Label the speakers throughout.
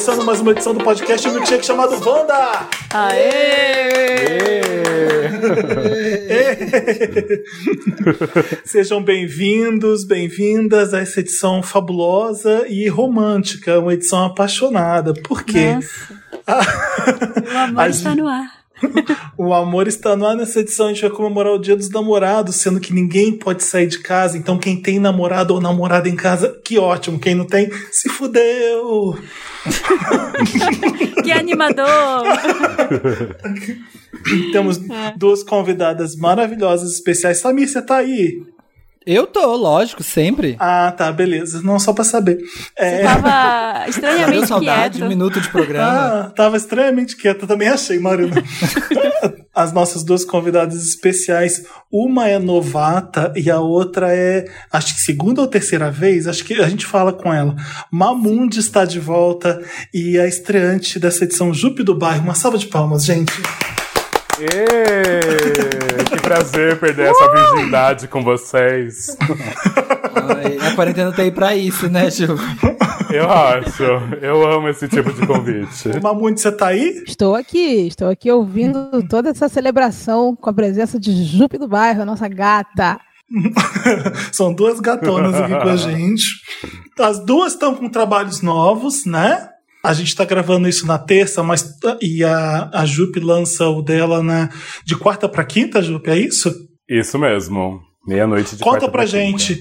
Speaker 1: Começando mais uma edição do podcast Milkshake chamado Wanda!
Speaker 2: Aê!
Speaker 1: Sejam bem-vindos, bem-vindas a essa edição fabulosa e romântica, uma edição apaixonada. Por quê?
Speaker 2: Nossa. o amor
Speaker 1: A
Speaker 2: está no ar.
Speaker 1: O amor está no ar nessa edição. A gente vai comemorar o Dia dos Namorados, sendo que ninguém pode sair de casa. Então, quem tem namorado ou namorada em casa, que ótimo. Quem não tem, se fudeu.
Speaker 2: Que animador!
Speaker 1: Temos duas convidadas maravilhosas, especiais. Samir, você tá aí?
Speaker 3: Eu tô, lógico, sempre.
Speaker 1: Ah, tá, beleza. Não, só pra saber. É,
Speaker 2: Tava
Speaker 3: Cadê
Speaker 2: estranhamente
Speaker 3: saudade?
Speaker 2: quieto.
Speaker 3: Um minuto de programa.
Speaker 1: Ah, tava extremamente quieta, também achei, Marina. As nossas duas convidadas especiais, uma é novata e a outra é, acho que segunda ou terceira vez, acho que a gente fala com ela. Mamundi está de volta e a estreante dessa edição Jupe do Bairro. Uma salva de palmas, gente.
Speaker 4: Ê, que prazer perder essa virgindade com vocês.
Speaker 3: Ai, a quarentena tá aí pra isso, né, Ju?
Speaker 4: Eu acho. Eu amo esse tipo de convite.
Speaker 1: Mamundi, você tá aí?
Speaker 5: Estou aqui, estou aqui ouvindo toda essa celebração com a presença de Jupe do Bairro, a nossa gata.
Speaker 1: São duas gatonas aqui com a gente. As duas estão com trabalhos novos, né? A gente tá gravando isso na terça, mas e a, a Jupe lança o dela na, de quarta pra quinta, Jupe, é isso?
Speaker 4: Isso mesmo. Meia-noite de
Speaker 1: Conta
Speaker 4: quarta
Speaker 1: pra
Speaker 4: quinta.
Speaker 1: gente.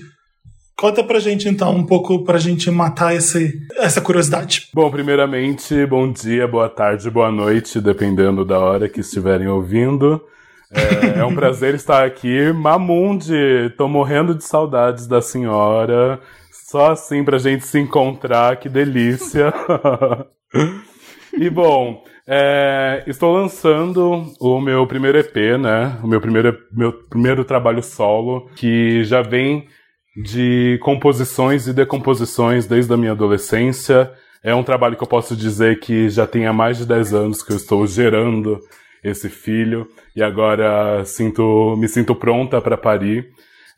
Speaker 1: Conta pra gente então um pouco pra gente matar esse, essa curiosidade.
Speaker 4: Bom, primeiramente, bom dia, boa tarde, boa noite, dependendo da hora que estiverem ouvindo. É, é um prazer estar aqui. Mamundi, tô morrendo de saudades da senhora. Só assim pra gente se encontrar, que delícia. e bom, é, estou lançando o meu primeiro EP, né? O meu primeiro, meu primeiro trabalho solo, que já vem de composições e decomposições desde a minha adolescência. É um trabalho que eu posso dizer que já tem há mais de 10 anos que eu estou gerando esse filho e agora sinto, me sinto pronta para parir.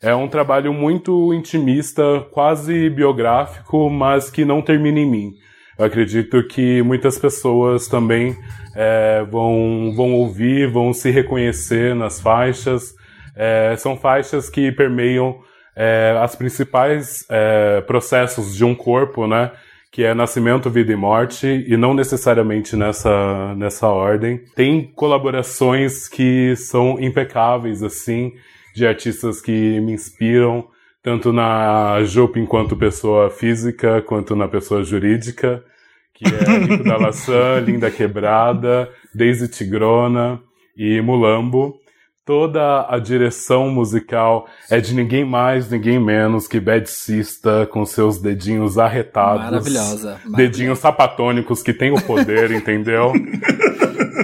Speaker 4: É um trabalho muito intimista, quase biográfico, mas que não termina em mim. Eu acredito que muitas pessoas também é, vão, vão ouvir, vão se reconhecer nas faixas. É, são faixas que permeiam é, as principais é, processos de um corpo, né? Que é nascimento, vida e morte, e não necessariamente nessa, nessa ordem. Tem colaborações que são impecáveis, assim, de artistas que me inspiram, tanto na Jupe enquanto pessoa física, quanto na pessoa jurídica, que é Nico da Laçã, Linda Quebrada, Daisy Tigrona e Mulambo. Toda a direção musical é de ninguém mais, ninguém menos que Bad Sista, com seus dedinhos arretados.
Speaker 3: Maravilhosa.
Speaker 4: Dedinhos sapatônicos que tem o poder, entendeu?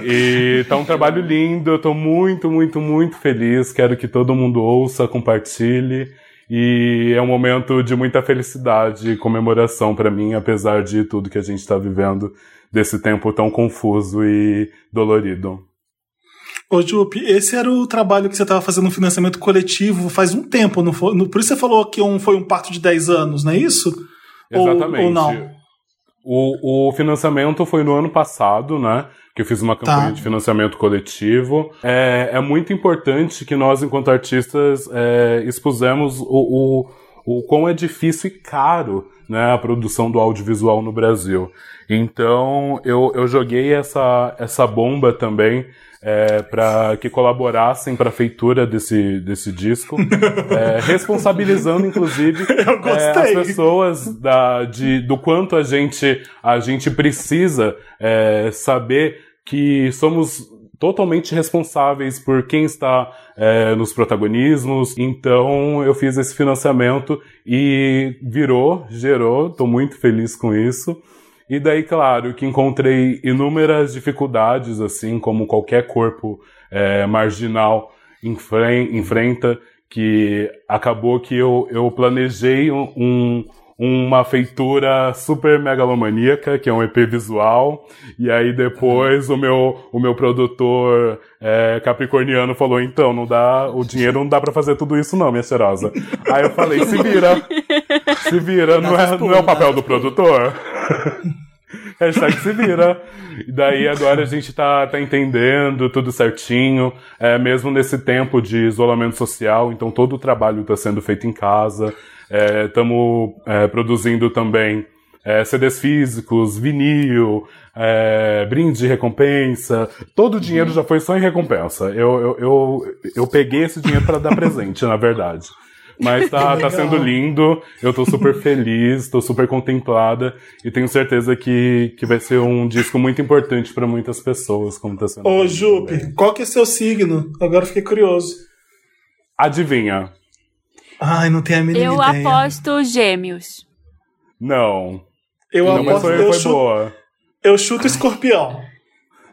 Speaker 4: E tá um trabalho lindo, eu tô muito, muito, muito feliz. Quero que todo mundo ouça, compartilhe. E é um momento de muita felicidade e comemoração para mim, apesar de tudo que a gente tá vivendo desse tempo tão confuso e dolorido.
Speaker 1: Ô, Jupe, esse era o trabalho que você estava fazendo no financiamento coletivo faz um tempo, não foi? Por isso você falou que um, foi um parto de 10 anos, não é isso? Ou-
Speaker 4: Exatamente.
Speaker 1: Ou, não?
Speaker 4: O, o financiamento foi no ano passado, né? Que eu fiz uma campanha
Speaker 1: Tá.
Speaker 4: de financiamento coletivo. É, é muito importante que nós, enquanto artistas, é, expusemos o, o, o quão é difícil e caro né, a produção do audiovisual no Brasil. Então, eu, eu joguei essa, essa bomba também é, para que colaborassem para a feitura desse, desse disco, é, responsabilizando, inclusive, é, as pessoas da, de, do quanto a gente, a gente precisa é, saber que somos totalmente responsáveis por quem está é, nos protagonismos. Então eu fiz esse financiamento e virou, gerou, estou muito feliz com isso. E daí, claro, que encontrei inúmeras dificuldades, assim como qualquer corpo é, marginal enfren- enfrenta, que acabou que eu, eu planejei um, um- uma feitura super megalomaníaca, que é um EP visual, e aí depois o meu, o meu produtor é, capricorniano falou, então, não dá, o dinheiro não dá pra fazer tudo isso não, minha cheirosa. Aí eu falei, se vira, se vira, não é, não é o papel do produtor? Hashtag se vira. E daí agora a gente tá, tá entendendo tudo certinho, é, mesmo nesse tempo de isolamento social, então todo o trabalho está sendo feito em casa. Estamos é, produzindo também é, CDs físicos, vinil, é, brinde de recompensa. Todo o dinheiro já foi só em recompensa. Eu, eu, eu, eu peguei esse dinheiro para dar presente, na verdade. Mas tá, tá sendo lindo, eu tô super feliz, tô super contemplada e tenho certeza que, que vai ser um disco muito importante para muitas pessoas, como tá sendo.
Speaker 1: Ô, Jupe, qual que é seu signo? Agora eu fiquei curioso.
Speaker 4: Adivinha?
Speaker 1: Ai, não tenho a mínima
Speaker 2: Eu
Speaker 1: ideia.
Speaker 2: aposto gêmeos.
Speaker 4: Não.
Speaker 1: Eu
Speaker 4: Não, mas
Speaker 1: aposto,
Speaker 4: foi,
Speaker 1: eu,
Speaker 4: foi
Speaker 1: chuto,
Speaker 4: boa.
Speaker 1: eu chuto escorpião.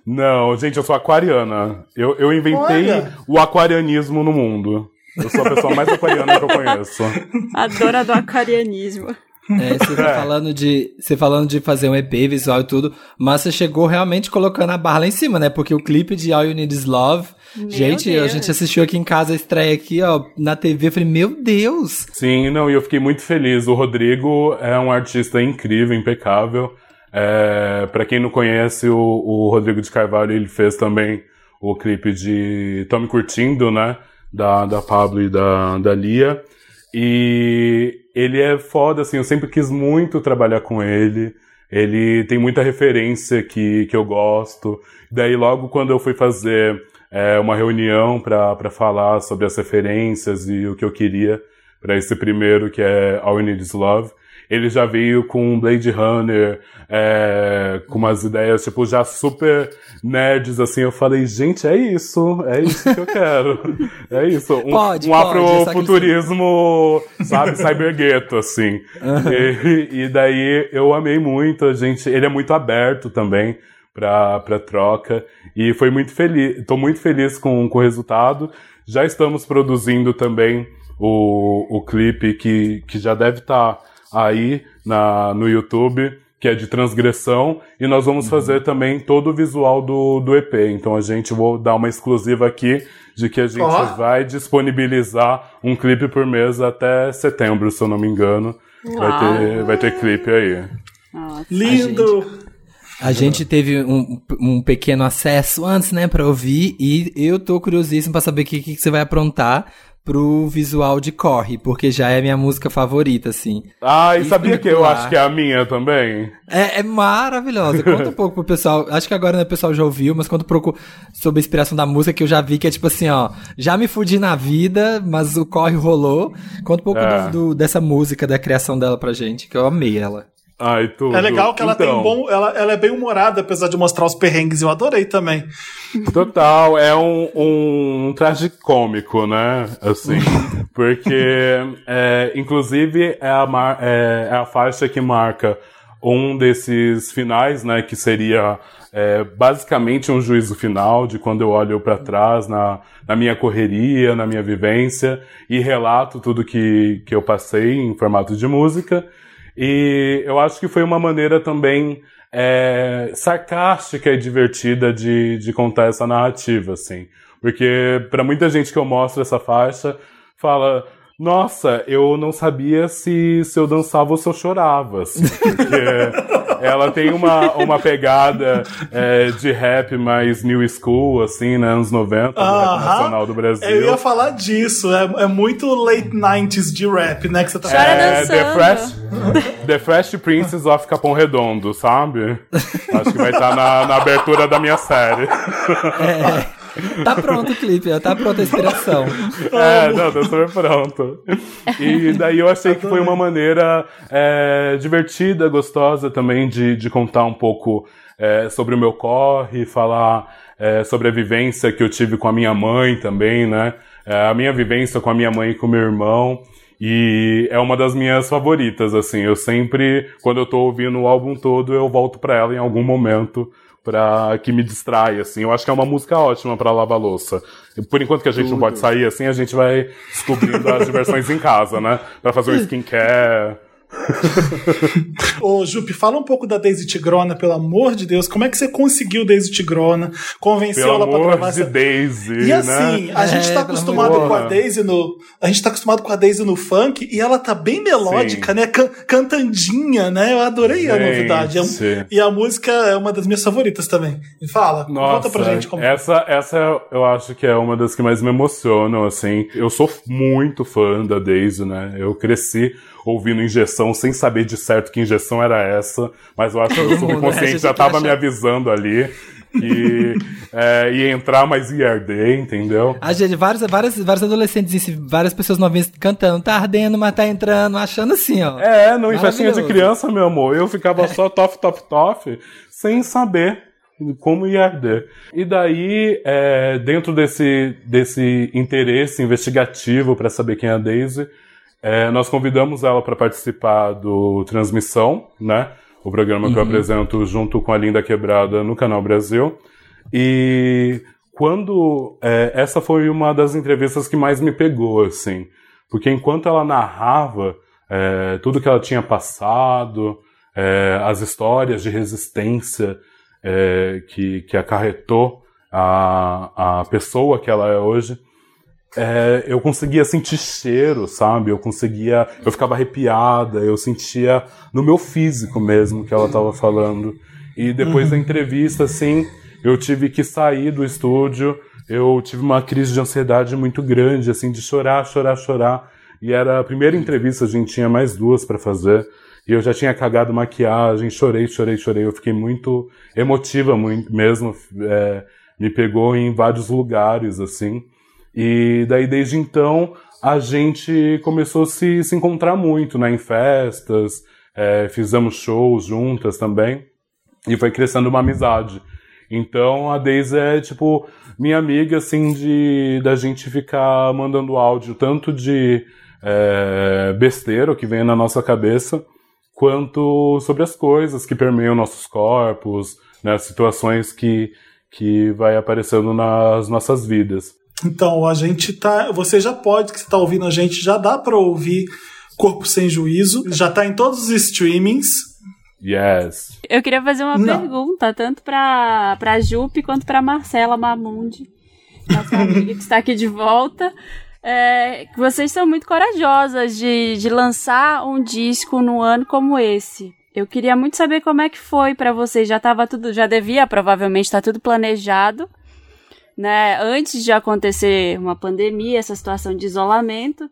Speaker 4: Não, gente, eu sou aquariana. Eu, eu inventei
Speaker 1: Olha.
Speaker 4: o aquarianismo no mundo. Eu sou a pessoa mais aquariana que eu conheço.
Speaker 2: A dona do aquarianismo.
Speaker 3: É, você tá
Speaker 4: É.
Speaker 3: falando de. Você falando de fazer um EP visual e tudo, mas você chegou realmente colocando a barra lá em cima, né? Porque o clipe de All You Need Is Love.
Speaker 2: Meu
Speaker 3: gente, a
Speaker 2: Deus.
Speaker 3: gente assistiu aqui em casa a estreia aqui, ó, na TV. Eu falei, meu Deus!
Speaker 4: Sim, não, e eu fiquei muito feliz. O Rodrigo é um artista incrível, impecável. É, para quem não conhece, o, o Rodrigo de Carvalho, ele fez também o clipe de Tô Me Curtindo, né? Da, da Pablo e da, da Lia. E ele é foda, assim, eu sempre quis muito trabalhar com ele. Ele tem muita referência que, que eu gosto. Daí, logo quando eu fui fazer é, uma reunião para falar sobre as referências e o que eu queria para esse primeiro, que é All You Need Is Love, ele já veio com Blade Runner, é, com umas ideias, tipo, já super nerds, assim. Eu falei, gente, é isso, é isso que eu quero. É isso. Um,
Speaker 3: Pode,
Speaker 4: um afrofuturismo, sabe, cybergueto, assim. E, e daí eu amei muito, a gente, ele é muito aberto também pra, pra troca. E foi muito feliz, tô muito feliz com, com o resultado. Já estamos produzindo também o, o clipe que, que já deve estar aí na, no YouTube, que é de transgressão, e nós vamos fazer também todo o visual do, do EP. Então a gente vou dar uma exclusiva aqui de que a gente
Speaker 1: Ó.
Speaker 4: vai disponibilizar um clipe por mês até setembro, se eu não me engano. Vai
Speaker 2: Uau.
Speaker 4: ter, vai ter clipe aí.
Speaker 2: Nossa.
Speaker 1: Lindo!
Speaker 3: A gente teve um, um pequeno acesso antes, né, pra ouvir, e eu tô curiosíssimo pra saber o que, que você vai aprontar pro visual de Corre, porque já é minha música favorita, assim.
Speaker 4: Ah, e sabia que eu acho que é a minha também?
Speaker 3: É, é maravilhosa. Conta um pouco pro pessoal. Acho que agora né, o pessoal já ouviu, mas conta um pouco sobre a inspiração da música, que eu já vi que é tipo assim, ó. Já me fudi na vida, mas o corre rolou. Conta um pouco
Speaker 4: É.
Speaker 3: do- do- dessa música, da criação dela pra gente, que eu amei ela.
Speaker 4: Ai, tudo.
Speaker 1: É legal que ela tem
Speaker 4: Então,
Speaker 1: um bom. Ela, ela é bem humorada, apesar de mostrar os perrengues. Eu adorei também.
Speaker 4: Total, é um, um traje cômico, né? Assim, porque, é, inclusive, é a, mar- é, é a faixa que marca um desses finais, né? Que seria é, basicamente um juízo final de quando eu olho para trás na, na minha correria, na minha vivência e relato tudo que, que eu passei em formato de música. E eu acho que foi uma maneira também é, sarcástica e divertida de, de contar essa narrativa, assim. Porque para muita gente que eu mostro essa faixa, fala, nossa, eu não sabia se, se eu dançava ou se eu chorava, assim, porque ela tem uma, uma pegada é, de rap mais new school, assim, né, anos 90, do rap
Speaker 1: Aham.
Speaker 4: nacional do Brasil.
Speaker 1: Eu ia falar disso. É, é muito late 90s de rap, né? Que você tá
Speaker 2: Chora
Speaker 4: É, The. Fresh, The Fresh Princess of Capão Redondo, sabe? Acho que vai estar na, na abertura da minha série.
Speaker 3: Tá pronto o clipe, tá pronta a inspiração.
Speaker 4: É, não, tô super pronto. E daí eu achei que foi uma maneira é, divertida, gostosa também de, de contar um pouco é, sobre o meu corre, falar é, sobre a vivência que eu tive com a minha mãe também, né? É, a minha vivência com a minha mãe e com o meu irmão. E é uma das minhas favoritas, assim. Eu sempre, quando eu tô ouvindo o álbum todo, eu volto pra ela em algum momento pra que me distrai, assim. Eu acho que é uma música ótima pra lavar louça. Por enquanto que a gente não pode sair, assim, a gente vai descobrindo as diversões em casa, né? Pra fazer um skincare,
Speaker 1: Ô, Jupe, fala um pouco da Daisy Tigrona, pelo amor de Deus. Como é que você conseguiu Daisy Tigrona? Convenceu
Speaker 4: Pelo
Speaker 1: ela pra gravar essa...
Speaker 4: Daisy,
Speaker 1: E assim,
Speaker 4: né?
Speaker 1: a gente tá
Speaker 3: É, pelo
Speaker 1: acostumado com a Daisy no. A gente tá acostumado com a Daisy no funk e ela tá bem melódica,
Speaker 4: Sim.
Speaker 1: né? Can- cantandinha, né? Eu adorei a
Speaker 4: Gente.
Speaker 1: novidade. É um- E a música é uma das minhas favoritas também. Fala,
Speaker 4: Nossa,
Speaker 1: conta pra gente como.
Speaker 4: essa, essa eu acho que é uma das que mais me emocionam, assim. Eu sou muito fã da Daisy, né? Eu cresci ouvindo injeção sem saber de certo que injeção era essa, mas eu acho que o
Speaker 3: né?
Speaker 4: Subconsciente já tava
Speaker 3: acha-
Speaker 4: me avisando ali que é, ia entrar, mas ia arder, entendeu?
Speaker 3: A gente, vários, vários, vários adolescentes, assim, várias pessoas novinhas cantando, tá ardendo, mas tá entrando, achando assim, ó.
Speaker 4: É, no festinha de criança, meu amor, eu ficava só tof, tof, tof, sem saber como ia arder. E daí, é, dentro desse, desse interesse investigativo para saber quem é a Daisy, é, nós convidamos ela para participar do Transmissão, né? O programa que eu apresento junto com a Linda Quebrada no Canal Brasil. E quando. é, essa foi uma das entrevistas que mais me pegou, assim. Porque enquanto ela narrava é, tudo que ela tinha passado, é, as histórias de resistência é, que, que acarretou a, a pessoa que ela é hoje, é, eu conseguia sentir cheiro, sabe? Eu conseguia. Eu ficava arrepiada, eu sentia no meu físico mesmo que ela estava falando. E depois da entrevista, assim, eu tive que sair do estúdio. Eu tive uma crise de ansiedade muito grande, assim, de chorar, chorar, chorar. E era a primeira entrevista, a gente tinha mais duas para fazer. E eu já tinha cagado maquiagem, chorei, chorei, chorei. Eu fiquei muito emotiva muito, mesmo. é, me pegou em vários lugares, assim. E daí, desde então, a gente começou a se, se encontrar muito, né? Em festas, é, fizemos shows juntas também. E foi crescendo uma amizade. Então, a Deise é, tipo, minha amiga, assim, de da gente ficar mandando áudio, tanto de é, besteira que vem na nossa cabeça, quanto sobre as coisas que permeiam nossos corpos, né? Situações que, que vai aparecendo nas nossas vidas.
Speaker 1: Então, a gente tá. Você já pode, que você tá ouvindo a gente, já dá pra ouvir Corpo Sem Juízo. Já tá em todos os streamings.
Speaker 4: Yes.
Speaker 2: Eu queria fazer uma
Speaker 1: Não.
Speaker 2: pergunta, tanto pra, pra Jupe quanto pra Marcela Mamundi, nossa amiga que está aqui de volta. É, que vocês são muito corajosas de, de lançar um disco num ano como esse. Eu queria muito saber como é que foi pra vocês. Já tava tudo, já devia provavelmente estar tudo planejado, né? Antes de acontecer uma pandemia, essa situação de isolamento.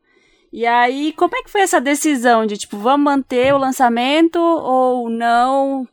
Speaker 2: E aí, como é que foi essa decisão de, tipo, vamos manter o lançamento ou não?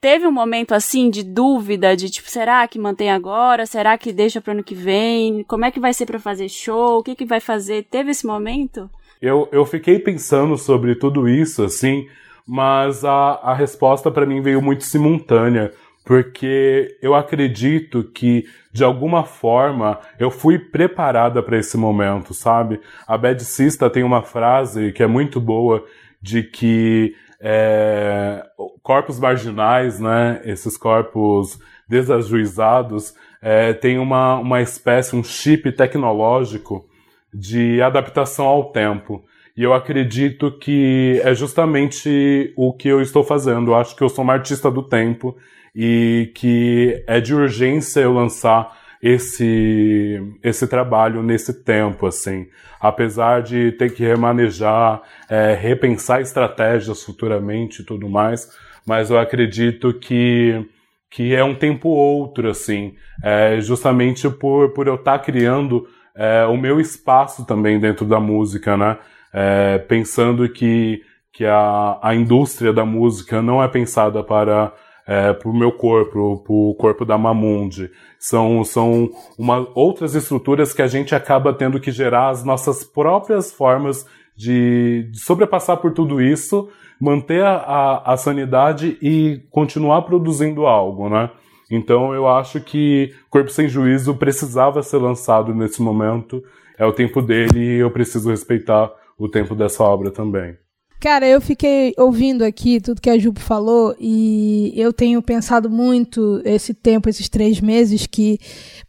Speaker 2: Teve um momento, assim, de dúvida, de, tipo, será que mantém agora? Será que deixa pro ano que vem? Como é que vai ser pra fazer show? O que que vai fazer? Teve esse momento?
Speaker 4: Eu, eu fiquei pensando sobre tudo isso, assim, mas a, a resposta para mim veio muito simultânea, porque eu acredito que, de alguma forma, eu fui preparada para esse momento, sabe? A Bad Sista tem uma frase que é muito boa, de que é, corpos marginais, né, esses corpos desajuizados, é, tem uma, uma espécie, um chip tecnológico de adaptação ao tempo. E eu acredito que é justamente o que eu estou fazendo. Eu acho que eu sou uma artista do tempo e que é de urgência eu lançar esse esse trabalho nesse tempo assim. Apesar de ter que remanejar é, repensar estratégias futuramente e tudo mais mas eu acredito que que é um tempo outro assim. É, justamente por por eu estar criando é, o meu espaço também dentro da música né? É, pensando que que a, a indústria da música não é pensada para é, para o meu corpo, para o corpo da Mamundi. São, são uma, outras estruturas que a gente acaba tendo que gerar as nossas próprias formas de, de sobrepassar por tudo isso, manter a, a, a sanidade e continuar produzindo algo, né? Então eu acho que Corpo Sem Juízo precisava ser lançado nesse momento. É o tempo dele e eu preciso respeitar o tempo dessa obra também.
Speaker 5: Cara, eu fiquei ouvindo aqui tudo que a Jupe falou e eu tenho pensado muito esse tempo, esses três meses, que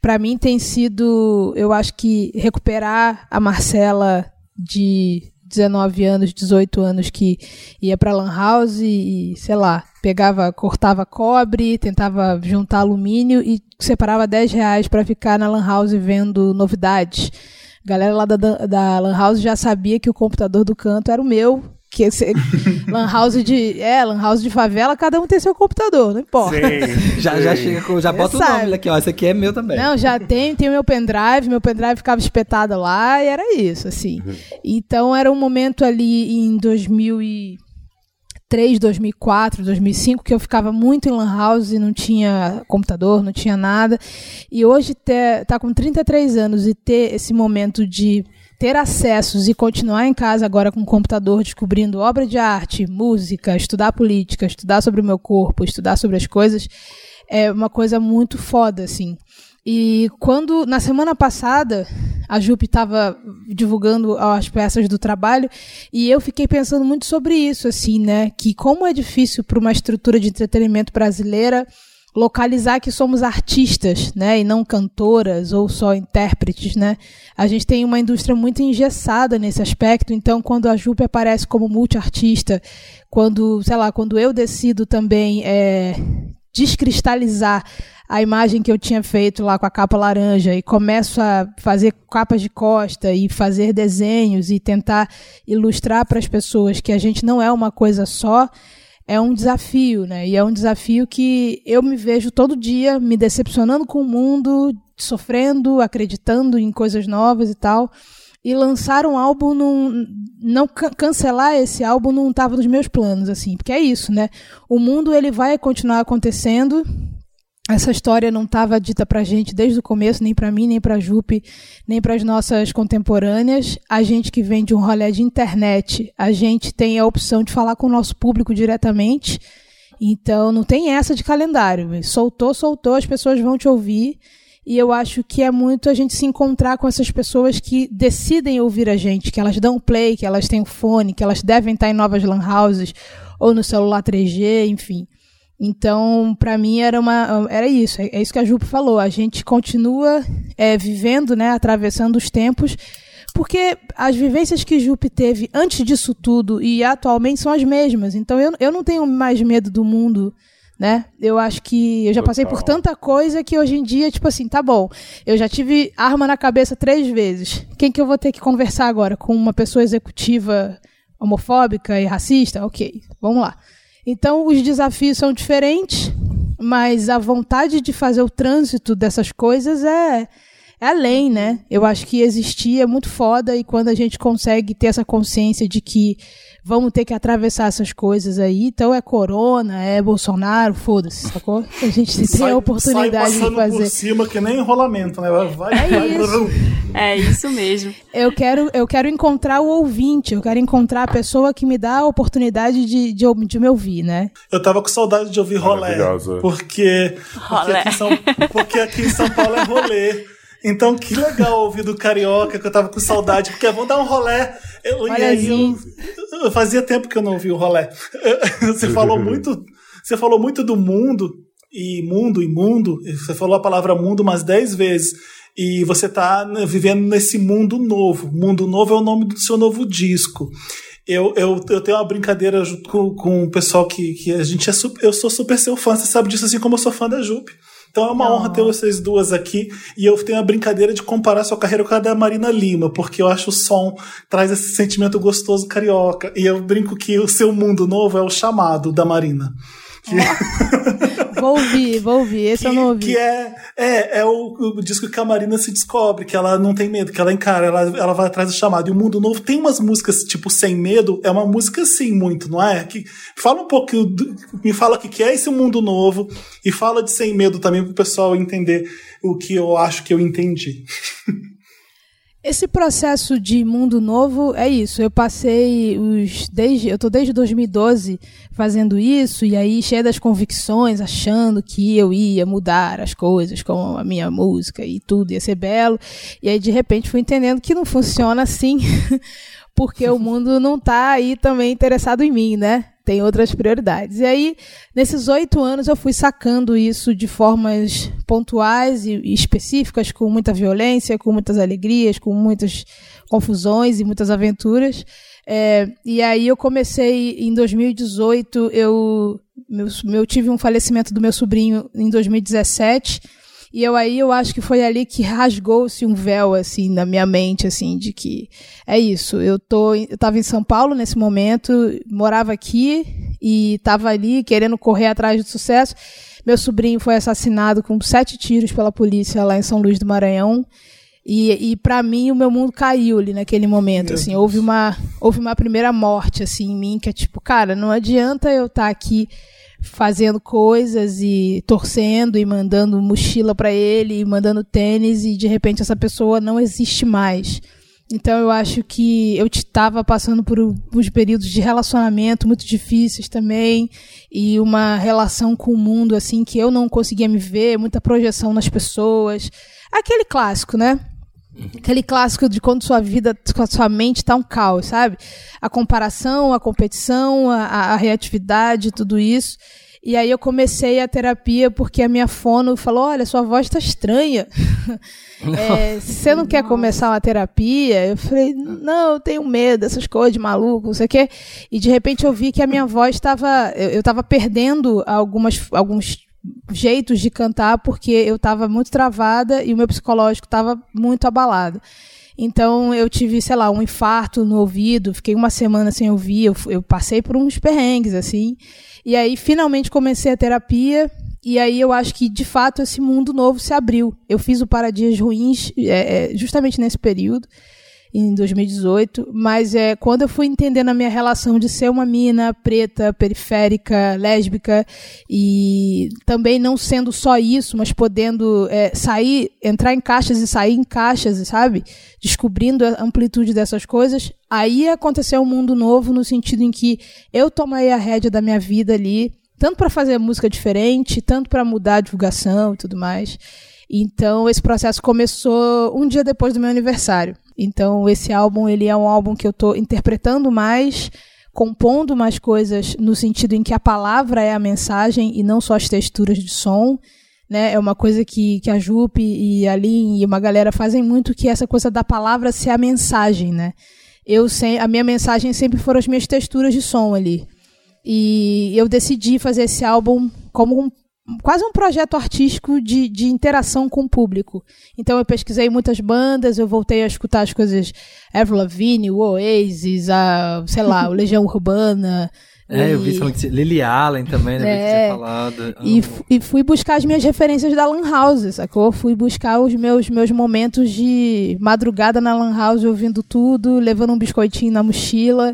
Speaker 5: para mim tem sido, eu acho que recuperar a Marcela de, 19 anos, 18 anos que ia pra Lan House e, sei lá, pegava, cortava cobre, tentava juntar alumínio e separava 10 reais para ficar na Lan House vendo novidades. A galera lá da, da Lan House já sabia que o computador do canto era o meu, que esse lan house de é lan house de favela cada um tem seu computador não importa.
Speaker 3: Sim, já sim. já chega com, já bota o nome aqui ó esse aqui é meu também.
Speaker 5: Não já tem tem o meu pendrive meu pendrive ficava espetado lá e era isso assim. Uhum. então era um momento ali em 2003 2004 2005 que eu ficava muito em lan house e não tinha computador não tinha nada. E hoje ter, tá com 33 anos e ter esse momento de ter acessos e continuar em casa agora com o computador descobrindo obra de arte, música, estudar política, estudar sobre o meu corpo, estudar sobre as coisas, é uma coisa muito foda, assim. E quando, na semana passada, a Jupe estava divulgando as peças do trabalho e eu fiquei pensando muito sobre isso, assim, né? Que como é difícil para uma estrutura de entretenimento brasileira localizar que somos artistas, né, e não cantoras ou só intérpretes, né? A gente tem uma indústria muito engessada nesse aspecto, então quando a Jupe aparece como multiartista, quando, sei lá, quando eu decido também é, descristalizar a imagem que eu tinha feito lá com a capa laranja e começo a fazer capas de costa e fazer desenhos e tentar ilustrar para as pessoas que a gente não é uma coisa só, é um desafio, né? E é um desafio que eu me vejo todo dia me decepcionando com o mundo, sofrendo, acreditando em coisas novas e tal. E lançar um álbum, num, não cancelar esse álbum não estava nos meus planos, assim, porque é isso, né? O mundo ele vai continuar acontecendo essa história não estava dita para a gente desde o começo, nem para mim, nem para a Jupe, nem para as nossas contemporâneas. A gente que vem de um rolê de internet, a gente tem a opção de falar com o nosso público diretamente. Então não tem essa de calendário. Soltou, soltou, as pessoas vão te ouvir. E eu acho que é muito a gente se encontrar com essas pessoas que decidem ouvir a gente, que elas dão play, que elas têm o fone, que elas devem estar em novas lan houses ou no celular 3G, enfim. Então, para mim era uma era isso, é, é, isso que a Jupe falou. A gente continua é, vivendo, né, atravessando os tempos, porque as vivências que Jupe teve antes disso tudo e atualmente são as mesmas. Então, eu, eu não tenho mais medo do mundo, né? Eu acho que eu já passei por tanta coisa que hoje em dia, tipo assim, tá bom. Eu já tive arma na cabeça três vezes. Quem que eu vou ter que conversar agora com uma pessoa executiva homofóbica e racista? Ok, vamos lá. Então, os desafios são diferentes, mas a vontade de fazer o trânsito dessas coisas é, é além, né? Eu acho que existir é muito foda e quando a gente consegue ter essa consciência de que vamos ter que atravessar essas coisas aí. Então é Corona, é Bolsonaro, foda-se, sacou? A gente tem sai, a oportunidade
Speaker 1: de
Speaker 5: fazer. por
Speaker 1: cima que nem enrolamento, né? Vai,
Speaker 2: é
Speaker 1: vai,
Speaker 2: isso. É isso mesmo.
Speaker 5: Eu quero, eu quero encontrar o ouvinte, eu quero encontrar a pessoa que me dá a oportunidade de, de, de me ouvir, né?
Speaker 1: Eu tava com saudade de ouvir rolé. Porque, porque, aqui São, porque aqui em São Paulo é rolê. Então, que legal ouvir do Carioca, que eu tava com saudade, porque vamos dar um rolé. Eu, e aí eu, eu, fazia tempo que eu não ouvi o rolé. Você falou muito, você falou muito do mundo, e mundo, e mundo. Você falou a palavra mundo umas dez vezes. E você tá vivendo nesse mundo novo. Mundo novo é o nome do seu novo disco. Eu, eu, eu tenho uma brincadeira junto com, com o pessoal que, que a gente é super, eu sou super seu fã, você sabe disso, assim como eu sou fã da Jupe. Então é uma honra ter vocês duas aqui. E eu tenho a brincadeira de comparar sua carreira com a da Marina Lima, porque eu acho o som traz esse sentimento gostoso carioca. E eu brinco que o seu mundo novo é o chamado da Marina.
Speaker 5: Que... vou ouvir, vou ouvir. Esse
Speaker 1: que,
Speaker 5: eu não ouvi.
Speaker 1: Que é, é, é o, o, disco que a Marina se descobre, que ela não tem medo, que ela encara, ela, ela vai atrás do chamado. E o Mundo Novo tem umas músicas, tipo, Sem Medo, é uma música assim, muito, não é? Que, fala um pouco, me fala o que é esse Mundo Novo, e fala de Sem Medo também pro pessoal entender o que eu acho que eu entendi.
Speaker 5: Esse processo de mundo novo é isso. Eu passei os desde eu tô desde 2012 fazendo isso e aí cheia das convicções, achando que eu ia mudar as coisas com a minha música e tudo ia ser belo. E aí de repente fui entendendo que não funciona assim, porque o mundo não tá aí também interessado em mim, né? Tem outras prioridades. E aí, nesses oito anos, eu fui sacando isso de formas pontuais e específicas, com muita violência, com muitas alegrias, com muitas confusões e muitas aventuras. É, e aí eu comecei em 2018, eu, meu, eu tive um falecimento do meu sobrinho em 2017. E eu aí eu acho que foi ali que rasgou-se um véu assim na minha mente assim de que é isso. Eu tô eu tava em São Paulo nesse momento, morava aqui e tava ali querendo correr atrás do sucesso. Meu sobrinho foi assassinado com sete tiros pela polícia lá em São Luís do Maranhão. E, e para mim o meu mundo caiu ali naquele momento, meu assim, Deus. houve uma houve uma primeira morte assim em mim que é tipo, cara, não adianta eu estar tá aqui fazendo coisas e torcendo e mandando mochila para ele, e mandando tênis e de repente essa pessoa não existe mais. Então eu acho que eu estava passando por uns períodos de relacionamento muito difíceis também e uma relação com o mundo assim que eu não conseguia me ver, muita projeção nas pessoas. Aquele clássico, né? Aquele clássico de quando sua vida, sua mente tá um caos, sabe? A comparação, a competição, a, a reatividade, tudo isso. E aí eu comecei a terapia porque a minha fono falou: olha, sua voz tá estranha. é, você não quer começar uma terapia? Eu falei, não, eu tenho medo dessas coisas de maluco, não sei o quê. E de repente eu vi que a minha voz estava. Eu estava perdendo algumas, alguns jeitos de cantar porque eu estava muito travada e o meu psicológico estava muito abalado. Então eu tive, sei lá, um infarto no ouvido, fiquei uma semana sem ouvir, eu, eu passei por uns perrengues, assim. E aí finalmente comecei a terapia. E aí eu acho que de fato esse mundo novo se abriu. Eu fiz o Paradias Ruins é, é justamente nesse período em 2018, mas é quando eu fui entendendo a minha relação de ser uma mina preta, periférica, lésbica e também não sendo só isso, mas podendo é, sair, entrar em caixas e sair em caixas, sabe? Descobrindo a amplitude dessas coisas, aí aconteceu um mundo novo no sentido em que eu tomei a rédea da minha vida ali, tanto para fazer música diferente, tanto para mudar a divulgação e tudo mais. Então esse processo começou um dia depois do meu aniversário. Então esse álbum ele é um álbum que eu estou interpretando mais, compondo mais coisas no sentido em que a palavra é a mensagem e não só as texturas de som. Né? É uma coisa que, que a Jupe e a Lin e uma galera fazem muito, que é essa coisa da palavra ser a mensagem, né? Eu sem, a minha mensagem sempre foram as minhas texturas de som ali. E eu decidi fazer esse álbum como um quase um projeto artístico de, de interação com o público. Então eu pesquisei muitas bandas, eu voltei a escutar as coisas Avril Lavigne, o Oasis, a, sei lá, o Legião Urbana.
Speaker 3: É, e... eu vi falando que Lily Allen também, né? É, que falado.
Speaker 5: E, e fui buscar as minhas referências da Lan House, sacou? Fui buscar os meus, meus momentos de madrugada na Lan House, ouvindo tudo, levando um biscoitinho na mochila.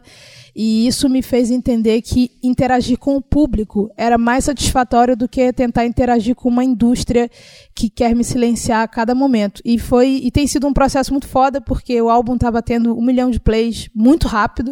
Speaker 5: E isso me fez entender que interagir com o público era mais satisfatório do que tentar interagir com uma indústria que quer me silenciar a cada momento. E foi e tem sido um processo muito foda, porque o álbum estava tendo um milhão de plays muito rápido.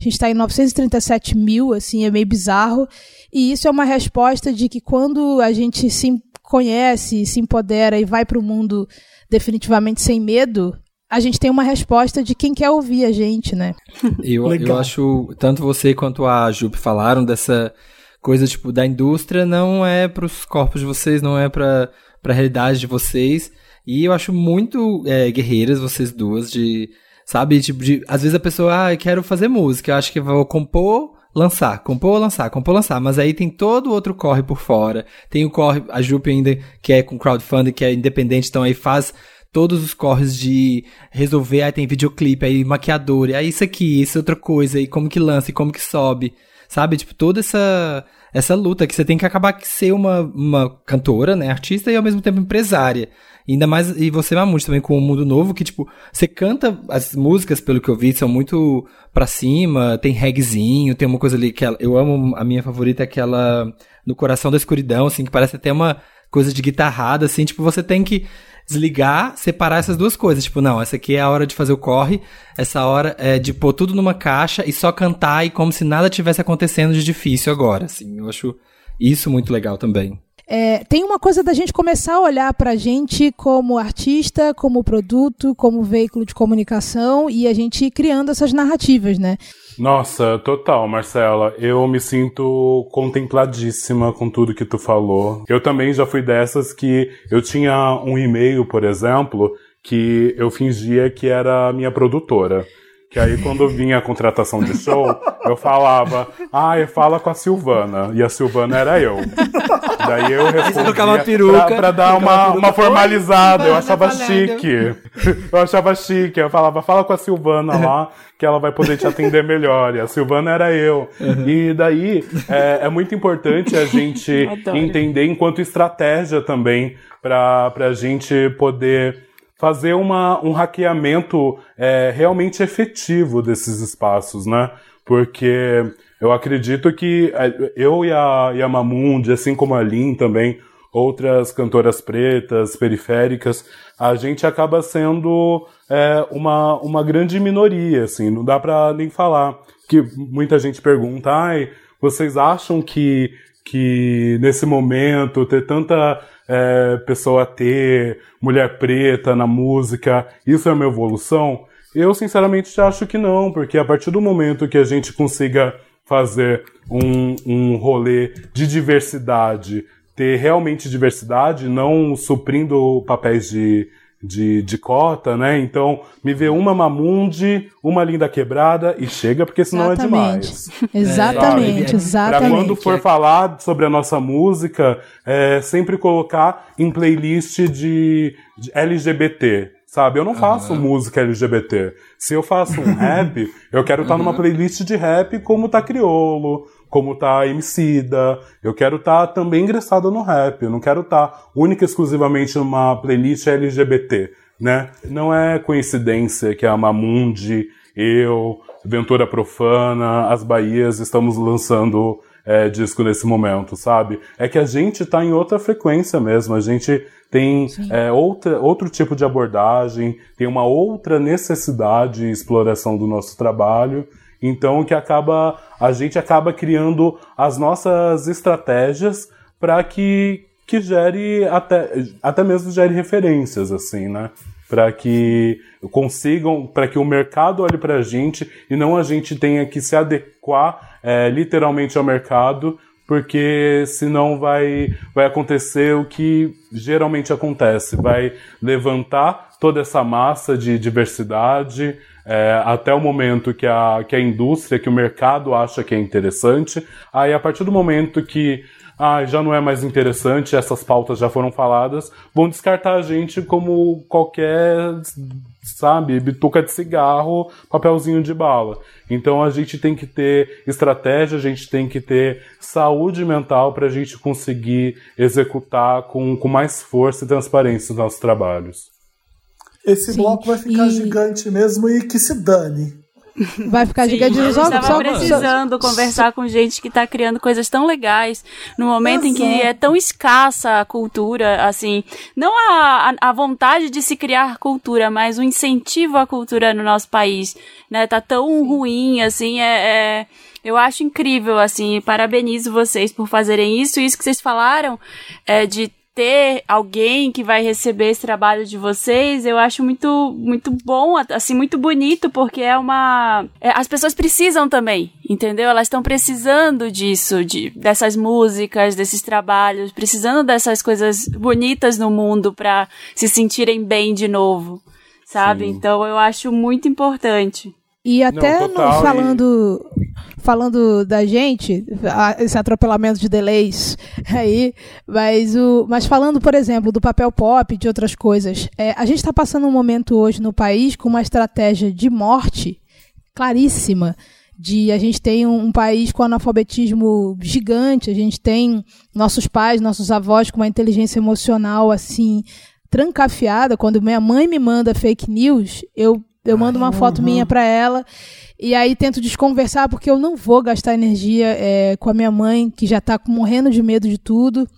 Speaker 5: A gente está em 937 mil, assim, é meio bizarro. E isso é uma resposta de que quando a gente se conhece, se empodera e vai para o mundo definitivamente sem medo, a gente tem uma resposta de quem quer ouvir a gente, né?
Speaker 3: Eu, eu acho, tanto você quanto a Jupe falaram dessa coisa, tipo, da indústria não é para os corpos de vocês, não é para a realidade de vocês. E eu acho muito é, guerreiras vocês duas de, sabe, tipo, de, às vezes a pessoa, ah, eu quero fazer música, eu acho que vou compor, lançar, compor, lançar, compor, lançar, mas aí tem todo outro corre por fora. Tem o corre, a Jupe ainda, que é com crowdfunding, que é independente, então aí faz todos os corres de resolver, aí tem videoclipe, aí maquiador, aí isso aqui, isso é outra coisa, e como que lança, e como que sobe, sabe? Tipo, toda essa essa luta que você tem que acabar que ser uma, uma cantora, né, artista e ao mesmo tempo empresária. Ainda mais, e você, Mamute, também com o Mundo Novo, que, tipo, você canta, as músicas, pelo que eu vi, são muito pra cima, tem reggaezinho, tem uma coisa ali que eu amo, a minha favorita é aquela No Coração da Escuridão, assim, que parece até uma coisa de guitarrada, assim, tipo, você tem que desligar, separar essas duas coisas. Tipo, não, essa aqui é a hora de fazer o corre, essa hora é de pôr tudo numa caixa e só cantar e como se nada tivesse acontecendo de difícil agora, assim. Eu acho isso muito legal também.
Speaker 5: É, tem uma coisa da gente começar a olhar para a gente como artista, como produto, como veículo de comunicação e a gente criando essas narrativas, né?
Speaker 4: Nossa, total, Marcela. Eu me sinto contempladíssima com tudo que tu falou. Eu também já fui dessas que eu tinha um e-mail, por exemplo, que eu fingia que era a minha produtora Que aí, quando vinha a contratação de show, eu falava, ah, fala com a Silvana. E a Silvana era eu. Daí eu respondia
Speaker 3: peruca,
Speaker 4: pra, pra dar uma,
Speaker 3: peruca.
Speaker 4: uma formalizada. Eu achava chique. Eu achava chique. Eu falava, fala com a Silvana lá, que ela vai poder te atender melhor. E a Silvana era eu. E daí, é, é muito importante a gente entender enquanto estratégia também pra, pra gente poder fazer uma, um hackeamento é, realmente efetivo desses espaços, né? Porque eu acredito que é, eu e a, e a Mamundi, assim como a Lin também, outras cantoras pretas, periféricas, a gente acaba sendo é, uma, uma grande minoria, assim, não dá pra nem falar. Que muita gente pergunta, ai, vocês acham que, que nesse momento ter tanta é, pessoa ter, mulher preta na música, isso é uma evolução? Eu sinceramente acho que não, porque a partir do momento que a gente consiga fazer um, um rolê de diversidade, ter realmente diversidade, não suprindo papéis de, de, de cota, né? Então, me vê uma Mamundi, uma linda quebrada e chega, porque senão é demais.
Speaker 5: Exatamente,
Speaker 4: Pra
Speaker 5: exatamente.
Speaker 4: quando for falar sobre a nossa música, é, sempre colocar em playlist de, de LGBT. Sabe, eu não faço música LGBT. Se eu faço um rap, eu quero estar numa playlist de rap como tá Criolo, como tá Emicida. Eu quero estar também ingressado no rap. Eu não quero estar única e exclusivamente numa playlist LGBT, né? Não é coincidência que a Mamundi, eu, Ventura Profana, as Bahias estamos lançando é, disco nesse momento, sabe? É que a gente tá em outra frequência mesmo, a gente tem é, outra, outro tipo de abordagem, tem uma outra necessidade e exploração do nosso trabalho, então que acaba a gente acaba criando as nossas estratégias para que que gere até até mesmo gere referências assim, né? Para que consigam, para que o mercado olhe para a gente e não a gente tenha que se adequar é, literalmente ao mercado, porque senão vai, vai acontecer o que geralmente acontece, vai levantar toda essa massa de diversidade é, até o momento que a, que a indústria, que o mercado acha que é interessante, aí a partir do momento que ah, já não é mais interessante, essas pautas já foram faladas, vão descartar a gente como qualquer, sabe, bituca de cigarro, papelzinho de bala. Então a gente tem que ter estratégia, a gente tem que ter saúde mental para a gente conseguir executar com, com mais força e transparência os nossos trabalhos.
Speaker 1: Esse
Speaker 5: Sim,
Speaker 1: bloco vai ficar
Speaker 5: e-
Speaker 1: gigante mesmo e que se dane.
Speaker 5: Vai ficar
Speaker 2: Sim,
Speaker 5: gigante.
Speaker 2: eu
Speaker 5: Só,
Speaker 2: estava
Speaker 5: só-
Speaker 2: precisando conversar com gente que está criando coisas tão legais no momento em que
Speaker 1: Exato.
Speaker 2: é tão escassa a cultura, assim, não a, a, a vontade de se criar cultura, mas o incentivo à cultura no nosso país, né? Tá tão ruim, assim, é, é- eu acho incrível, assim, parabenizo vocês por fazerem isso, isso que vocês falaram, é, de ter alguém que vai receber esse trabalho de vocês, eu acho muito muito bom, assim, muito bonito, porque é uma é, as pessoas precisam também, entendeu? Elas estão precisando disso, de dessas músicas, desses trabalhos, precisando dessas coisas bonitas no mundo para se sentirem bem de novo, sabe?
Speaker 4: Sim.
Speaker 2: Então eu acho muito importante.
Speaker 5: E até no-
Speaker 4: total, e-
Speaker 5: falando, falando da gente, esse atropelamento de delays aí, mas, o, mas falando, por exemplo, do papel pop, de outras coisas, é, a gente está passando um momento hoje no país com uma estratégia de morte claríssima. De a gente tem um, um país com analfabetismo gigante, a gente tem nossos pais, nossos avós com uma inteligência emocional assim trancafiada. Quando minha mãe me manda fake news, eu, eu mando uma foto minha para ela e aí tento desconversar porque eu não vou gastar energia é, com a minha mãe que já está morrendo de medo de tudo.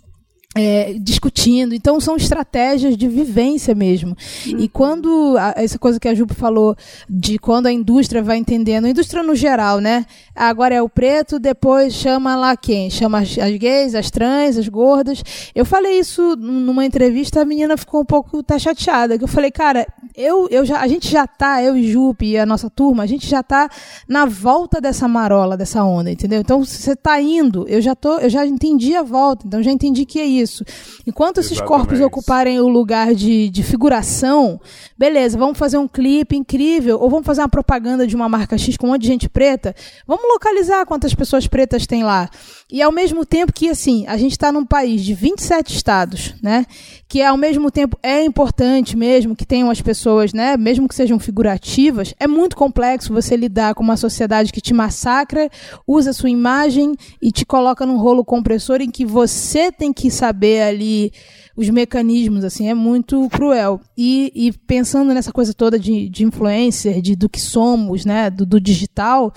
Speaker 5: É, discutindo. Então são estratégias de vivência mesmo. E quando a- essa coisa que a Jupe falou de quando a indústria vai entendendo, a indústria no geral, né? Agora é o preto, depois chama lá quem? Chama as, as gays, as trans, as gordas. Eu falei isso numa entrevista, a menina ficou um pouco tá chateada, que eu falei, cara, eu, eu já, a gente já tá, eu e Jupe e a nossa turma, a gente já tá na volta dessa marola, dessa onda, entendeu? Então você tá indo, eu já tô, eu já entendi a volta, então já entendi que é isso. Isso. Enquanto esses
Speaker 4: Exatamente.
Speaker 5: corpos ocuparem o lugar de, de figuração, beleza, vamos fazer um clipe incrível, ou vamos fazer uma propaganda de uma marca X com um monte de gente preta, vamos localizar quantas pessoas pretas tem lá. E ao mesmo tempo que, assim, a gente está num país de 27 estados, né? Que ao mesmo tempo é importante mesmo que tenham as pessoas, né? Mesmo que sejam figurativas, é muito complexo você lidar com uma sociedade que te massacra, usa sua imagem e te coloca num rolo compressor em que você tem que saber ali os mecanismos, assim, é muito cruel. E, e pensando nessa coisa toda de, de influencer, de do que somos, né? do, do digital,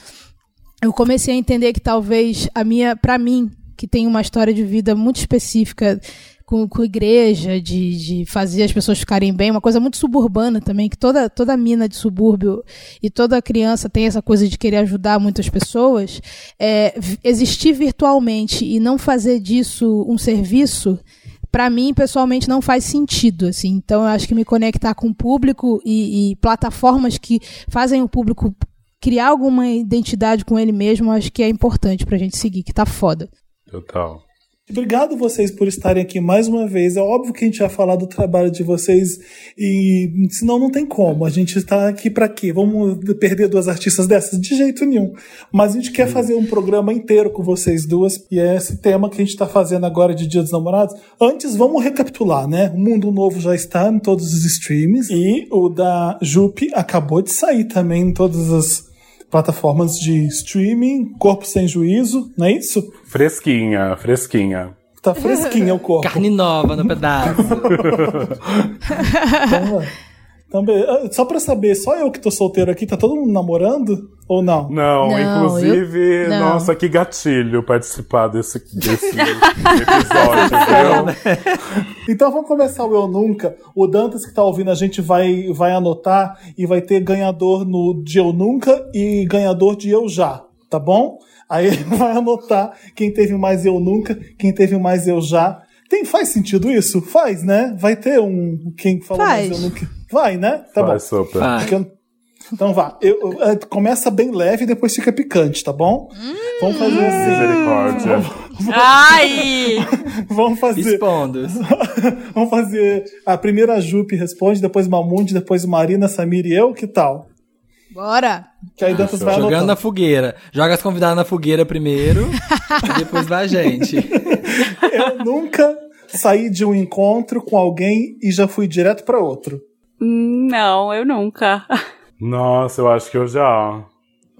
Speaker 5: eu comecei a entender que talvez a minha, para mim, que tem uma história de vida muito específica com, com igreja, de, de fazer as pessoas ficarem bem, uma coisa muito suburbana também, que toda, toda mina de subúrbio e toda criança tem essa coisa de querer ajudar muitas pessoas, é, existir virtualmente e não fazer disso um serviço, para mim, pessoalmente, não faz sentido, assim. Então, eu acho que me conectar com o público e, e plataformas que fazem o público criar alguma identidade com ele mesmo, acho que é importante pra gente seguir, que tá foda.
Speaker 4: Total.
Speaker 1: Obrigado vocês por estarem aqui mais uma vez. É óbvio que a gente vai falar do trabalho de vocês e senão não tem como. A gente está aqui para quê? Vamos perder duas artistas dessas? De jeito nenhum. Mas a gente quer fazer um programa inteiro com vocês duas e é esse tema que a gente está fazendo agora de Dia dos Namorados. Antes, vamos recapitular, né? O Mundo Novo já está em todos os streams e o da Jupe acabou de sair também em todas as plataformas de streaming. Corpo Sem Juízo, não é isso?
Speaker 4: Fresquinha, fresquinha.
Speaker 1: Tá fresquinho o corpo.
Speaker 3: Carne nova no pedaço.
Speaker 1: Então, então, be- ah, só pra saber, só eu que tô solteiro aqui, tá todo mundo namorando? Ou não?
Speaker 4: Não,
Speaker 5: Não,
Speaker 4: inclusive,
Speaker 5: eu- não.
Speaker 4: nossa, que gatilho participar desse, desse episódio, viu?
Speaker 1: Então vamos começar o Eu Nunca. O Dantas que tá ouvindo a gente vai, vai anotar e vai ter ganhador no de Eu Nunca e ganhador de Eu Já, tá bom? Aí ele vai anotar quem teve mais Eu Nunca, quem teve mais Eu Já. Tem, faz sentido isso? Faz, né? Vai ter um quem falou mais
Speaker 5: Faz.
Speaker 1: Eu Nunca. Vai, né? Tá
Speaker 4: Vai,
Speaker 1: bom.
Speaker 4: super.
Speaker 3: Vai.
Speaker 1: Eu- Então vá. Eu, eu- é, começa bem leve e depois fica picante, tá bom? Vamos fazer assim.
Speaker 4: Misericórdia.
Speaker 2: Ai!
Speaker 1: Vamos fazer.
Speaker 3: Expondo.
Speaker 1: Vamos fazer. A primeira a Jupe responde, depois Mamundi, depois Marina, Samir e eu. Que tal?
Speaker 5: Bora!
Speaker 1: Que aí Dantas vai
Speaker 3: Jogando na fogueira. Joga as convidadas na fogueira primeiro. e depois vai a gente.
Speaker 1: Eu nunca saí de um encontro com alguém e já fui direto pra outro.
Speaker 2: Não, eu nunca.
Speaker 4: Nossa, eu acho que eu já.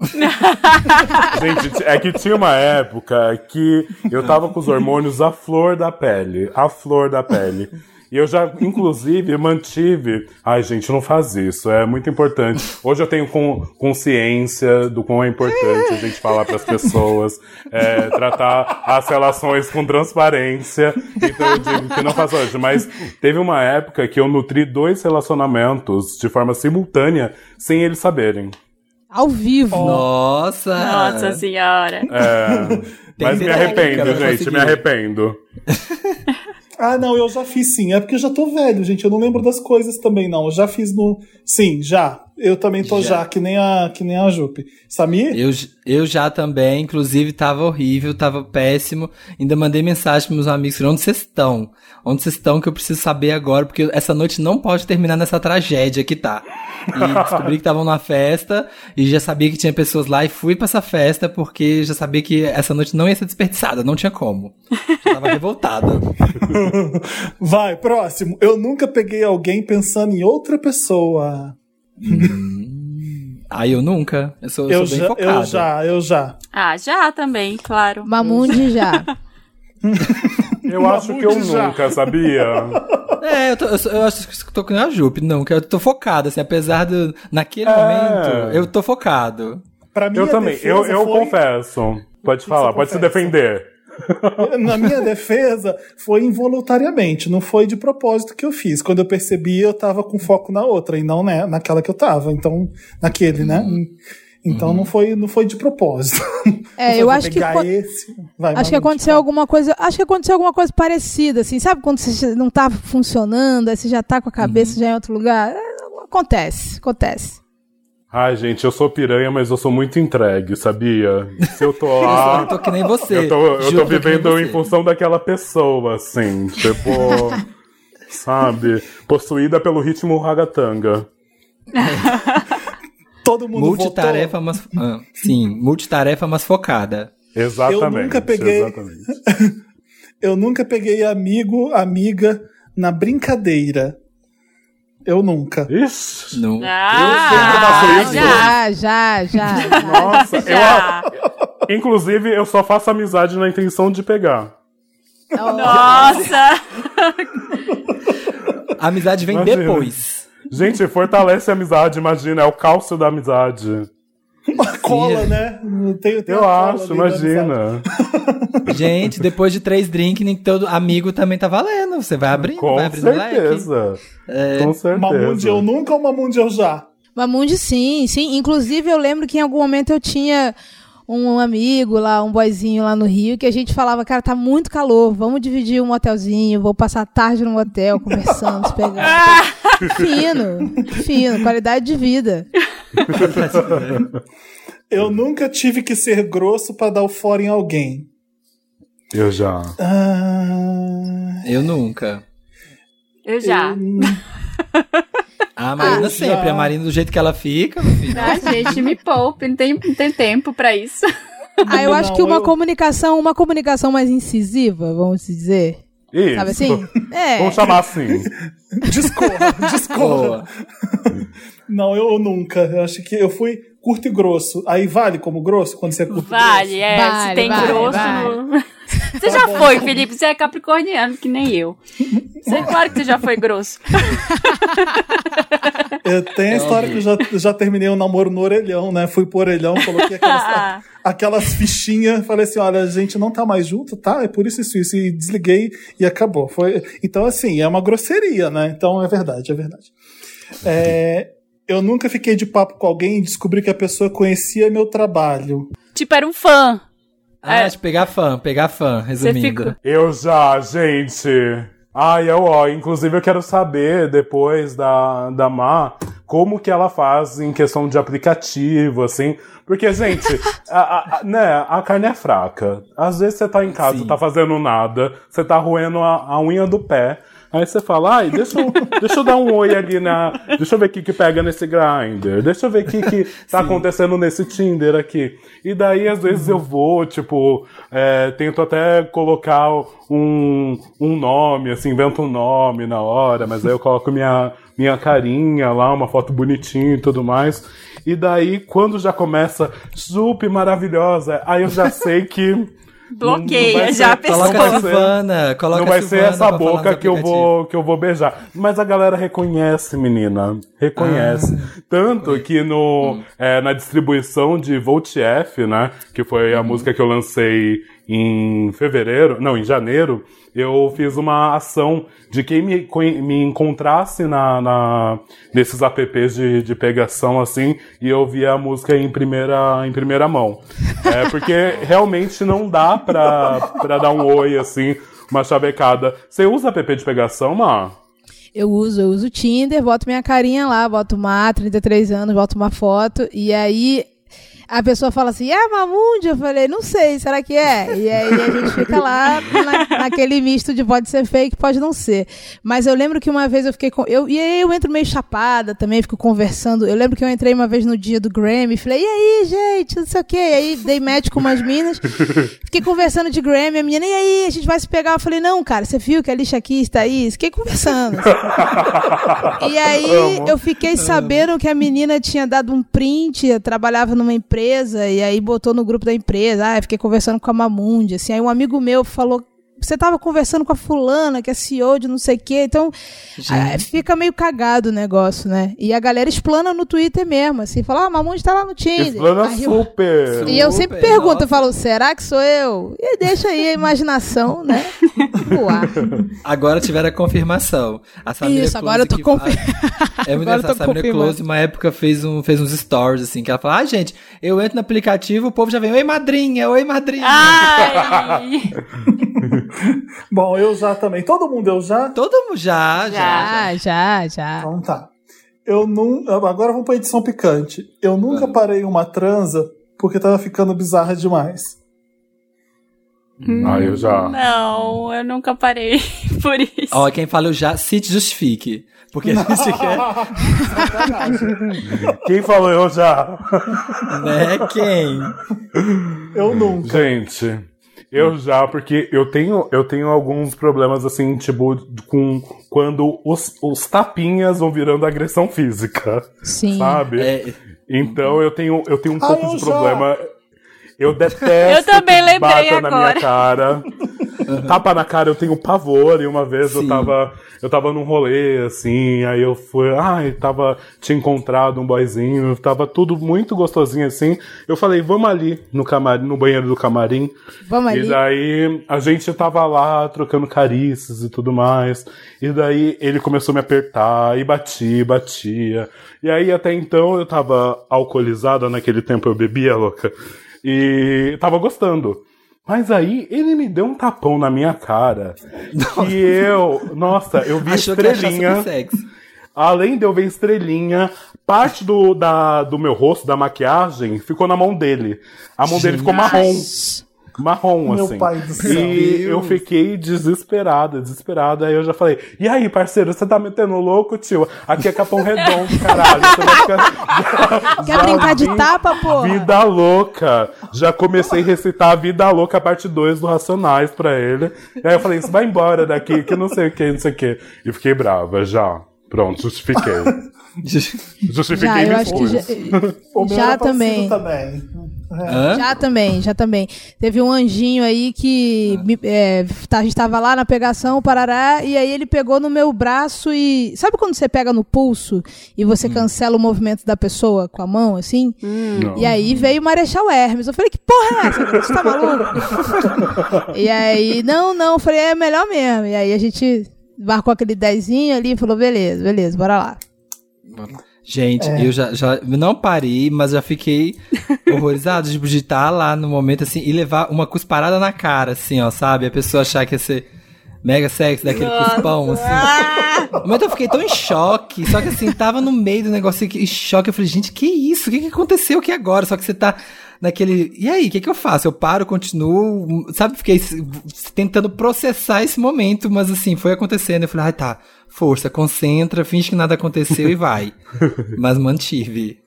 Speaker 4: Gente, é que tinha uma época que eu tava com os hormônios à flor da pele. À flor da pele. E eu já, inclusive, mantive. Ai, gente, não faz isso. É muito importante. Hoje eu tenho con- consciência do quão é importante a gente falar pras pessoas, é, tratar as relações com transparência. Então eu digo que não faço hoje. Mas teve uma época que eu nutri dois relacionamentos de forma simultânea sem eles saberem.
Speaker 5: Ao vivo.
Speaker 3: Nossa!
Speaker 2: Nossa senhora.
Speaker 4: É, mas me arrependo,
Speaker 3: pra
Speaker 4: gente, me arrependo.
Speaker 1: Ah, não, eu já fiz sim. É porque eu já tô velho, gente. Eu não lembro das coisas também, não. Eu já fiz no. Sim, já. Eu também tô já,
Speaker 3: Já.
Speaker 1: que, nem a, que nem a Jupe. Samir?
Speaker 3: Eu, eu já também, inclusive tava horrível, tava péssimo. Ainda mandei mensagem pros meus amigos, onde vocês estão? Onde vocês estão que eu preciso saber agora, porque essa noite não pode terminar nessa tragédia que tá. E descobri que estavam numa festa e já sabia que tinha pessoas lá e fui pra essa festa porque já sabia que essa noite não ia ser desperdiçada, não tinha como. Já tava revoltada.
Speaker 1: Vai, próximo. Eu nunca peguei alguém pensando em outra pessoa.
Speaker 3: Aí eu nunca. Eu sou, eu
Speaker 1: Eu
Speaker 3: sou bem
Speaker 1: já,
Speaker 3: focado.
Speaker 1: eu já, eu já.
Speaker 2: Ah, já também, claro.
Speaker 5: Mamundi já.
Speaker 4: Eu acho que eu
Speaker 1: já.
Speaker 4: nunca, sabia?
Speaker 3: É, eu, tô, eu, eu acho que eu tô com a Jupe, não, que eu tô focado, assim, apesar de, naquele
Speaker 4: É.
Speaker 3: momento, eu tô focado.
Speaker 1: Pra minha
Speaker 4: Eu também,
Speaker 1: defesa
Speaker 4: eu, eu
Speaker 1: foi-
Speaker 4: confesso. Pode falar, pode se
Speaker 1: confessa?
Speaker 4: defender.
Speaker 1: Na minha defesa, foi involuntariamente, não foi de propósito que eu fiz. Quando eu percebi, eu tava com foco na outra e não né, naquela que eu tava. Então, naquele, né? Então não foi, não foi de propósito.
Speaker 5: É, eu acho que
Speaker 1: esse. Vai,
Speaker 5: Acho que aconteceu
Speaker 1: fala.
Speaker 5: alguma coisa. Acho que aconteceu alguma coisa parecida, assim. Sabe quando você não tá funcionando, aí você já tá com a cabeça já em outro lugar? É, acontece, acontece.
Speaker 4: Ai, gente, eu sou piranha, mas eu sou muito entregue, sabia? Se eu tô
Speaker 3: Eu
Speaker 4: lá.
Speaker 3: tô que nem você.
Speaker 4: Eu tô, eu tô vivendo em função daquela pessoa, assim. Tipo. sabe? Possuída pelo ritmo ragatanga.
Speaker 1: Todo mundo
Speaker 3: Multitarefa,
Speaker 1: votou.
Speaker 3: mas. ah, sim, multitarefa, mas focada.
Speaker 4: Exatamente.
Speaker 1: Eu nunca peguei-
Speaker 4: Exatamente.
Speaker 1: Eu nunca peguei amigo, amiga na brincadeira. Eu nunca.
Speaker 4: Ixi.
Speaker 3: Não.
Speaker 2: Ah,
Speaker 4: isso.
Speaker 2: já.
Speaker 5: Já, já, já. já.
Speaker 4: Nossa, eu.
Speaker 2: Já.
Speaker 4: Inclusive, eu só faço amizade na intenção de pegar.
Speaker 2: Nossa!
Speaker 3: A amizade vem
Speaker 4: Imagina.
Speaker 3: depois.
Speaker 4: Gente, fortalece a amizade, imagina, é o cálcio da amizade.
Speaker 1: Uma cola, né? Tem, tem
Speaker 4: Eu
Speaker 1: uma
Speaker 4: acho,
Speaker 1: amizade.
Speaker 4: imagina.
Speaker 3: Gente, depois de três drinks, nem todo amigo também tá valendo. Você vai abrindo,
Speaker 4: Com
Speaker 3: vai abrindo
Speaker 4: certeza. Com certeza.
Speaker 1: Mamundi eu nunca ou Mamundi eu já?
Speaker 5: Mamundi, sim, sim. Inclusive, eu lembro que em algum momento eu tinha um amigo lá, um boyzinho lá no Rio, que a gente falava, cara, tá muito calor, vamos dividir um motelzinho, vou passar a tarde no motel, conversando, se pegando. fino, fino, qualidade de vida.
Speaker 1: Eu nunca tive que ser grosso pra dar o fora em alguém.
Speaker 4: Eu já.
Speaker 1: Ah,
Speaker 3: Eu nunca.
Speaker 2: Eu já.
Speaker 3: A Marina
Speaker 1: Eu
Speaker 3: sempre.
Speaker 1: já.
Speaker 3: A Marina, do jeito que ela fica.
Speaker 2: Ah, gente, me poupe, não tem, não tem tempo pra isso.
Speaker 5: Ah, eu acho
Speaker 1: Não,
Speaker 5: que uma
Speaker 1: eu-
Speaker 5: comunicação, uma comunicação mais incisiva, vamos dizer.
Speaker 4: Isso.
Speaker 5: Sabe assim? É.
Speaker 4: Vamos chamar assim.
Speaker 1: discorra, discorra.
Speaker 3: Boa.
Speaker 1: Não, eu, eu nunca. Eu acho que eu fui curto e grosso. Aí vale como grosso quando você é curto
Speaker 2: Vale,
Speaker 1: e
Speaker 2: é.
Speaker 5: Vale,
Speaker 2: se tem
Speaker 5: vale,
Speaker 2: grosso.
Speaker 5: vale.
Speaker 2: no- Você já foi, Felipe. Você é capricorniano, que nem eu. Você, claro que você já foi grosso.
Speaker 1: grosso? Eu tenho a história que eu já, já terminei o namoro no orelhão, né? Fui pro orelhão, coloquei aquelas, aquelas fichinhas, falei assim: olha, a gente não tá mais junto, tá? É por isso isso, isso. E desliguei e acabou. Foi... Então, assim, é uma grosseria, né? Então é verdade, é verdade. É, eu nunca fiquei de papo com alguém e descobri que a pessoa conhecia meu trabalho.
Speaker 2: Tipo, era um fã.
Speaker 3: Ah,
Speaker 2: É.
Speaker 3: de pegar fã, pegar fã, resumindo.
Speaker 2: fica-
Speaker 4: Eu já, gente. Ai, eu, ó, inclusive eu quero saber depois da, da Má como que ela faz em questão de aplicativo, assim. Porque, gente, a, a- a- né, a carne é fraca. Às vezes você tá em casa,
Speaker 3: Sim.
Speaker 4: tá fazendo nada, você tá roendo a, a unha do pé. Aí você fala, ai, deixa eu, deixa eu dar um oi ali na. Deixa eu ver o que, que pega nesse grinder. Deixa eu ver o que, que tá acontecendo nesse Tinder aqui. E daí, às vezes, eu vou, tipo, é, tento até colocar um, um nome, assim, invento um nome na hora, mas aí eu coloco minha, minha carinha lá, uma foto bonitinha e tudo mais. E daí, quando já começa, Jupe maravilhosa, aí eu já sei que. Não- não
Speaker 2: Bloqueia já a pessoa.
Speaker 3: Coloca
Speaker 4: não
Speaker 3: a
Speaker 4: vai ser-
Speaker 3: Silvana, coloca
Speaker 4: não vai
Speaker 3: a
Speaker 4: ser essa boca que eu vou que eu vou beijar. Mas a galera reconhece, menina. Reconhece.
Speaker 3: Ah.
Speaker 4: Tanto que no,
Speaker 3: Hum.
Speaker 4: é, na distribuição de Volt F, né? Que foi a música que eu lancei em fevereiro, não, em janeiro, eu fiz uma ação de quem me, me encontrasse na, na- nesses apps de, de pegação, assim, e eu via a música em primeira, em primeira mão. É, porque realmente não dá pra, pra dar um oi, assim, uma chavecada. Você usa app de pegação, Má?
Speaker 5: Eu uso, eu uso o Tinder, boto minha carinha lá, boto uma 33 anos, boto uma foto, e aí a pessoa fala assim, é Mamundi? Eu falei, não sei, será que é? E aí a gente fica lá na- naquele misto de pode ser fake, pode não ser. Mas eu lembro que uma vez eu fiquei com. Eu, e aí eu entro meio chapada também, fico conversando. Eu lembro que eu entrei uma vez no dia do Grammy, falei, e aí, gente, não sei o quê. E aí dei match com umas minas. Fiquei conversando de Grammy, a menina, e aí, a gente vai se pegar? Eu falei, não, cara, você viu que a Alicia Keys tá aí? Fiquei conversando. E aí eu fiquei sabendo que a menina tinha dado um print, trabalhava numa empresa, e aí botou no grupo da empresa. Ah, fiquei conversando com a Mamundi, assim. Aí um amigo meu falou. Você tava conversando com a fulana, que é CEO de não sei o quê, então ah, fica meio cagado o negócio, né? E a galera explana no Twitter mesmo, assim, fala, ah, a Mamundi tá lá no Tinder.
Speaker 4: Explana
Speaker 5: Aí eu-
Speaker 4: super.
Speaker 5: e eu
Speaker 3: Super,
Speaker 5: sempre pergunto,
Speaker 3: nossa.
Speaker 5: eu falo, será que sou eu? E deixa aí a imaginação, né? Voar.
Speaker 3: Agora tiveram a confirmação. A Samira
Speaker 5: Isso, agora eu tô
Speaker 3: Close
Speaker 5: confirmando.
Speaker 3: É muito engraçado. A Samira
Speaker 5: confirmando.
Speaker 3: Close, uma época, fez, um, fez uns stories, assim, que ela fala, ah, gente, eu entro no aplicativo, o povo já vem, oi, madrinha, oi, madrinha.
Speaker 2: Ai!
Speaker 1: Bom, eu já também. Todo mundo eu já?
Speaker 3: Todo mundo já, já, já.
Speaker 5: Já, já, já.
Speaker 1: Então tá. Eu não. Agora vamos pra edição picante. Eu nunca parei uma transa porque tava ficando bizarra demais.
Speaker 4: Ah, eu já.
Speaker 2: Não, eu nunca parei por isso.
Speaker 3: Ó, quem fala eu já, se te justifique. Porque a gente quer,
Speaker 4: Quem falou eu já?
Speaker 3: né? Quem?
Speaker 1: Eu nunca.
Speaker 4: Gente, eu já, porque eu tenho, eu tenho alguns problemas assim, tipo, com quando os, os tapinhas vão virando agressão física.
Speaker 5: Sim.
Speaker 4: Sabe?
Speaker 3: É,
Speaker 4: Então eu tenho, eu tenho um
Speaker 1: Ah,
Speaker 4: pouco
Speaker 1: eu
Speaker 4: de
Speaker 1: já.
Speaker 4: problema. Eu detesto
Speaker 2: Eu também
Speaker 4: que
Speaker 2: lembrei
Speaker 4: bata na minha
Speaker 2: agora.
Speaker 4: cara. Tapa na cara, eu tenho pavor. E uma vez eu
Speaker 3: Sim.
Speaker 4: tava, eu tava num rolê, assim, aí eu fui, ai, tava, tinha encontrado um boyzinho, tava tudo muito gostosinho assim. Eu falei, vamos ali no camarim, no banheiro do camarim.
Speaker 5: Vamos
Speaker 4: E
Speaker 5: ali.
Speaker 4: daí a gente tava lá trocando carícias e tudo mais. E daí ele começou a me apertar e batia, batia. E aí até então eu tava alcoolizada, naquele tempo eu bebia, louca. E tava gostando. Mas aí ele me deu um tapão na minha cara. E eu, nossa, eu vi
Speaker 3: achou
Speaker 4: estrelinha. Além de eu ver estrelinha, parte do, da, do meu rosto, da maquiagem, ficou na mão dele. A mão dele ficou marrom. Marrom,
Speaker 1: Meu
Speaker 4: assim.
Speaker 1: pai do céu.
Speaker 4: E eu fiquei desesperada, desesperada. Aí eu já falei: E aí, parceiro, você tá metendo louco, tio? Aqui é Capão Redondo, caralho. Você vai ficar.
Speaker 5: Quer brincar de tapa, porra?
Speaker 4: Vida louca. Já comecei a recitar a Vida Louca, parte 2 do Racionais pra ele. E aí eu falei: Você vai embora daqui, que não sei o que, não sei o que. E fiquei brava, já. Pronto, justifiquei. Justifiquei
Speaker 5: Já,
Speaker 4: e
Speaker 5: eu
Speaker 4: me
Speaker 5: acho que já,
Speaker 4: expus.
Speaker 1: O meu
Speaker 5: já também.
Speaker 1: também.
Speaker 3: Hã?
Speaker 5: Já também, já também. Teve um anjinho aí que me- é, tá- a gente tava lá na pegação, parará, e aí ele pegou no meu braço e. Sabe quando você pega no pulso e você cancela o movimento da pessoa com a mão, assim?
Speaker 4: Não.
Speaker 5: E aí veio o Marechal Hermes. Eu falei, que porra é essa? cara? Você tá maluco? e aí, não, não, eu falei, é melhor mesmo. E aí a gente marcou aquele dezinho ali e falou, beleza, beleza, bora lá.
Speaker 3: Gente, eu já, já não parei, mas já fiquei horrorizado tipo, de estar lá no momento assim e levar uma cusparada na cara, assim, ó, sabe? A pessoa achar que ia ser mega sexy, daquele cuspão, assim. No momento eu fiquei tão em choque, só que assim, tava no meio do negócio em choque. Eu falei, gente, que isso? O que, que aconteceu aqui agora? Só que você tá naquele. E aí, o que, que eu faço? Eu paro, continuo, sabe? Fiquei tentando processar esse momento, mas assim, foi acontecendo. Eu falei, ai tá, força, concentra, finge que nada aconteceu e vai. mas mantive.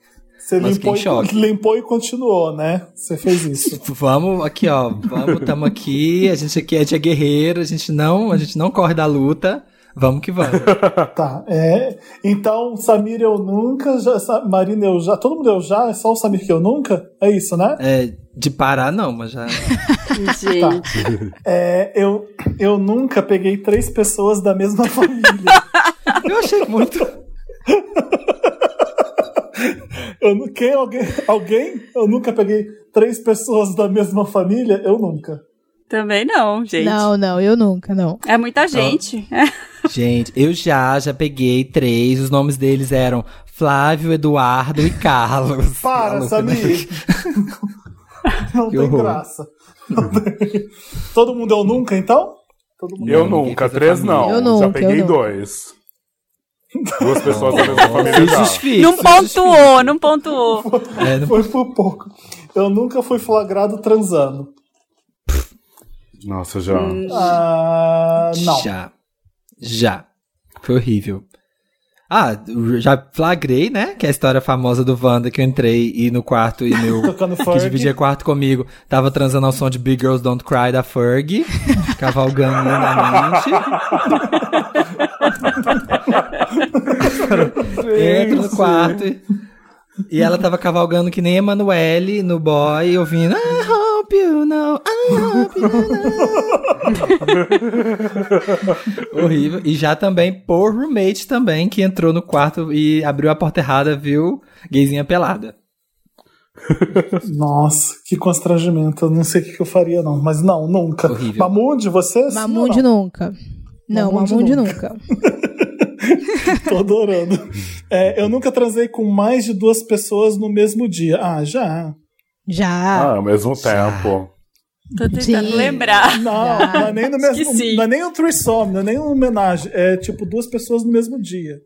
Speaker 1: Você
Speaker 3: Mas
Speaker 1: limpou
Speaker 3: fiquei em choque.
Speaker 1: e, limpou e continuou, né? Você fez isso.
Speaker 3: Vamos aqui, ó. Vamos, tamo aqui. A gente aqui é guerreiro, a gente não, a gente não corre da luta. Vamos que vamos.
Speaker 1: Tá. É, então, Samir, eu nunca. Já, Marina, eu já. Todo mundo eu já? É só o Samir que eu nunca? É isso, né?
Speaker 3: É, de parar não, mas já.
Speaker 2: Gente.
Speaker 1: É, eu, eu nunca peguei três pessoas da mesma família.
Speaker 3: Eu achei muito.
Speaker 1: Eu, quem, alguém, alguém? Eu nunca peguei três pessoas da mesma família? Eu nunca.
Speaker 2: Também não, gente.
Speaker 5: Não, não, eu nunca, não.
Speaker 2: É muita gente.
Speaker 3: Gente, eu já, já peguei três. Os nomes deles eram Flávio, Eduardo e Carlos.
Speaker 1: Para,
Speaker 3: né?
Speaker 1: Samir! Não
Speaker 3: Que
Speaker 1: tem
Speaker 3: horror.
Speaker 1: graça. Não tem- Todo mundo eu nunca, então? Todo mundo
Speaker 4: Eu nunca, três não.
Speaker 5: Eu nunca,
Speaker 4: já peguei dois. Duas pessoas da mesma família
Speaker 3: Se justifique,
Speaker 2: Não
Speaker 3: se
Speaker 2: pontuou, não pontuou.
Speaker 3: É, não-
Speaker 1: Foi por pouco. Eu nunca fui flagrado transando.
Speaker 4: Nossa, já.
Speaker 1: Ah, não.
Speaker 3: Já. Já. Foi horrível. Ah, já flagrei, né? Que é a história famosa do Wanda que eu entrei e no quarto e meu.
Speaker 1: Tocando
Speaker 3: que dividia quarto comigo, tava transando ao som de Big Girls Don't Cry da Ferg, cavalgando lindamente. Entro no quarto e, e ela tava cavalgando que nem Emanuele no boy, ouvindo I hope you know, I hope you know. Horrível. E já também por roommate também, que entrou no quarto e abriu a porta errada, viu? Gayzinha pelada.
Speaker 1: Nossa, que constrangimento. Eu não sei o que eu faria, não. Mas não, nunca.
Speaker 3: Horrível.
Speaker 1: Mamundi, você?
Speaker 5: Mamundi
Speaker 1: não?
Speaker 5: nunca. Não,
Speaker 1: Mamundi nunca.
Speaker 5: nunca.
Speaker 1: Tô adorando. É, eu nunca transei com mais de duas pessoas no mesmo dia. Ah, já.
Speaker 5: Já.
Speaker 4: Ah, ao mesmo tempo.
Speaker 2: Tô tentando
Speaker 5: Sim.
Speaker 2: lembrar.
Speaker 1: Não, não é nem no mesmo. Não é nem um threesome, não é nem uma homenagem. É tipo duas pessoas no mesmo dia.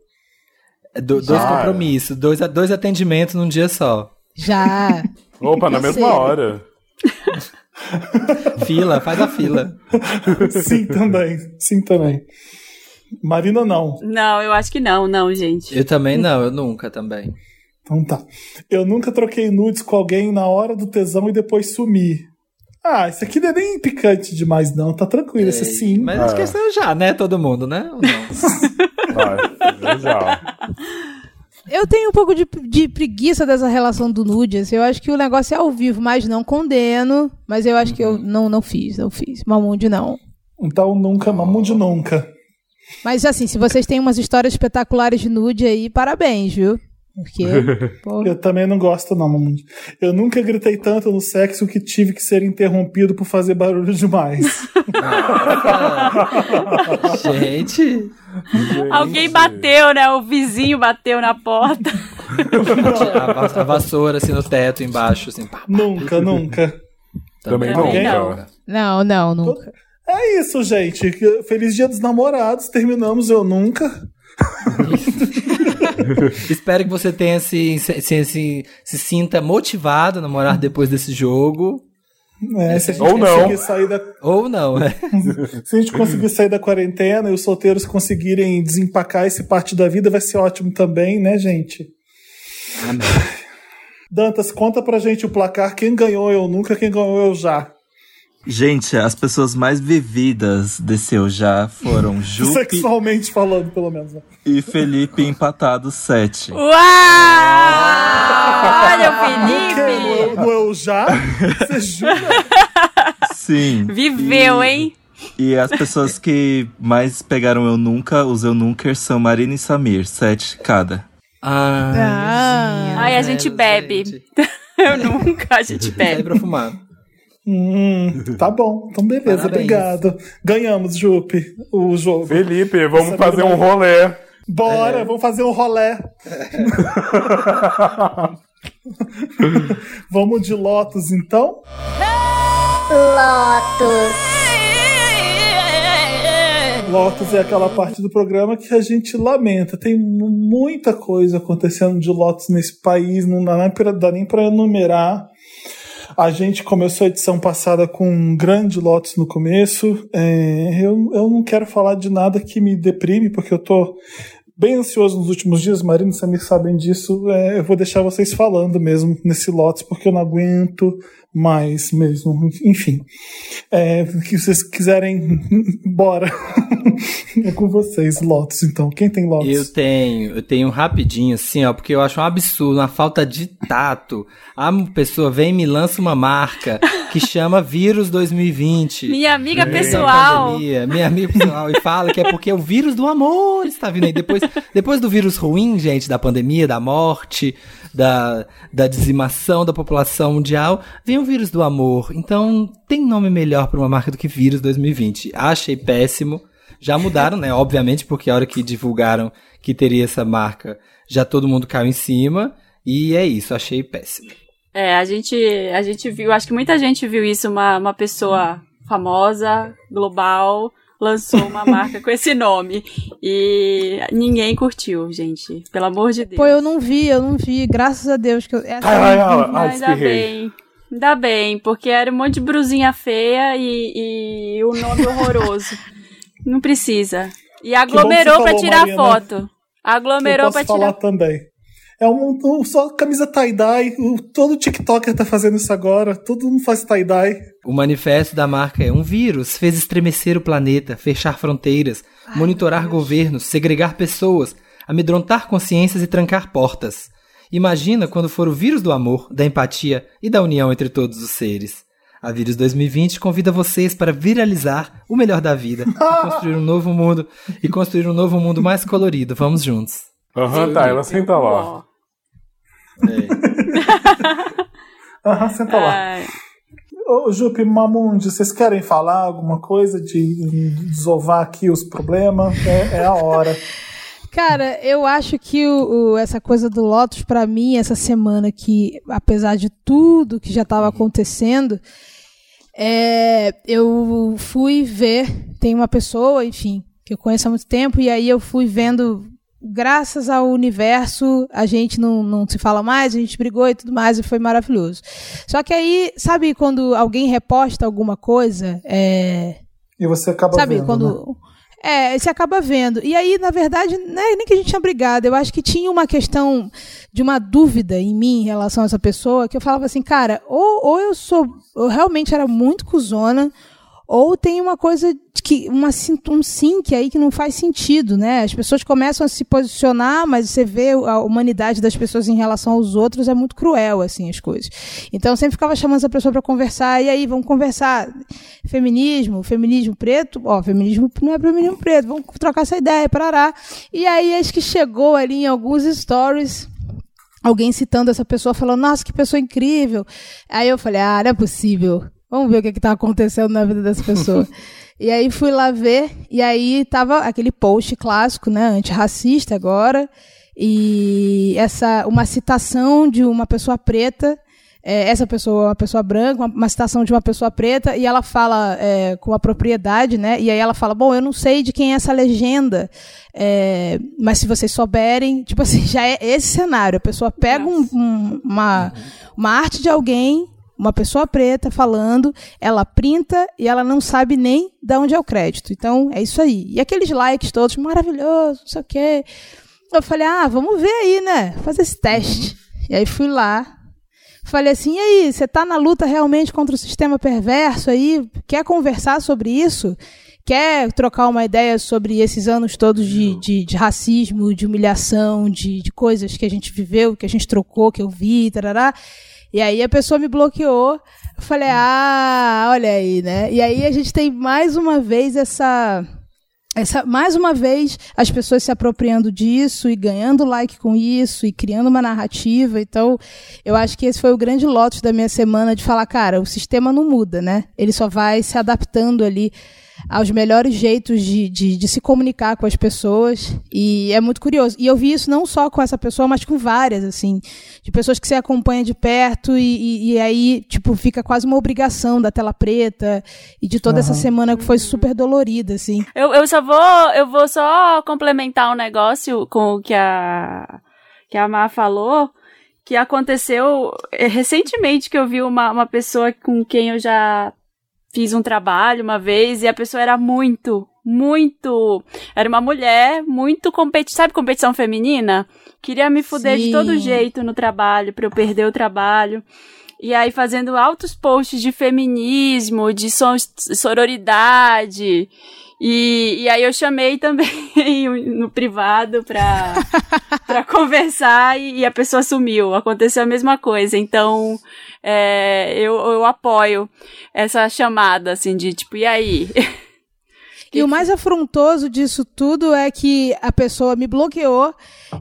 Speaker 3: Do- dois
Speaker 5: Já.
Speaker 3: compromissos, dois, dois atendimentos num dia só.
Speaker 5: Já.
Speaker 4: Opa, na mesma hora.
Speaker 3: Fila, faz a fila.
Speaker 1: Sim, também. Sim, também. Marina, não.
Speaker 2: Não, eu acho que não, não, gente.
Speaker 3: Eu também não, eu nunca também.
Speaker 1: Então tá. Eu nunca troquei nudes com alguém na hora do tesão e depois sumi. Ah, isso aqui não é nem picante demais, não. Tá tranquilo, esse sim.
Speaker 3: Mas acho que essa eu já, né? Todo mundo, né? Ou não?
Speaker 4: Vai, já.
Speaker 5: Eu tenho um pouco de, de preguiça dessa relação do nude. assim, Eu acho que o negócio é ao vivo, mas não condeno. Mas eu acho que eu não, não fiz, não fiz. Mamundi não.
Speaker 1: Então nunca, Mamundi nunca.
Speaker 5: Mas assim, se vocês têm umas histórias espetaculares de nude aí, parabéns, viu? Porque. pô,
Speaker 1: Eu também não gosto, não. Eu nunca gritei tanto no sexo que tive que ser interrompido por fazer barulho demais.
Speaker 3: Gente,
Speaker 2: Alguém bateu, né? O vizinho bateu na porta.
Speaker 3: a, va- a vassoura assim no teto embaixo, assim. Pá,
Speaker 1: nunca, nunca.
Speaker 4: Também
Speaker 2: Também
Speaker 4: nunca.
Speaker 5: Não, não, nunca.
Speaker 1: É isso, gente. Feliz Dia dos Namorados. Terminamos Eu Nunca.
Speaker 3: Espero que você tenha se, se, se, se, se sinta motivado a namorar depois desse jogo.
Speaker 1: É, se a gente
Speaker 4: Ou não.
Speaker 1: conseguir sair da,
Speaker 3: Ou não, né?
Speaker 1: se a gente conseguir sair da quarentena e os solteiros conseguirem desempacar esse parte da vida, vai ser ótimo também, né, gente?
Speaker 3: Amém.
Speaker 1: Dantas, conta pra gente o placar. Quem ganhou Eu Nunca, quem ganhou Eu Já.
Speaker 6: Gente, as pessoas mais vividas desse eu já foram Jupe
Speaker 1: Sexualmente falando, pelo menos. né?
Speaker 6: e Felipe empatados 7.
Speaker 2: Uau! Olha o Felipe!
Speaker 1: No Eu Já? Você jura?
Speaker 6: Sim.
Speaker 2: Viveu, hein?
Speaker 6: E as pessoas que mais pegaram eu nunca, os eu nunca são Marina e Samir, 7 cada.
Speaker 3: Ah,
Speaker 5: Ah.
Speaker 2: Ai, a gente bebe. Eu nunca, a gente
Speaker 3: Sai
Speaker 2: bebe.
Speaker 3: pra fumar.
Speaker 1: Hum, tá bom. Então, beleza.
Speaker 3: Parabéns.
Speaker 1: Obrigado. Ganhamos, Jupe, o jogo.
Speaker 4: Felipe, vamos
Speaker 1: Essa
Speaker 4: fazer um rolê.
Speaker 1: Bora, vamos fazer um rolé. vamos de Lotus, então? Lotus é aquela parte do programa que a gente lamenta. Tem mu- muita coisa acontecendo de Lotus nesse país, não dá nem pra, dá nem pra enumerar. A gente começou a edição passada com um grande Lotus no começo. É, eu, eu não quero falar de nada que me deprime, porque eu tô bem ansioso nos últimos dias. Marina e Samir sabem disso. É, eu vou deixar vocês falando mesmo nesse Lotus, porque eu não aguento mais mesmo. Enfim. É, que vocês quiserem, bora. é com vocês, Lotus, então. Quem tem Lotus?
Speaker 3: Eu tenho, eu tenho um rapidinho, assim, ó, porque eu acho um absurdo, uma falta de tato. A pessoa vem e me lança uma marca que chama Vírus 2020.
Speaker 2: Minha amiga
Speaker 3: da
Speaker 2: pessoal.
Speaker 3: pandemia, minha amiga pessoal, e fala que é porque o vírus do amor está vindo aí. Depois, depois do vírus ruim, gente, da pandemia, da morte, da, da dizimação da população mundial, vem o vírus do amor. Então, tem nome melhor para uma marca do que Vírus 2020. Achei péssimo. Já mudaram, né? Obviamente, porque a hora que divulgaram que teria essa marca, já todo mundo caiu em cima. E é isso, achei péssimo.
Speaker 2: É, a gente, a gente viu, acho que muita gente viu isso, uma, uma pessoa famosa, global, lançou uma marca com esse nome. E ninguém curtiu, gente. Pelo amor de Deus.
Speaker 5: Pô, eu não vi, eu não vi. Graças a Deus que eu. essa-
Speaker 4: Ai, ai, ai, ai,
Speaker 2: ainda bem. Ainda bem, porque era um monte de brusinha feia e, e o nome horroroso. Não precisa. E aglomerou
Speaker 1: falou,
Speaker 2: tirar
Speaker 1: Marina.
Speaker 2: foto.
Speaker 1: eu
Speaker 2: Aglomerou
Speaker 1: posso
Speaker 2: pra
Speaker 1: falar
Speaker 2: tirar
Speaker 1: também. É um, um- só camisa tie-dye. o- Todo TikToker tá fazendo isso agora. Todo mundo faz tie-dye.
Speaker 3: O manifesto da marca é: um vírus fez estremecer o planeta, fechar fronteiras, monitorar governos, segregar pessoas, amedrontar consciências e trancar portas. Imagina quando for o vírus do amor, da empatia e da união entre todos os seres. A Vírus 2020 convida vocês para viralizar o melhor da vida e construir um novo mundo e construir um novo mundo mais colorido. Vamos juntos.
Speaker 4: Aham, tá, ela senta lá.
Speaker 2: Ó.
Speaker 1: Aham, senta lá.
Speaker 2: Ai.
Speaker 1: Ô, Jupe Mamundi, vocês querem falar alguma coisa de desovar aqui os problemas? É, é a hora.
Speaker 5: Cara, eu acho que o, o- essa coisa do Lotus, pra mim, essa semana que, apesar de tudo que já estava acontecendo, é, eu fui ver. Tem uma pessoa, enfim, que eu conheço há muito tempo, e aí eu fui vendo graças ao universo, a gente não, não se fala mais, a gente brigou e tudo mais, e foi maravilhoso. Só que aí, sabe quando alguém reposta alguma coisa? É...
Speaker 1: E você acaba
Speaker 5: Sabe,
Speaker 1: vendo,
Speaker 5: quando.
Speaker 1: né?
Speaker 5: É, você acaba vendo. E aí, na verdade, não é nem que a gente tinha brigado. Eu acho que tinha uma questão de uma dúvida em mim em relação a essa pessoa, que eu falava assim, cara, ou, ou eu sou. Eu realmente era muito cuzona, ou tem uma coisa que. Uma, um sync aí que não faz sentido, né? As pessoas começam a se posicionar, mas você vê a humanidade das pessoas em relação aos outros é muito cruel, assim, as coisas. Então eu sempre ficava chamando essa pessoa para conversar, e aí, vamos conversar. Feminismo, feminismo preto, ó, feminismo não é feminismo preto, vamos trocar essa ideia, parará. E aí, acho que chegou ali em alguns stories alguém citando essa pessoa, falando, nossa, que pessoa incrível. Aí eu falei, ah, não é possível. Vamos ver o que está acontecendo na vida dessa pessoa. e aí fui lá ver, e aí tava aquele post clássico, né, antirracista agora, e essa uma citação de uma pessoa preta é, essa pessoa uma pessoa branca, uma, uma citação de uma pessoa preta, e ela fala é, com a propriedade, né? E aí ela fala, bom, eu não sei de quem é essa legenda, é, mas se vocês souberem, tipo assim, já é esse cenário. A pessoa pega um- um- uma, uma arte de alguém, uma pessoa preta falando, ela printa e ela não sabe nem de onde é o crédito. Então, é isso aí. E aqueles likes todos, maravilhoso, não sei o quê. Eu falei, ah, vamos ver aí, né? Fazer esse teste. E aí fui lá, Falei assim, e aí, você tá na luta realmente contra o sistema perverso aí? Quer conversar sobre isso? Quer trocar uma ideia sobre esses anos todos de, de, de racismo, de humilhação, de, de coisas que a gente viveu, que a gente trocou, que eu vi, tarará? E aí a pessoa me bloqueou. Eu falei, ah, olha aí, né? E aí a gente tem mais uma vez essa essa, mais uma vez, as pessoas se apropriando disso e ganhando like com isso e criando uma narrativa. Então, eu acho que esse foi o grande lote da minha semana de falar, cara, o sistema não muda, né? Ele só vai se adaptando ali aos melhores jeitos de, de, de se comunicar com as pessoas. E é muito curioso. E eu vi isso não só com essa pessoa, mas com várias, assim, de pessoas que você acompanha de perto e, e, e aí, tipo, fica quase uma obrigação da tela preta e de toda essa
Speaker 1: Aham.
Speaker 5: semana que foi super dolorida, assim.
Speaker 2: Eu, eu só vou, eu vou só complementar um negócio com o que a, que a Má falou, que aconteceu eh, recentemente que eu vi uma, uma pessoa com quem eu já fiz um trabalho uma vez e a pessoa era muito, muito, era uma mulher muito competitiva, sabe competição feminina? Queria me fuder de
Speaker 5: Sim.
Speaker 2: todo jeito no trabalho, pra eu perder o trabalho. E aí fazendo altos posts de feminismo, de so- sororidade. E, e aí eu chamei também no privado pra, pra conversar e, e a pessoa sumiu. Aconteceu a mesma coisa. Então, é, eu, eu apoio essa chamada, assim, de tipo, e aí?
Speaker 5: E o mais afrontoso disso tudo é que a pessoa me bloqueou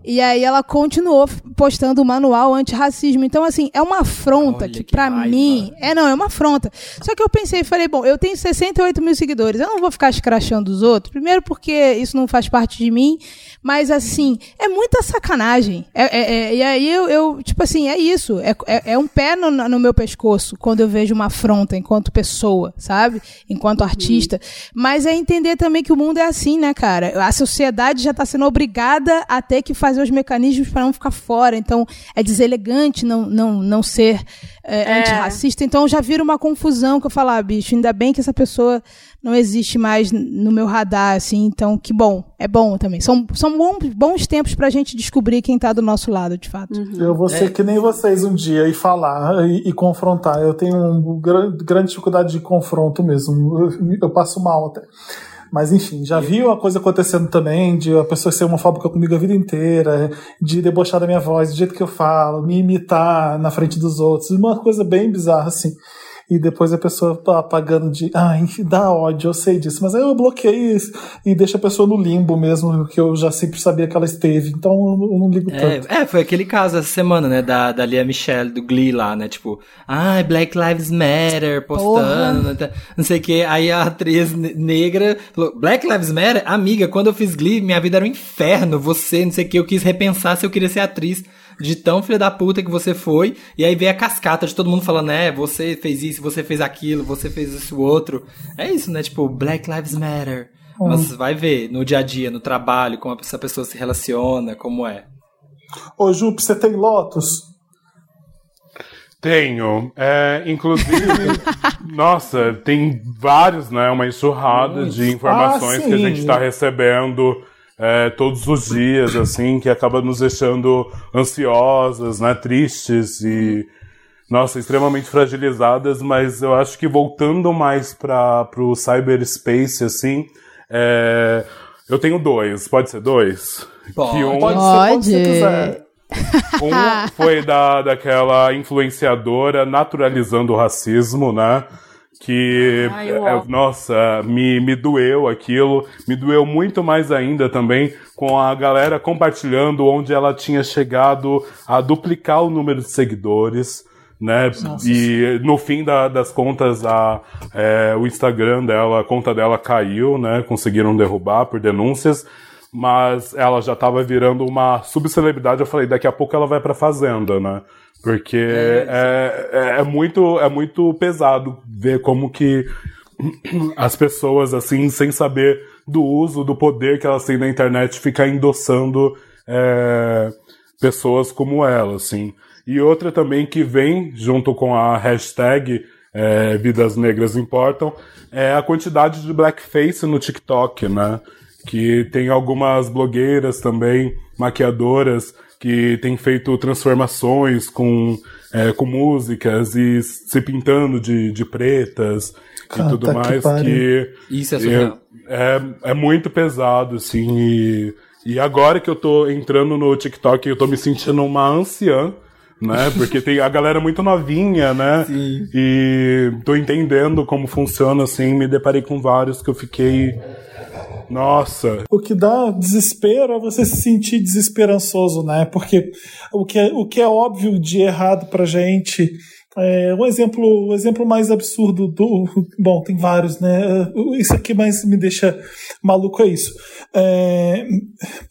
Speaker 5: e aí ela continuou postando o manual antirracismo. Então, assim, é uma afronta
Speaker 3: Olha
Speaker 5: que,
Speaker 3: que
Speaker 5: pra
Speaker 3: raiva.
Speaker 5: mim. É, não, é uma afronta. Só que eu pensei e falei, bom, eu tenho 68 mil seguidores, eu não vou ficar escrachando os outros. Primeiro, porque isso não faz parte de mim, mas, assim, é muita sacanagem. É, é- é- e aí eu, eu, tipo assim, é isso. É, é, é um pé no, no meu pescoço quando eu vejo uma afronta enquanto pessoa, sabe? Enquanto artista. Mas é entender também que o mundo é assim, né, cara? A sociedade já está sendo obrigada a ter que fazer os mecanismos para não ficar fora. Então, é deselegante não, não, não ser é,
Speaker 2: É.
Speaker 5: antirracista. Então, já vira uma confusão que eu falo, ah, bicho, ainda bem que essa pessoa não existe mais no meu radar, assim. Então, que bom. É bom também. São, são bons, bons tempos pra gente descobrir quem tá do nosso lado, de fato.
Speaker 1: Eu vou ser que nem vocês um dia e falar e, e confrontar. Eu tenho uma grande dificuldade de confronto mesmo. Eu, eu passo mal até. Mas enfim, já vi uma coisa acontecendo também, de a pessoa ser homofóbica comigo a vida inteira, de debochar da minha voz, do jeito que eu falo, me imitar na frente dos outros, uma coisa bem bizarra assim. E depois a pessoa tá apagando de. Ai, dá ódio, eu sei disso. Mas aí eu bloqueei isso e deixo a pessoa no limbo mesmo, que eu já sempre sabia que ela esteve. Então eu não- ligo tanto.
Speaker 3: É, é, foi aquele caso essa semana, né, da, da Lia Michelle, do Glee lá, né, tipo, ai, Black Lives Matter, postando, né, tá- não sei o que, aí a atriz ne- negra falou, Black Lives Matter? Amiga, quando eu fiz Glee, minha vida era um inferno, você, não sei o que, eu quis repensar se eu queria ser atriz de tão filha da puta que você foi, e aí veio a cascata de todo mundo falando, é, você fez isso, você fez aquilo, você fez isso outro, é isso, né, tipo, Black Lives Matter, Mas vai ver no dia a dia, no trabalho, como essa pessoa se relaciona, como é.
Speaker 1: Ô, Jupe, você tem Lotus?
Speaker 4: Tenho. É, inclusive, nossa, tem vários, né? Uma enxurrada de informações
Speaker 1: Ah,
Speaker 4: que a gente está recebendo é, todos os dias, assim, que acaba nos deixando ansiosas, né? Tristes e, nossa, extremamente fragilizadas, mas eu acho que voltando mais para o cyberspace, assim, é, eu tenho dois. Pode ser dois?
Speaker 3: Pode.
Speaker 4: Que um,
Speaker 1: Pode, ser quando você quiser.
Speaker 4: um foi da, daquela influenciadora naturalizando o racismo, né? Que,
Speaker 2: Ai, eu
Speaker 4: é, nossa, me, me doeu aquilo. Me doeu muito mais ainda também com a galera compartilhando onde ela tinha chegado a duplicar o número de seguidores. Né? E no fim da- das contas, a, é, o Instagram dela, a conta dela caiu, né? Conseguiram derrubar por denúncias mas ela já tava virando uma subcelebridade. Eu falei, daqui a pouco ela vai pra Fazenda, né? Porque é, é, é muito, é muito pesado ver como que as pessoas, assim, sem saber do uso, do poder que elas têm na internet, ficam endossando é, pessoas como ela, assim. E outra também que vem junto com a hashtag é, Vidas Negras Importam é a quantidade de blackface no TikTok, né? Que tem algumas blogueiras também, maquiadoras, que têm feito transformações com, é, com músicas e se pintando de, de pretas
Speaker 1: Cata
Speaker 4: e tudo
Speaker 1: que
Speaker 4: mais,
Speaker 1: pariu.
Speaker 4: que
Speaker 3: Isso é surreal.
Speaker 4: é, é muito pesado, assim, e, e agora que eu tô entrando no TikTok, eu tô me sentindo uma anciã, né? Porque tem a galera muito novinha, né?
Speaker 3: Sim.
Speaker 4: E tô entendendo como funciona, assim, me deparei com vários que eu fiquei. Nossa,
Speaker 1: O que dá desespero é você se sentir desesperançoso, né? Porque o que é, o que é óbvio de errado pra gente. É, um exemplo, o exemplo mais absurdo do. Bom, tem vários, né? Isso aqui mais me deixa maluco é isso. É,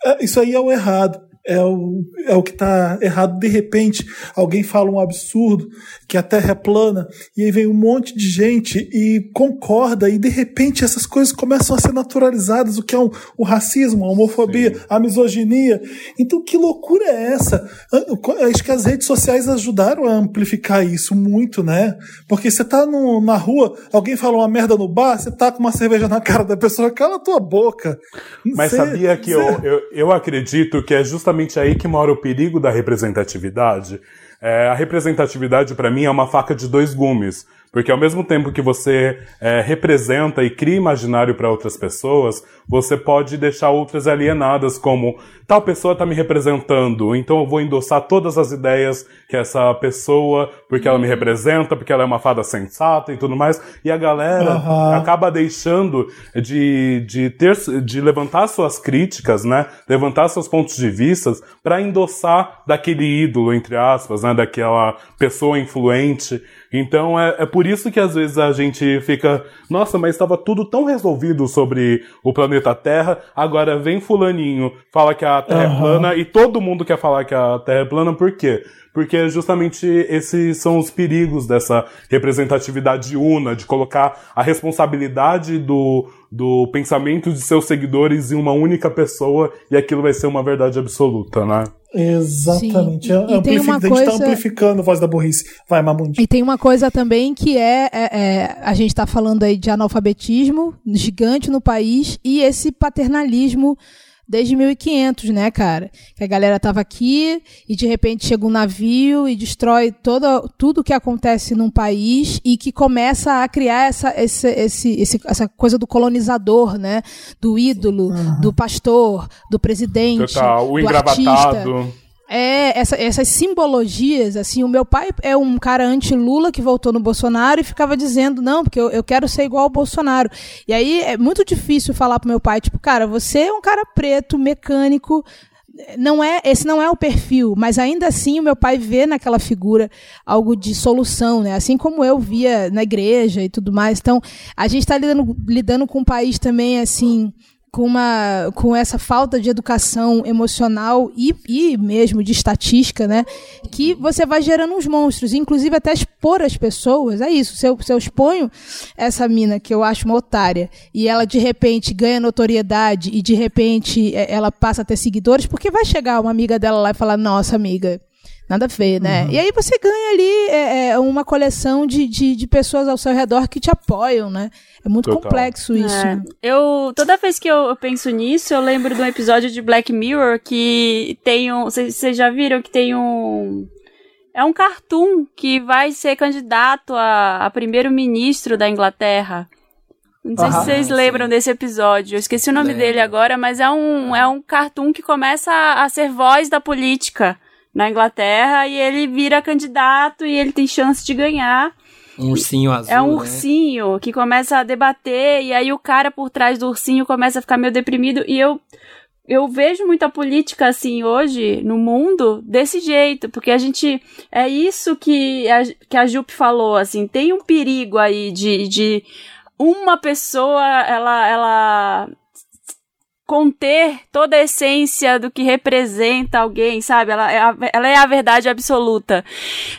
Speaker 1: é, isso aí é o errado. É o, é o que tá errado. De repente, alguém fala um absurdo, que a Terra é plana, e aí vem um monte de gente e concorda, e de repente essas coisas começam a ser naturalizadas, o que é um, o racismo, a homofobia, a misoginia. Então, que loucura é essa? Acho que as redes sociais ajudaram a amplificar isso muito, né? Porque você tá no- na rua, alguém fala uma merda no bar, você tá com uma cerveja na cara da pessoa, cala a tua boca.
Speaker 4: Mas
Speaker 1: Você-
Speaker 4: sabia que eu,
Speaker 1: você-
Speaker 4: eu, eu acredito que é justamente aí que mora o perigo da representatividade? É, a representatividade, para mim, é uma faca de dois gumes. Porque ao mesmo tempo que você é, representa e cria imaginário para outras pessoas, você pode deixar outras alienadas, como tal pessoa está me representando, então eu vou endossar todas as ideias que essa pessoa, porque ela me representa, porque ela é uma fada sensata e tudo mais. E a galera
Speaker 1: Aham.
Speaker 4: acaba deixando de, de ter de levantar suas críticas, né? Levantar seus pontos de vista para endossar daquele ídolo, entre aspas, né? Daquela pessoa influente. Então é, é por isso que às vezes a gente fica, nossa, mas estava tudo tão resolvido sobre o planeta Terra, agora vem fulaninho, fala que a Terra é
Speaker 1: Aham.
Speaker 4: plana e todo mundo quer falar que a Terra é plana, por quê? Porque justamente esses são os perigos dessa representatividade una, de colocar a responsabilidade do, do pensamento de seus seguidores em uma única pessoa e aquilo vai ser uma verdade absoluta, né?
Speaker 1: Exatamente.
Speaker 5: Sim. E- e tem uma
Speaker 1: a gente tá
Speaker 5: coisa-
Speaker 1: amplificando a voz da burrice. Vai, Mamundi.
Speaker 5: E tem uma coisa também que é, é- é, a gente está falando aí de analfabetismo gigante no país e esse paternalismo desde 1500, né, cara? Que a galera tava aqui e de repente chega um navio e destrói toda, tudo que acontece num país e que começa a criar essa, esse, esse, esse- essa coisa do colonizador, né? Do ídolo, do pastor, do presidente,
Speaker 4: Total, o
Speaker 5: do artista. É, essa- essas simbologias, assim, o meu pai é um cara anti-Lula que votou no Bolsonaro e ficava dizendo, não, porque eu, eu quero ser igual ao Bolsonaro. E aí é muito difícil falar pro meu pai, tipo, cara, você é um cara preto, mecânico, não é, esse não é o perfil, mas ainda assim o meu pai vê naquela figura algo de solução, né? Assim como eu via na igreja e tudo mais. Então, a gente está lidando, lidando com um país também, assim, com, uma, com essa falta de educação emocional e, e mesmo de estatística, né? Que você vai gerando uns monstros, inclusive até expor as pessoas. É isso. Se eu, se eu exponho essa mina, que eu acho uma otária, e ela de repente ganha notoriedade e de repente é, ela passa a ter seguidores, porque vai chegar uma amiga dela lá e falar: Nossa, amiga, Nada a ver, né? Uhum. E aí você ganha ali é, é, uma coleção de, de, de, pessoas ao seu redor que te apoiam, né? É muito Total. complexo isso. É.
Speaker 2: Eu, toda vez que eu, eu, penso nisso, eu lembro de um episódio de Black Mirror que tem um. Vocês já viram que tem um. É um cartoon que vai ser candidato a, a primeiro-ministro da Inglaterra. Não sei uhum, se vocês lembram sim. desse episódio. Eu esqueci o nome Lembra. dele agora, mas é um, é um cartoon que começa a, a ser voz da política na Inglaterra e ele vira candidato e ele tem chance de ganhar.
Speaker 3: Um ursinho azul.
Speaker 2: É um
Speaker 3: né?
Speaker 2: ursinho que começa a debater e aí o cara por trás do ursinho começa a ficar meio deprimido e eu eu vejo muita política assim hoje no mundo desse jeito, porque a gente é isso que a, que a Jupe falou, assim, tem um perigo aí de, de uma pessoa ela ela conter toda a essência do que representa alguém, sabe? Ela é a, ela é a verdade absoluta.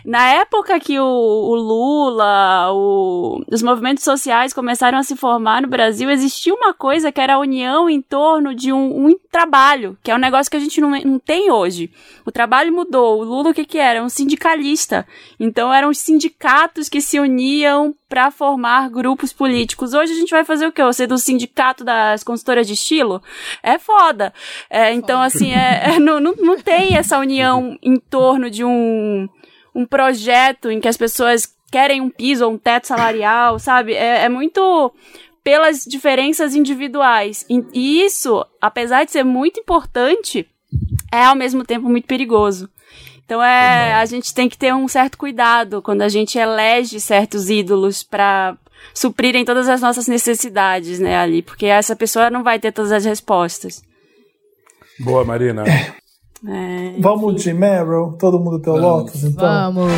Speaker 2: Na época que o, o Lula, o, os movimentos sociais começaram a se formar no Brasil, existia uma coisa que era a união em torno de um, um trabalho, que é um negócio que a gente não, não tem hoje. O trabalho mudou. O Lula o que que era? Um sindicalista. Então eram os sindicatos que se uniam para formar grupos políticos. Hoje a gente vai fazer o quê? Você do sindicato das consultoras de estilo? É foda. É, então, assim, é, é, não, não, não tem essa união em torno de um, um projeto em que as pessoas querem um piso ou um teto salarial, sabe? É, é muito pelas diferenças individuais. E isso, apesar de ser muito importante, é ao mesmo tempo muito perigoso. Então é, a gente tem que ter um certo cuidado quando a gente elege certos ídolos para suprirem todas as nossas necessidades, né, ali, porque essa pessoa não vai ter todas as respostas.
Speaker 4: Boa, Marina. É.
Speaker 1: É, Vamos de Meryl? Todo mundo tem o Lotus, então?
Speaker 5: Vamos.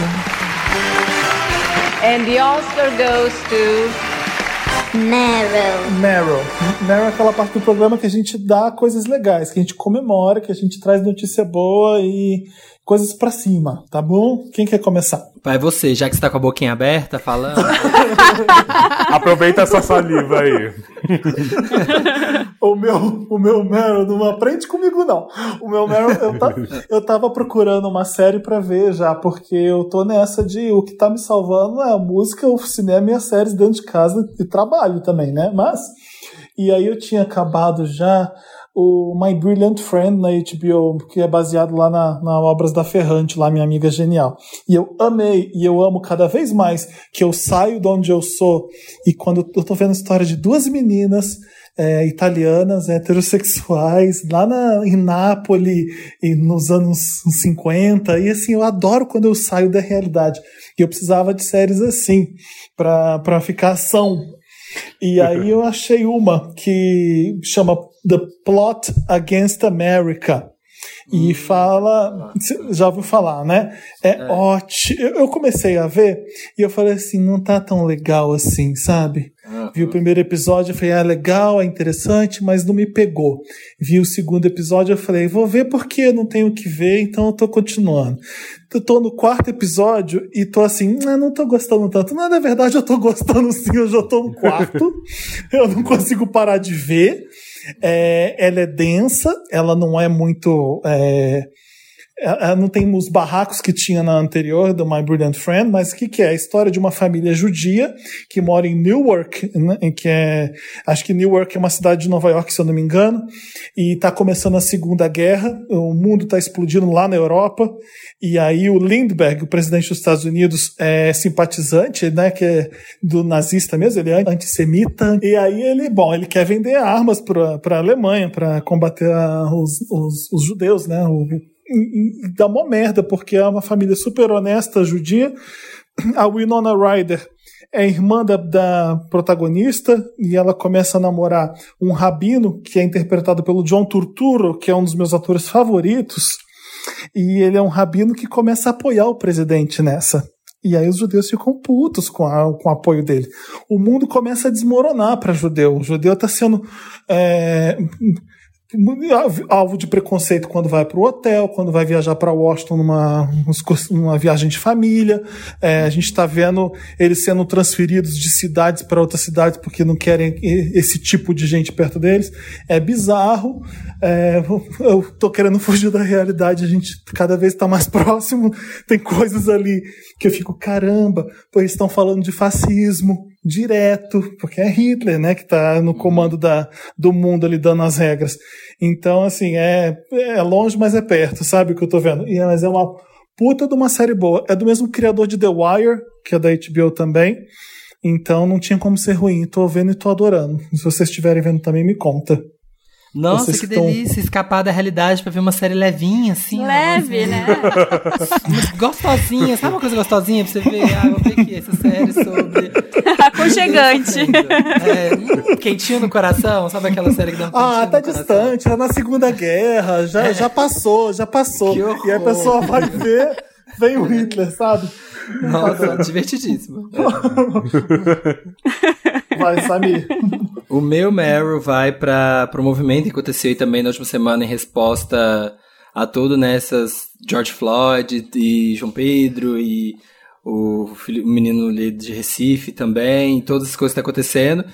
Speaker 7: And the Oscar goes to Meryl.
Speaker 1: Meryl. Meryl é aquela parte do programa que a gente dá coisas legais, que a gente comemora, que a gente traz notícia boa e coisas para cima, tá bom? Quem quer começar?
Speaker 3: Vai você, já que você tá com a boquinha aberta falando.
Speaker 4: Aproveita essa saliva aí.
Speaker 1: o meu, o meu Meryl não aprende comigo não. O meu Meryl eu, tá, eu tava procurando uma série para ver já, porque eu tô nessa de o que tá me salvando é a música, o cinema e as séries dentro de casa e trabalho também, né? Mas e aí eu tinha acabado já o My Brilliant Friend na HBO, que é baseado lá na, na obras da Ferrante, lá minha amiga genial. E eu amei, e eu amo cada vez mais que eu saio de onde eu sou, e quando eu tô vendo a história de duas meninas é, italianas, heterossexuais, lá na, em Nápoles, e nos anos 50, e assim, eu adoro quando eu saio da realidade. E eu precisava de séries assim, para ficar ação. E aí eu achei uma que chama The Plot Against America. E hum. fala. Já ouviu falar, né? É, é. ótimo. Eu comecei a ver e eu falei assim: não tá tão legal assim, sabe? Vi o primeiro episódio, eu falei: ah, legal, é interessante, mas não me pegou. Vi o segundo episódio, eu falei: vou ver porque eu não tenho que ver, então eu tô continuando. Eu tô no quarto episódio e tô assim: ah, não tô gostando tanto. Não, na verdade, eu tô gostando sim, eu já tô no quarto. eu não consigo parar de ver. É, ela é densa, ela não é muito. É, ela não tem os barracos que tinha na anterior do My Brilliant Friend, mas o que, que é? A história de uma família judia que mora em Newark, né, que é, acho que Newark é uma cidade de Nova York, se eu não me engano, e está começando a Segunda Guerra, o mundo está explodindo lá na Europa, e aí o Lindbergh, o presidente dos Estados Unidos, é simpatizante, né, que é do nazista mesmo, ele é antissemita, e aí ele, bom, ele quer vender armas para a Alemanha para combater os, os, os, judeus, né, o, e, e dá uma merda, porque é uma família super honesta, judia, a Winona Ryder é irmã da, da, protagonista e ela começa a namorar um rabino que é interpretado pelo John Turturro, que é um dos meus atores favoritos. E ele é um rabino que começa a apoiar o presidente nessa. E aí os judeus ficam putos com, a- com o apoio dele. O mundo começa a desmoronar para judeu. O judeu está sendo é, alvo de preconceito quando vai para o hotel, quando vai viajar para Washington numa, numa viagem de família. É, a gente está vendo eles sendo transferidos de cidades para outras cidades porque não querem esse tipo de gente perto deles. É bizarro. É, eu tô querendo fugir da realidade. A gente cada vez está mais próximo. Tem coisas ali que eu fico, caramba, eles estão falando de fascismo direto, porque é Hitler, né, que tá no comando da, do mundo ali dando as regras. Então, assim, é, é longe, mas é perto, sabe o que eu tô vendo? E, mas é uma puta de uma série boa. É do mesmo criador de The Wire, que é da HBO também. Então não tinha como ser ruim. Tô vendo e tô adorando. Se vocês estiverem vendo também, me conta.
Speaker 3: Nossa,
Speaker 1: Vocês
Speaker 3: que delícia, escapar da realidade pra ver uma série levinha, assim.
Speaker 2: Leve, né?
Speaker 3: Gostosinha, sabe uma coisa gostosinha pra você ver? Ah, vou ver aqui essa série sobre.
Speaker 2: Aconchegante.
Speaker 3: É, hum, quentinho no coração, sabe aquela série que dá um
Speaker 1: Ah,
Speaker 3: no
Speaker 1: tá
Speaker 3: coração?
Speaker 1: distante, é na Segunda Guerra, já, já passou, já passou.
Speaker 3: Que horror.
Speaker 1: E aí a pessoa vai ver, vem o Hitler, sabe?
Speaker 3: Nossa, divertidíssimo.
Speaker 1: Vai, Samir.
Speaker 3: O meu Meryl vai para o movimento que aconteceu também na última semana em resposta a tudo nessas George Floyd e João Pedro e o, filho- o menino de Recife também, todas as coisas que estão acontecendo,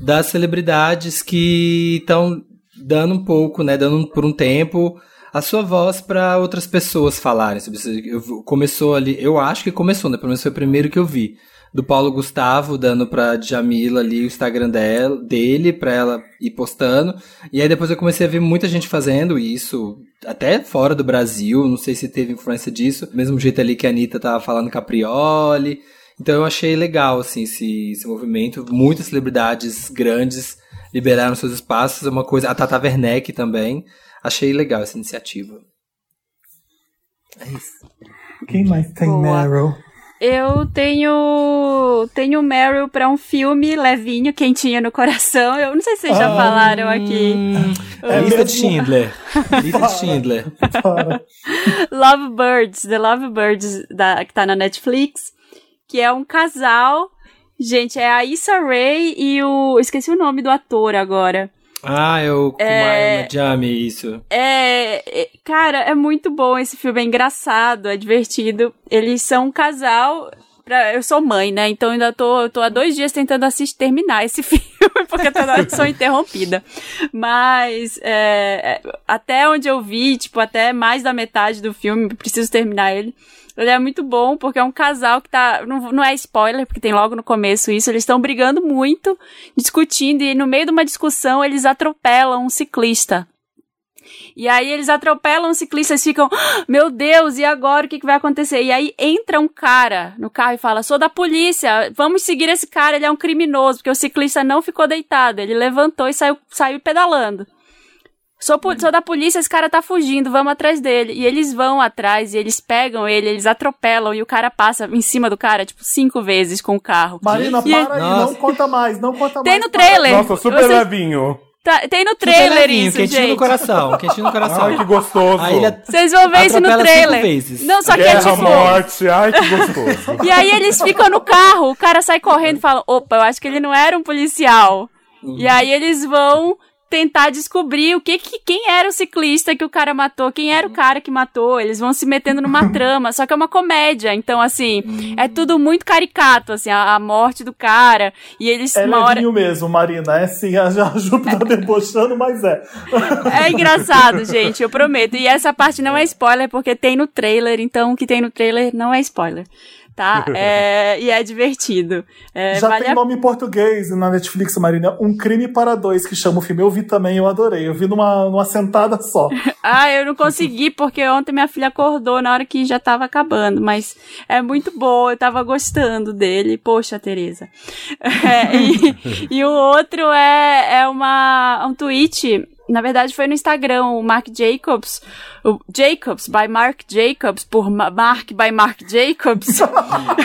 Speaker 3: das celebridades que estão dando um pouco, né, dando por um tempo a sua voz para outras pessoas falarem sobre isso. Eu- começou ali, eu acho que começou, né, pelo menos foi o primeiro que eu vi do Paulo Gustavo dando pra Jamila ali o Instagram dela, dele pra ela ir postando. E aí depois eu comecei a ver muita gente fazendo isso, até fora do Brasil, não sei se teve influência disso. Do mesmo jeito ali que a Anitta tava falando Caprioli. Então eu achei legal, assim, esse, esse movimento. Muitas celebridades grandes liberaram seus espaços, é uma coisa... A Tata Werneck também. Achei legal essa iniciativa. É isso.
Speaker 1: Quem mais tem
Speaker 2: Boa.
Speaker 1: Meryl?
Speaker 2: Eu tenho tenho Meryl pra um filme levinho, quentinho no coração. Eu não sei se vocês já
Speaker 1: Ah,
Speaker 2: fala aqui.
Speaker 1: É
Speaker 3: lista de
Speaker 1: mesmo?
Speaker 3: Schindler. Lista de Schindler.
Speaker 1: Para.
Speaker 2: Lovebirds, The Lovebirds, da, que tá na Netflix, que é um casal. Gente, é a Issa Rae e o. Esqueci o nome do ator agora.
Speaker 3: Ah, é o Kumail Najami, isso.
Speaker 2: É, é- Cara, é muito bom esse filme, é engraçado, é divertido. Eles são um casal. Pra, eu sou mãe, né? Então ainda tô, eu tô há dois dias tentando assistir, terminar esse filme, porque toda hora eu sou interrompida. Mas é, é, até onde eu vi, tipo, até mais da metade do filme, preciso terminar ele. Ele é muito bom, porque é um casal que tá. Não, não é spoiler, porque tem logo no começo isso. Eles estão brigando muito, discutindo, e no meio de uma discussão eles atropelam um ciclista. E aí eles atropelam o ciclista, eles ficam, "Ah, meu Deus, e agora o que, que vai acontecer? E aí entra um cara no carro e fala, sou da polícia, vamos seguir esse cara, ele é um criminoso, porque o ciclista não ficou deitado, ele levantou e saiu, saiu pedalando. Sou, sou da polícia, esse cara tá fugindo, vamos atrás dele. E eles vão atrás, e eles pegam ele, eles atropelam, e o cara passa em cima do cara, tipo, cinco vezes com o carro.
Speaker 1: Marina,
Speaker 2: E-
Speaker 1: para aí, não conta mais, não conta
Speaker 2: Tem
Speaker 1: mais.
Speaker 2: no trailer.
Speaker 4: Nossa, super
Speaker 2: Vocês-
Speaker 4: levinho.
Speaker 2: Tá- tem no trailer isso,
Speaker 3: quentinho no
Speaker 2: gente.
Speaker 3: coração, quentinho no coração.
Speaker 4: Ai, que gostoso.
Speaker 2: Vocês vão ver isso no trailer. Não, só que é
Speaker 4: Guerra,
Speaker 2: tipo.
Speaker 4: morte, ai, que gostoso.
Speaker 2: E aí eles ficam no carro, o cara sai correndo e fala: opa, eu acho que ele não era um policial. E aí eles vão tentar descobrir o que, que quem era o ciclista que o cara matou, quem era o cara que matou. Eles vão se metendo numa trama, só que é uma comédia. Então, assim, é tudo muito caricato, assim, a, a morte do cara. E eles,
Speaker 1: É
Speaker 2: uma hora.
Speaker 1: mesmo, Marina. É sim, a, a Ju tá debochando, mas é.
Speaker 2: É engraçado, gente, eu prometo. E essa parte não é spoiler, porque tem no trailer, então o que tem no trailer não é spoiler. Tá? É, e é divertido. É,
Speaker 1: Já
Speaker 2: vale
Speaker 1: tem
Speaker 2: a
Speaker 1: nome em português na Netflix, Marina. Um Crime para Dois, que chama o filme. Eu vi também, eu adorei. Eu vi numa, numa sentada só.
Speaker 2: Ah, eu não consegui porque ontem minha filha acordou na hora que já tava acabando, mas é muito bom, eu tava gostando dele. Poxa, Tereza. É, e, e o outro é, é uma, um tweet, na verdade foi no Instagram, o Mark Jacobs, o Jacobs, by Mark Jacobs, por Ma- Mark by Mark Jacobs.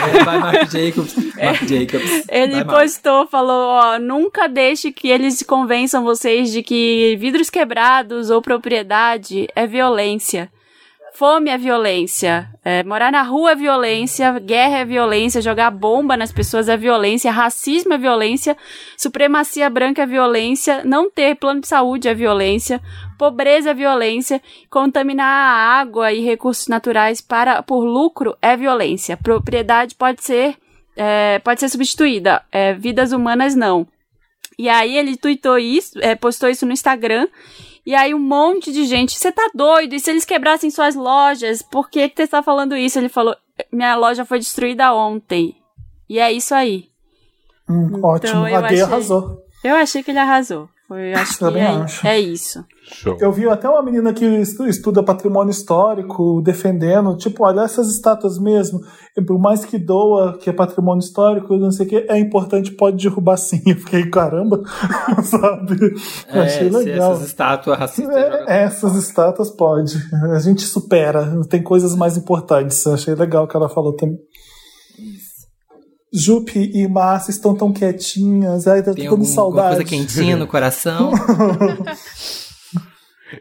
Speaker 3: É, vai Mark Jacobs. Mark Jacobs.
Speaker 2: Ele
Speaker 3: Vai, Mark.
Speaker 2: postou, falou, ó, nunca deixe que eles convençam vocês de que vidros quebrados ou propriedade é violência. Fome é violência. É, morar na rua é violência. Guerra é violência. Jogar bomba nas pessoas é violência. Racismo é violência. Supremacia branca é violência. Não ter plano de saúde é violência. Pobreza é violência. Contaminar a água e recursos naturais para por lucro é violência. Propriedade pode ser é, pode ser substituída. É, vidas humanas não. E aí ele tweetou isso, é, postou isso no Instagram. E aí um monte de gente, você tá doido? E se eles quebrassem suas lojas? Por que, que você tá falando isso? Ele falou, minha loja foi destruída ontem. E é isso aí.
Speaker 1: Hum,
Speaker 2: Então,
Speaker 1: ótimo,
Speaker 2: eu
Speaker 1: a gay
Speaker 2: achei-
Speaker 1: arrasou.
Speaker 2: Eu achei que ele arrasou. Foi, acho que
Speaker 1: Também
Speaker 2: é,
Speaker 1: acho.
Speaker 2: é isso.
Speaker 4: Show.
Speaker 1: Eu vi até uma menina que estu- estuda patrimônio histórico defendendo, tipo, olha essas estátuas mesmo, e por mais que doa que é patrimônio histórico, não sei o que, é importante, pode derrubar sim. Eu fiquei, caramba, sabe? Eu achei
Speaker 3: É, se
Speaker 1: legal.
Speaker 3: essas estátuas racistas.
Speaker 1: É,
Speaker 3: jogam-
Speaker 1: essas estátuas pode. A gente supera. Tem coisas mais importantes. Eu achei legal que ela falou também. Jupe e Márcia estão tão quietinhas. Ai, tá
Speaker 3: Tem algum, alguma
Speaker 1: saudade.
Speaker 3: coisa quentinha no coração?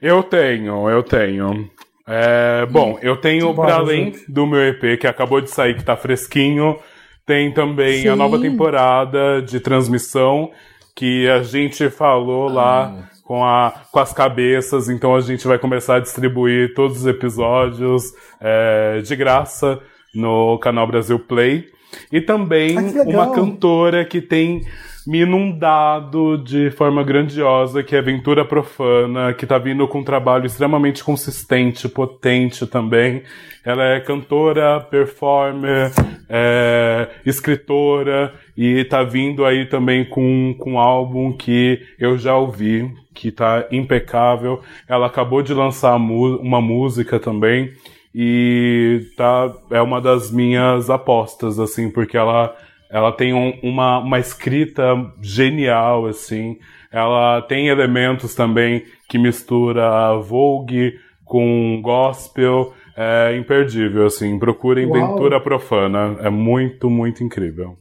Speaker 4: Eu tenho, eu tenho. É, bom, eu tenho,
Speaker 1: Bora,
Speaker 4: para além
Speaker 1: gente.
Speaker 4: do meu EP, que acabou de sair, que tá fresquinho, tem também a
Speaker 5: Sim.
Speaker 4: nova temporada de transmissão, que a gente falou lá com, a, com as cabeças, então a gente vai começar a distribuir todos os episódios é, de graça no canal Brasil Play. E também
Speaker 1: Ah,
Speaker 4: uma cantora que tem me inundado de forma grandiosa, que é Ventura Profana, que tá vindo com um trabalho extremamente consistente, potente também. Ela é cantora, performer, é, escritora e tá vindo aí também com, com um álbum que eu já ouvi, que tá impecável. Ela acabou de lançar uma música também e tá é uma das minhas apostas assim porque ela ela tem um- uma, uma escrita genial assim ela tem elementos também que mistura Vogue com gospel é imperdível assim procurem
Speaker 1: Uau.
Speaker 4: Ventura Profana é muito muito incrível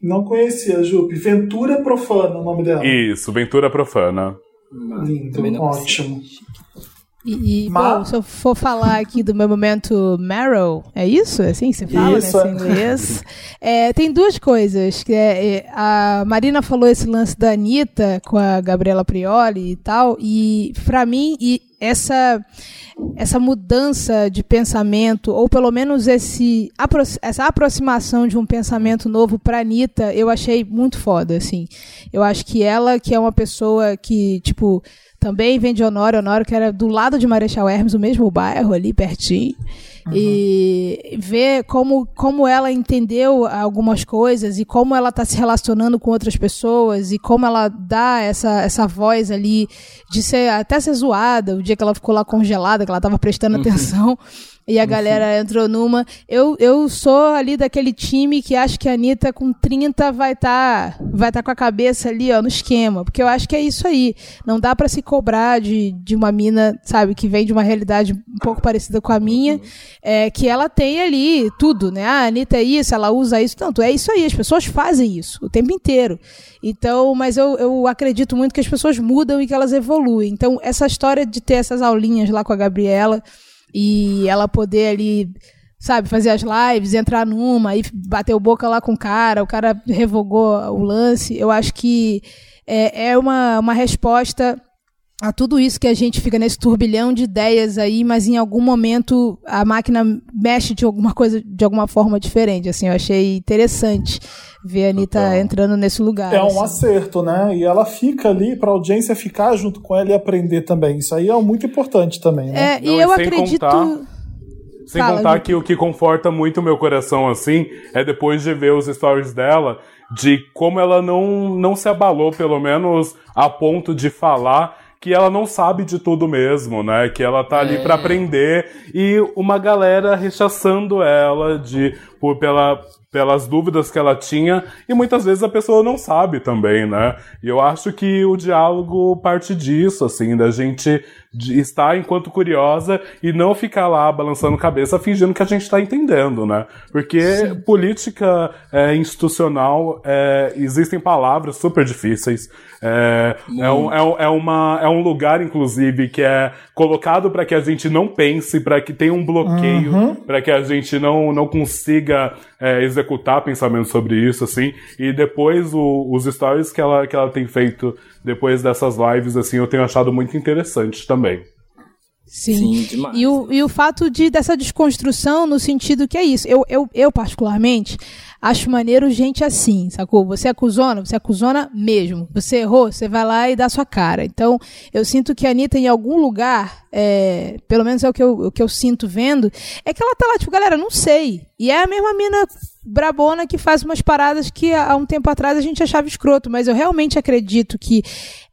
Speaker 1: Não conhecia, Jupe. Ventura Profana, o nome dela.
Speaker 4: isso Ventura Profana
Speaker 1: Lindo, ótimo.
Speaker 5: E, e,
Speaker 1: Ma-
Speaker 5: bom, se eu for falar aqui do meu momento Marrow, é isso? É assim que se fala,
Speaker 1: Isso,
Speaker 5: né?
Speaker 1: é.
Speaker 5: Em inglês. É, tem duas coisas. Que é, é, a Marina falou esse lance da Anitta com a Gabriela Prioli e tal, e pra mim, e essa, essa mudança de pensamento, ou pelo menos esse, essa aproximação de um pensamento novo pra Anitta, eu achei muito foda, assim. Eu acho que ela, que é uma pessoa que, tipo, também vem de Honório, Honório que era do lado de Marechal Hermes, o mesmo bairro ali, pertinho. E ver como, como ela entendeu algumas coisas e como ela está se relacionando com outras pessoas e como ela dá essa, essa voz ali de ser até ser zoada, o dia que ela ficou lá congelada, que ela estava prestando atenção. E a galera entrou numa. Eu, eu sou ali daquele time que acho que a Anitta com 30 vai estar vai tá com a cabeça ali, ó, no esquema. Porque eu acho que é isso aí. Não dá pra se cobrar de, de uma mina, sabe, que vem de uma realidade um pouco parecida com a minha, é, que ela tem ali tudo, né? Ah, a Anitta é isso, ela usa isso. Tanto, é isso aí, as pessoas fazem isso o tempo inteiro. Então, mas eu, eu acredito muito que as pessoas mudam e que elas evoluem. Então, essa história de ter essas aulinhas lá com a Gabriela e ela poder ali, sabe, fazer as lives, entrar numa e bater o boca lá com o cara, o cara revogou o lance. Eu acho que é, é uma, uma resposta a tudo isso que a gente fica nesse turbilhão de ideias aí, mas em algum momento a máquina mexe de alguma coisa, de alguma forma diferente. Assim, eu achei interessante ver a Anitta
Speaker 4: Total.
Speaker 5: entrando nesse lugar.
Speaker 1: É um
Speaker 5: assim.
Speaker 1: acerto, né? E ela fica ali pra audiência ficar junto com ela e aprender também. Isso aí é muito importante também, né?
Speaker 5: É, e eu
Speaker 4: sem
Speaker 5: acredito.
Speaker 4: contar- Sem
Speaker 5: Fala,
Speaker 4: contar que o que conforta muito o meu coração, assim, é depois de ver os stories dela, de como ela não, não se abalou, pelo menos a ponto de falar que ela não sabe de tudo mesmo, né? Que ela tá ali pra aprender e uma galera rechaçando ela de por, pela, pelas dúvidas que ela tinha, e muitas vezes a pessoa não sabe também, né? E eu acho que o diálogo parte disso, assim, da gente estar enquanto curiosa e não ficar lá balançando cabeça fingindo que a gente está entendendo, né? Porque política é, institucional, é, existem palavras super difíceis. É, é, um, é, é uma, é um lugar, inclusive, que é colocado para que a gente não pense, para que tenha um bloqueio, para que a gente não, não consiga é, executar pensamentos sobre isso, assim. E depois o- os stories que ela, que ela tem feito depois dessas lives, assim, eu tenho achado muito interessante também.
Speaker 5: Sim.
Speaker 3: Sim, demais.
Speaker 5: E o, e o fato de dessa desconstrução no sentido que é isso. Eu, eu, eu particularmente, acho maneiro gente assim, sacou? Você acusona, você acusona mesmo. Você errou, você vai lá e dá sua cara. Então, eu sinto que a Anitta, em algum lugar, é, pelo menos é o que, eu, o que eu sinto vendo, é que ela tá lá, tipo, galera, não sei. E é a mesma mina brabona que faz umas paradas que há um tempo atrás a gente achava escroto, mas eu realmente acredito que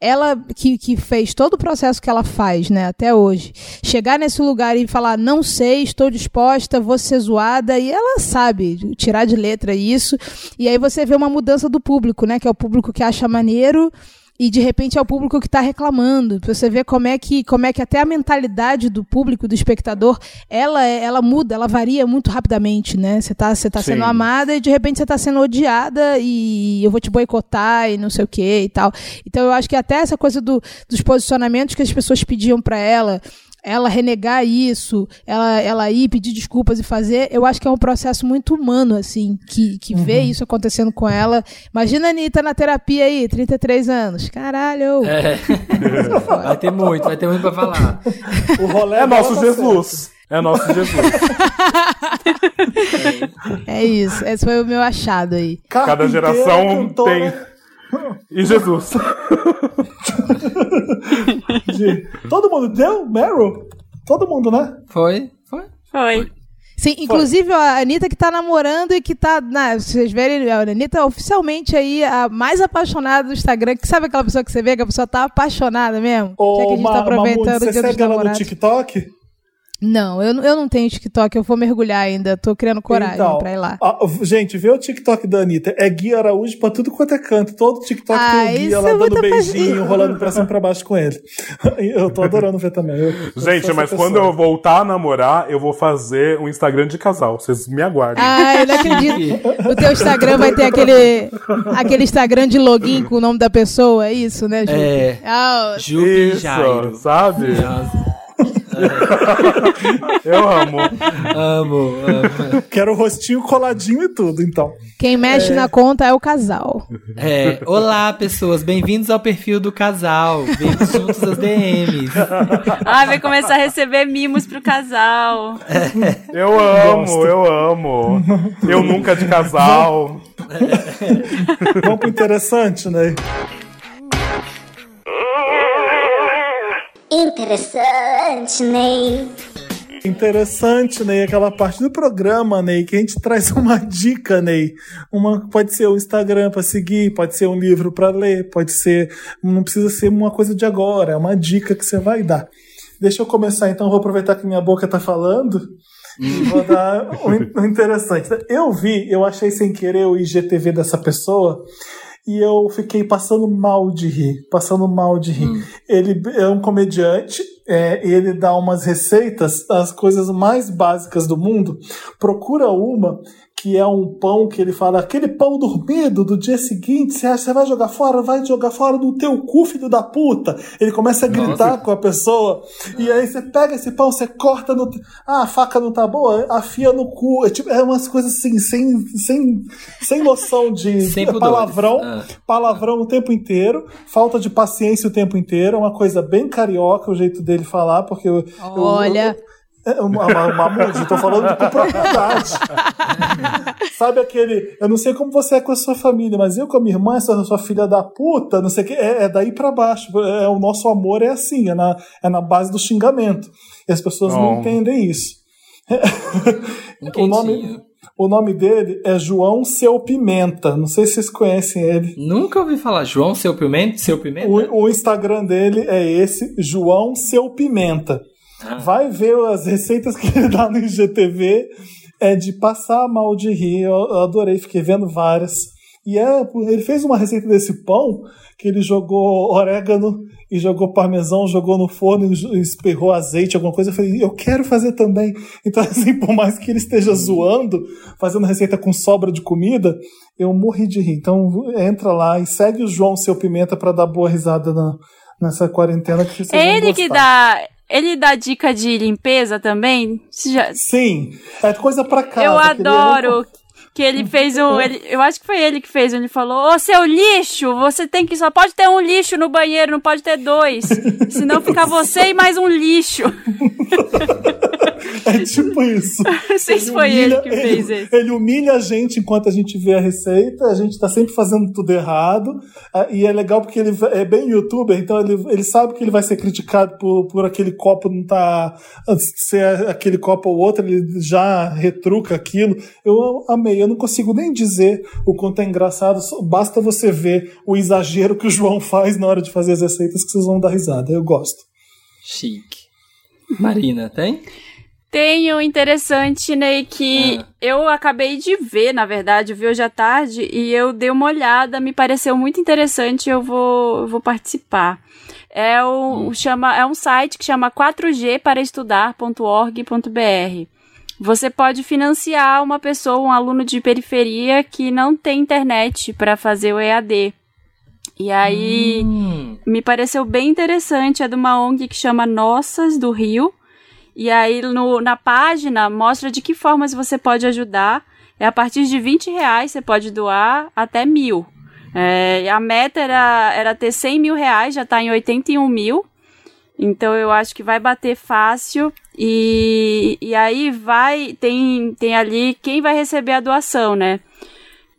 Speaker 5: ela que, que fez todo o processo que ela faz, né, até hoje, chegar nesse lugar e falar não sei, estou disposta, vou ser zoada e ela sabe tirar de letra isso. E aí você vê uma mudança do público, né, que é o público que acha maneiro e de repente é o público que está reclamando. Você vê como é que como é que até a mentalidade do público, do espectador, ela é- ela muda, ela varia muito rapidamente, né? Você tá você tá sendo amada e de repente você tá sendo odiada e eu vou te boicotar e não sei o que e tal. Então eu acho que até essa coisa do, dos posicionamentos que as pessoas pediam para ela ela renegar isso, ela, ela ir pedir desculpas e fazer, eu acho que é um processo muito humano, assim, que, que vê isso acontecendo com ela. Imagina a Anitta na terapia aí, 33 anos. Caralho!
Speaker 3: É. Vai ter muito, vai ter muito pra falar.
Speaker 1: O rolê
Speaker 4: É nosso
Speaker 1: tá
Speaker 4: Jesus. É nosso Jesus.
Speaker 5: É isso, esse foi o meu achado aí.
Speaker 4: Cada geração tem. E Jesus.
Speaker 1: de- Todo mundo deu? Meryl? Todo mundo, né?
Speaker 3: Foi? Foi?
Speaker 2: Foi.
Speaker 5: Sim, inclusive a Anitta que tá namorando e que tá. Na, vocês verem, a Anitta é oficialmente aí a mais apaixonada do Instagram. Que sabe aquela pessoa que você vê que a pessoa tá apaixonada mesmo? Já que a gente tá
Speaker 1: Ma-
Speaker 5: aproveitando
Speaker 1: Mamute,
Speaker 5: o
Speaker 1: você segue ela no. TikTok?
Speaker 5: Não, eu, não- eu não tenho TikTok, eu vou mergulhar ainda. Tô criando coragem
Speaker 1: Então,
Speaker 5: pra ir lá.
Speaker 1: ah, gente, vê o TikTok da Anitta. É Gui Araújo pra tudo quanto é canto. Todo TikTok
Speaker 5: Ah,
Speaker 1: tem o Gui,
Speaker 5: isso
Speaker 1: ela
Speaker 5: é
Speaker 1: dando beijinho, rolando pra cima e pra baixo com ele. Eu tô adorando ver também. Eu-
Speaker 4: Gente, mas
Speaker 1: pessoa.
Speaker 4: quando eu voltar a namorar, eu vou fazer um Instagram de casal. Vocês me aguardem.
Speaker 5: Ah, eu não acredito. O teu Instagram vai ter aquele, aquele Instagram de login com o nome da pessoa, é isso, né, Ju?
Speaker 3: É. Jupe e
Speaker 4: Isso,
Speaker 3: Jairo.
Speaker 4: sabe?
Speaker 3: Nossa,
Speaker 4: Eu amo.
Speaker 3: amo, amo.
Speaker 1: Quero o rostinho coladinho e tudo, então.
Speaker 5: quem mexe na conta é o casal.
Speaker 3: É, olá, pessoas, bem-vindos ao perfil do casal. Vemos juntos as DMs.
Speaker 2: Ah, vai começar a receber mimos pro casal.
Speaker 4: Eu amo, eu amo. Eu nunca de casal.
Speaker 1: Vamos pro interessante, né?
Speaker 7: Interessante, Ney.
Speaker 1: Interessante, Ney, aquela parte do programa, Ney, que a gente traz uma dica, Ney. Uma, pode ser o Instagram pra seguir, pode ser um livro pra ler, pode ser. Não precisa ser uma coisa de agora, é uma dica que você vai dar. Deixa eu começar então, vou aproveitar que minha boca tá falando. E vou dar um, um interessante. Eu vi, eu achei sem querer o IGTV dessa pessoa e eu fiquei passando mal de rir, passando mal de rir. Ele é um comediante, é, ele dá umas receitas das coisas mais básicas do mundo. Procura uma que é um pão que ele fala, aquele pão dormido do dia seguinte, você acha que você vai jogar fora? Vai jogar fora no teu cu, filho da puta. Ele começa a gritar
Speaker 3: Nossa.
Speaker 1: com a pessoa, e aí você pega esse pão, você corta no. Ah, a faca não tá boa? Afia no cu. É, tipo, é umas coisas assim, sem, sem, sem noção de
Speaker 3: Sem
Speaker 1: palavrão,
Speaker 3: Ah.
Speaker 1: palavrão o tempo inteiro, falta de paciência o tempo inteiro, é uma coisa bem carioca o jeito dele falar, porque eu. eu-
Speaker 5: Olha.
Speaker 1: É uma, uma, uma música, tô falando com propriedade. Sabe aquele. Eu não sei como você é com a sua família, mas eu com a minha irmã, essa sua filha da puta, não sei o que, é, é daí pra baixo. É, o nosso amor é assim, é na, é na base do xingamento. E as pessoas não
Speaker 4: Oh.
Speaker 1: entendem isso. O, nome, o nome dele é João Seu Pimenta. Não sei se vocês conhecem ele.
Speaker 3: Nunca ouvi falar. João, seu pimenta? Seu pimenta?
Speaker 1: O, o Instagram dele é esse, João Seu Pimenta.
Speaker 3: Ah.
Speaker 1: Vai ver as receitas que ele dá no IGTV é de passar mal de rir. Eu, eu adorei, fiquei vendo várias. E é, ele fez uma receita desse pão que ele jogou orégano e jogou parmesão, jogou no forno e esperrou azeite, alguma coisa. Eu falei, eu quero fazer também. Então, assim, por mais que ele esteja zoando, fazendo receita com sobra de comida, eu morri de rir. Então, entra lá e segue o João Seu Pimenta para dar boa risada na, nessa quarentena que vão
Speaker 2: ele que dá. Ele dá dica de limpeza também? Já-
Speaker 1: Sim, é coisa pra casa.
Speaker 2: eu adoro que ele fez um. ele- eu acho que foi ele que fez. Ele falou: Ô seu lixo, você tem que. Só pode ter um lixo no banheiro, não pode ter dois. Senão fica você e mais um lixo.
Speaker 1: É tipo isso.
Speaker 2: Não sei se foi ele que fez
Speaker 1: ele,
Speaker 2: esse.
Speaker 1: ele humilha a gente enquanto a gente vê a receita, a gente tá sempre fazendo tudo errado. ah, E é legal porque ele é bem youtuber, então ele, ele sabe que ele vai ser criticado por, por aquele copo não tá. ser aquele copo ou outro, ele já retruca aquilo. Eu amei, eu não consigo nem dizer o quanto é engraçado, basta você ver o exagero que o João faz na hora de fazer as receitas que vocês vão dar risada. Eu gosto.
Speaker 3: Chique. Marina, tem?
Speaker 2: Tenho interessante, Ney, que eu acabei de ver, na verdade, eu vi hoje à tarde e eu dei uma olhada, me pareceu muito interessante, eu vou, eu vou participar. É, o, chama, é um site que chama 4G para estudar.org.br. Você pode financiar uma pessoa, um aluno de periferia que não tem internet para fazer o EAD. E aí
Speaker 3: Hum,
Speaker 2: me pareceu bem interessante, é de uma ONG que chama Nossas do Rio. E aí no, na página mostra de que formas você pode ajudar. É a partir de 20 reais você pode doar até mil. É, a meta era, era ter 100 mil reais, já está em 81 mil. Então eu acho que vai bater fácil. E, e aí vai, tem, tem ali quem vai receber a doação, né?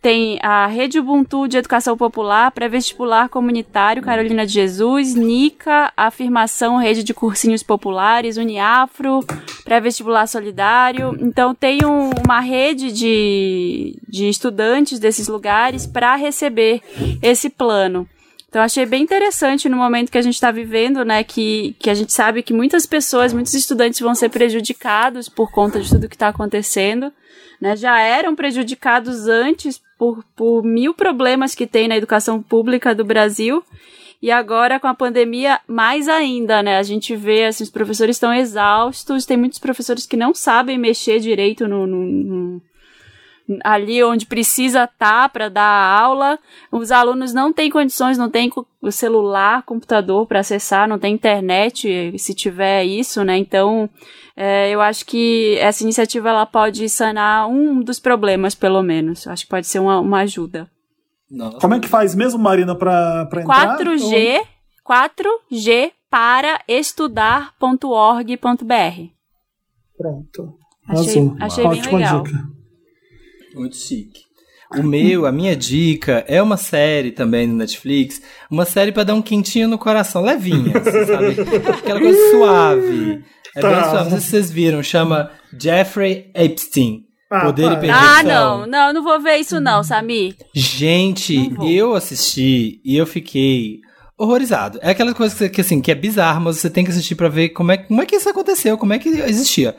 Speaker 2: Tem a Rede Ubuntu de Educação Popular, Pré-Vestibular Comunitário Carolina de Jesus, NICA, Afirmação Rede de Cursinhos Populares, Uniafro, Pré-Vestibular Solidário. Então tem um- uma rede de, de estudantes desses lugares para receber esse plano. Então achei bem interessante no momento que a gente está vivendo, né? Que, que a gente sabe que muitas pessoas, muitos estudantes vão ser prejudicados por conta de tudo que está acontecendo. Né, já eram prejudicados antes por, por mil problemas que tem na educação pública do Brasil. E agora, com a pandemia, mais ainda, né? A gente vê, assim, os professores estão exaustos, tem muitos professores que não sabem mexer direito no, no- no- ali onde precisa estar para dar a aula. Os alunos não têm condições, não têm o celular, computador para acessar, não tem internet, se tiver isso, né? Então, é, eu acho que essa iniciativa ela pode sanar um dos problemas, pelo menos. Eu acho que pode ser uma, uma ajuda.
Speaker 3: nossa.
Speaker 1: Como é que faz mesmo, Marina, pra entrar?
Speaker 2: 4G, 4G para estudar.org.br.
Speaker 1: Pronto.
Speaker 2: Achei, achei bem
Speaker 1: Ótima
Speaker 2: legal.
Speaker 1: dica.
Speaker 3: Muito chique. O meu, a minha dica é uma série também no Netflix, uma série pra dar um quentinho no coração, levinha, assim, sabe? Aquela coisa suave. É
Speaker 1: Tá.
Speaker 3: bem suave. Não sei se vocês viram, chama Jeffrey Epstein.
Speaker 1: Ah,
Speaker 3: Poder
Speaker 1: para.
Speaker 3: e Perfeição.
Speaker 2: Ah, não, não, não vou ver isso não, Samir.
Speaker 3: Gente,
Speaker 2: Não vou.
Speaker 3: eu assisti e eu fiquei horrorizado. É aquela coisa que, assim, que é bizarra, mas você tem que assistir pra ver como é, como é que isso aconteceu, como é que existia.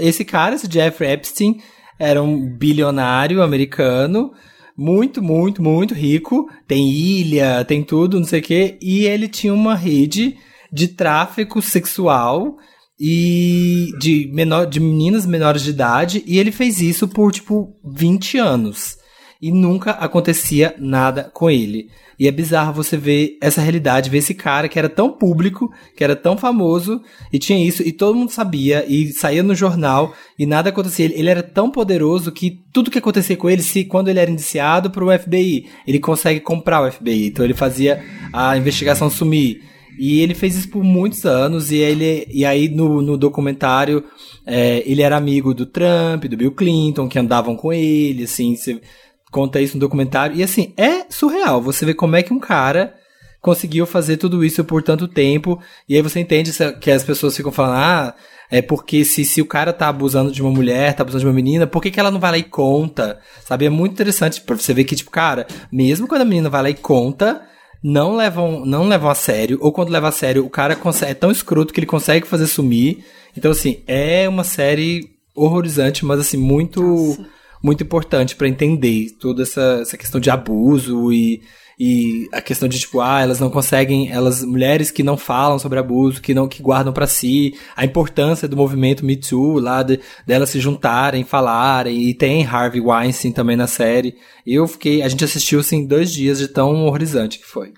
Speaker 3: Esse cara, esse Jeffrey Epstein, era um bilionário americano, muito, muito, muito rico, tem ilha, tem tudo, não sei o quê, e ele tinha uma rede de tráfico sexual e de menor de meninas menores de idade, e ele fez isso por tipo 20 anos e nunca acontecia nada com ele. E é bizarro você ver essa realidade, ver esse cara que era tão público, que era tão famoso, e tinha isso, e todo mundo sabia, e saía no jornal, e nada acontecia. Ele, ele era tão poderoso que tudo que acontecia com ele, se quando ele era indiciado para o FBI, ele consegue comprar o FBI. Então ele fazia a investigação sumir. E ele fez isso por muitos anos, e, ele, e aí no, no documentário é, ele era amigo do Trump, do Bill Clinton, que andavam com ele, assim, você conta isso no documentário. E assim, é surreal você vê como é que um cara conseguiu fazer tudo isso por tanto tempo, e aí você entende que as pessoas ficam falando, ah, é porque se, se o cara tá abusando de uma mulher, tá abusando de uma menina, por que, que ela não vai lá e conta? Sabe? É muito interessante pra você ver que, tipo, cara, mesmo quando a menina vai lá e conta, não levam, não levam a sério, ou quando leva a sério, o cara consegue, é tão escroto que ele consegue fazer sumir. Então, assim, é uma série horrorizante, mas assim, muito, muito importante pra entender toda essa, essa questão de abuso e, e a questão de tipo, ah, elas não conseguem, elas mulheres que não falam sobre abuso, que não que guardam pra si, a importância do movimento Me Too lá de, delas se juntarem, falarem e tem Harvey Weinstein também na série. Eu fiquei, a gente assistiu assim dois dias de tão horrorizante que foi.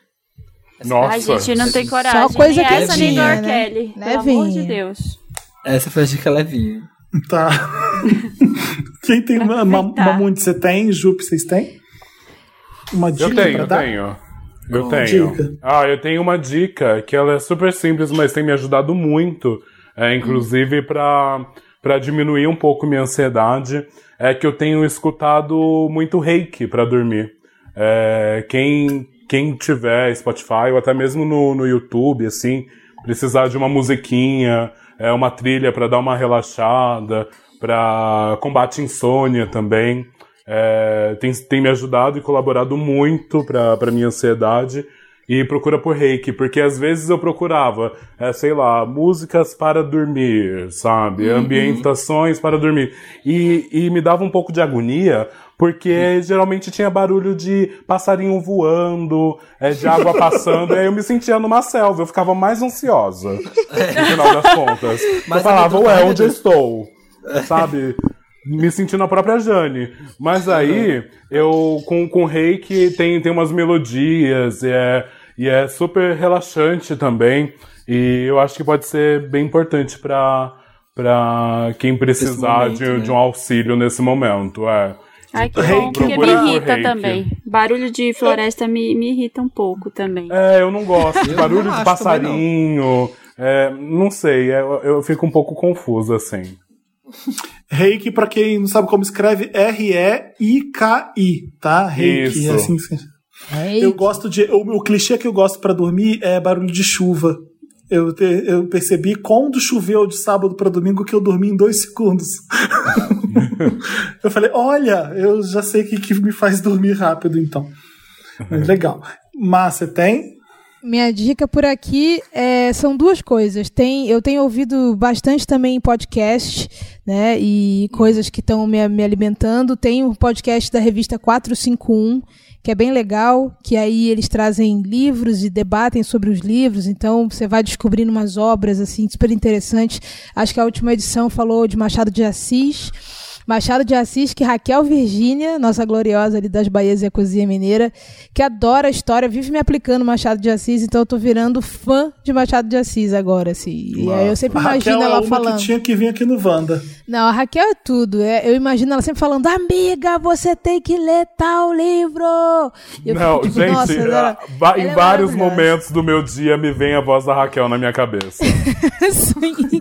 Speaker 4: Nossa.
Speaker 2: Ai, gente, não tem coragem.
Speaker 5: Só coisa
Speaker 2: nem essa, nem do
Speaker 5: levinha,
Speaker 2: R.
Speaker 5: né?
Speaker 2: Kelly. Pelo
Speaker 5: Levinha.
Speaker 2: amor de Deus.
Speaker 3: Essa foi a dica levinha.
Speaker 1: Tá. Quem tem uma. Mamundi, você tem? Jupe, vocês têm? Uma dica
Speaker 4: Eu tenho,
Speaker 1: pra
Speaker 4: eu
Speaker 1: dar?
Speaker 4: tenho. Eu
Speaker 3: Oh,
Speaker 4: tenho.
Speaker 1: dica.
Speaker 4: Ah, eu tenho uma dica que ela é super simples, mas tem me ajudado muito, é, inclusive pra para diminuir um pouco minha ansiedade, é que eu tenho escutado muito reiki pra dormir. É, quem quem tiver Spotify ou até mesmo no, no YouTube, assim, precisar de uma musiquinha, é uma trilha pra dar uma relaxada, pra combate insônia também. É, tem, tem me ajudado e colaborado muito pra minha ansiedade. E procura por reiki, porque às vezes eu procurava, é, sei lá, músicas para dormir, sabe? Ambientações para dormir. E, e me dava um pouco de agonia, porque geralmente tinha barulho de passarinho voando, é, de água passando, e aí eu me sentia numa selva, eu ficava mais ansiosa, no final das contas.
Speaker 3: Mas
Speaker 4: eu falava, ué, onde eu estou? Sabe? Me sentindo a própria Jane. Mas aí, eu, com, com reiki, tem, tem umas melodias, e é, e é super relaxante também. E eu acho que pode ser bem importante pra, pra quem precisar
Speaker 3: momento,
Speaker 4: de,
Speaker 3: né?
Speaker 4: de um auxílio nesse momento. É.
Speaker 2: Ai, que bom, porque me irrita
Speaker 4: reiki.
Speaker 2: também. Barulho de floresta me, me irrita um pouco também.
Speaker 4: É, eu não gosto de
Speaker 3: Eu
Speaker 4: barulho
Speaker 3: não
Speaker 4: de passarinho. É, não sei, é, eu, eu fico um pouco confuso assim.
Speaker 1: Reiki, pra quem não sabe como escreve, R-E-I-K-I, tá? Reiki,
Speaker 4: Isso.
Speaker 1: é assim que se-
Speaker 5: Ei,
Speaker 1: Eu gosto de. O, o clichê que eu gosto pra dormir é barulho de chuva. Eu, te- eu percebi quando choveu de sábado pra domingo que eu dormi em dois segundos. eu falei, olha, eu já sei o que, que me faz dormir rápido, então. Mas legal. Mas você tem?
Speaker 5: Minha dica por aqui é, são duas coisas. Tem, eu tenho ouvido bastante também podcast, né? E coisas que estão me, me alimentando. Tem um podcast da revista 451, que é bem legal, que aí eles trazem livros e debatem sobre os livros. Então você vai descobrindo umas obras assim super interessantes. Acho que a última edição falou de Machado de Assis. Machado de Assis, que Raquel Virgínia, nossa gloriosa ali das Bahias e a Cozinha Mineira, que adora a história, vive me aplicando Machado de Assis, então eu tô virando fã de Machado de Assis agora, assim. E aí eu sempre
Speaker 1: A
Speaker 5: imagino
Speaker 1: Raquel é
Speaker 5: ela
Speaker 1: uma
Speaker 5: falando.
Speaker 1: que tinha que vir aqui no Wanda.
Speaker 5: Não, a Raquel é tudo. É, eu imagino ela sempre falando, amiga, você tem que ler tal livro. Eu
Speaker 4: não,
Speaker 5: fico, tipo,
Speaker 4: gente,
Speaker 5: nossa, ela- ela
Speaker 4: em
Speaker 5: é
Speaker 4: vários momentos do meu dia me vem a voz da Raquel na minha cabeça.
Speaker 5: Sim.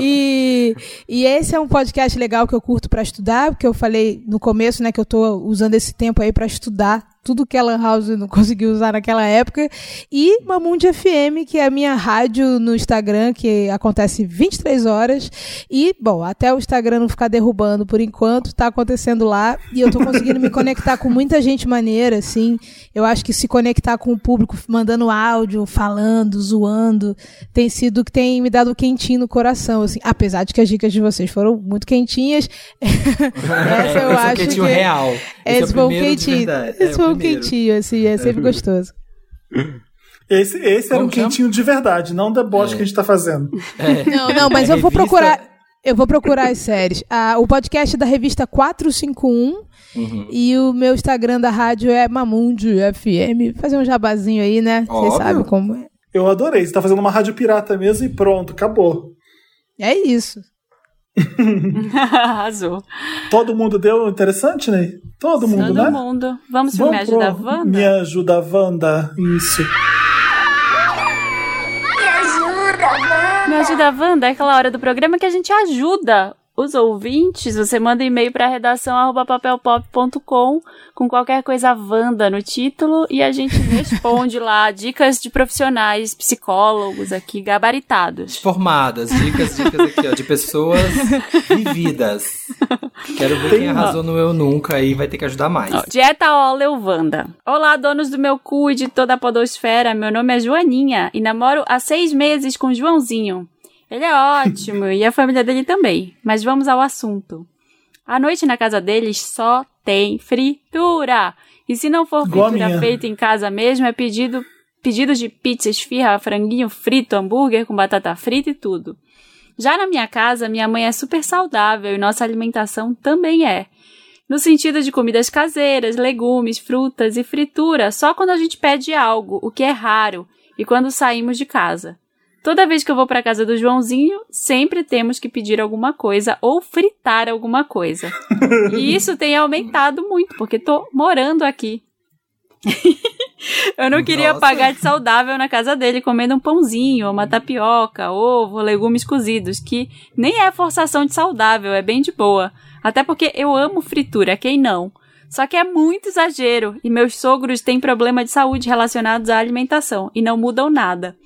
Speaker 5: E, e esse é um podcast legal que eu curto pra estudar, porque eu falei no começo, né, que eu tô usando esse tempo aí pra estudar tudo que a Lan House não conseguiu usar naquela época. E Mamundi FM, que é a minha rádio no Instagram, que acontece 23 horas. E, bom, até o Instagram não ficar derrubando por enquanto, tá acontecendo lá. E eu tô conseguindo me conectar com muita gente maneira, assim. Eu acho que se conectar com o público, mandando áudio, falando, zoando, tem sido o que tem me dado quentinho no coração, assim. Apesar de que as dicas de vocês foram muito quentinhas. Essa eu
Speaker 3: Esse é um
Speaker 5: acho
Speaker 3: quentinho
Speaker 5: que...
Speaker 3: real.
Speaker 5: Esse,
Speaker 3: é o
Speaker 5: foi um
Speaker 3: primeiro de
Speaker 5: quentinho. Esse
Speaker 3: É,
Speaker 5: foi
Speaker 3: o
Speaker 5: um quentinho, assim, é sempre gostoso.
Speaker 1: Esse, esse era um
Speaker 3: chama?
Speaker 1: quentinho de verdade, não deboche que a gente tá fazendo.
Speaker 3: É.
Speaker 5: Não, não, mas
Speaker 3: É
Speaker 5: eu vou procurar. Eu vou procurar as séries. Ah, o podcast é da revista 451
Speaker 3: Uhum.
Speaker 5: e o meu Instagram da rádio é Mamundi FM. Fazer um jabazinho aí, né? Vocês
Speaker 3: Óbvio.
Speaker 5: sabem como é.
Speaker 1: Eu adorei. Você tá fazendo uma rádio pirata mesmo e pronto, acabou.
Speaker 5: É isso.
Speaker 2: Arrasou.
Speaker 1: Todo mundo deu interessante, né? Todo mundo,
Speaker 2: Todo
Speaker 1: né?
Speaker 2: mundo. Vamos pro Me Ajuda
Speaker 1: pro
Speaker 2: Wanda?
Speaker 1: Me ajuda Wanda. Isso.
Speaker 2: Me Ajuda Wanda é aquela hora do programa que a gente ajuda os ouvintes. Você manda e-mail para redação papelpop.com com qualquer coisa Wanda no título e a gente responde lá dicas de profissionais, psicólogos aqui gabaritados.
Speaker 3: Formadas, dicas, dicas aqui, ó, de pessoas vividas. Quero ver quem arrasou no Eu Nunca e vai ter que ajudar mais.
Speaker 2: Ó, Dieta Oleo Wanda. Olá, donos do meu cu e de toda a podosfera. Meu nome é Joaninha e namoro há seis meses com Joãozinho. Ele é ótimo e a família dele também. Mas vamos ao assunto. À noite na casa deles só tem fritura. E se não for
Speaker 1: Igual a
Speaker 2: fritura feita em casa mesmo, é pedido pedidos de pizza, esfirra, franguinho frito, hambúrguer com batata frita e tudo. Já na minha casa, minha mãe é super saudável e nossa alimentação também é. No sentido de comidas caseiras, legumes, frutas e fritura, só quando a gente pede algo, o que é raro, e quando saímos de casa. Toda vez que eu vou para casa do Joãozinho, sempre temos que pedir alguma coisa ou fritar alguma coisa. E isso tem aumentado muito, porque tô morando aqui. eu não queria
Speaker 3: Nossa.
Speaker 2: pagar de saudável na casa dele comendo um pãozinho, uma tapioca, ovo, legumes cozidos, que nem é forçação de saudável, é bem de boa. Até porque eu amo fritura, quem não? Só que é muito exagero e meus sogros têm problema de saúde relacionados à alimentação e não mudam nada.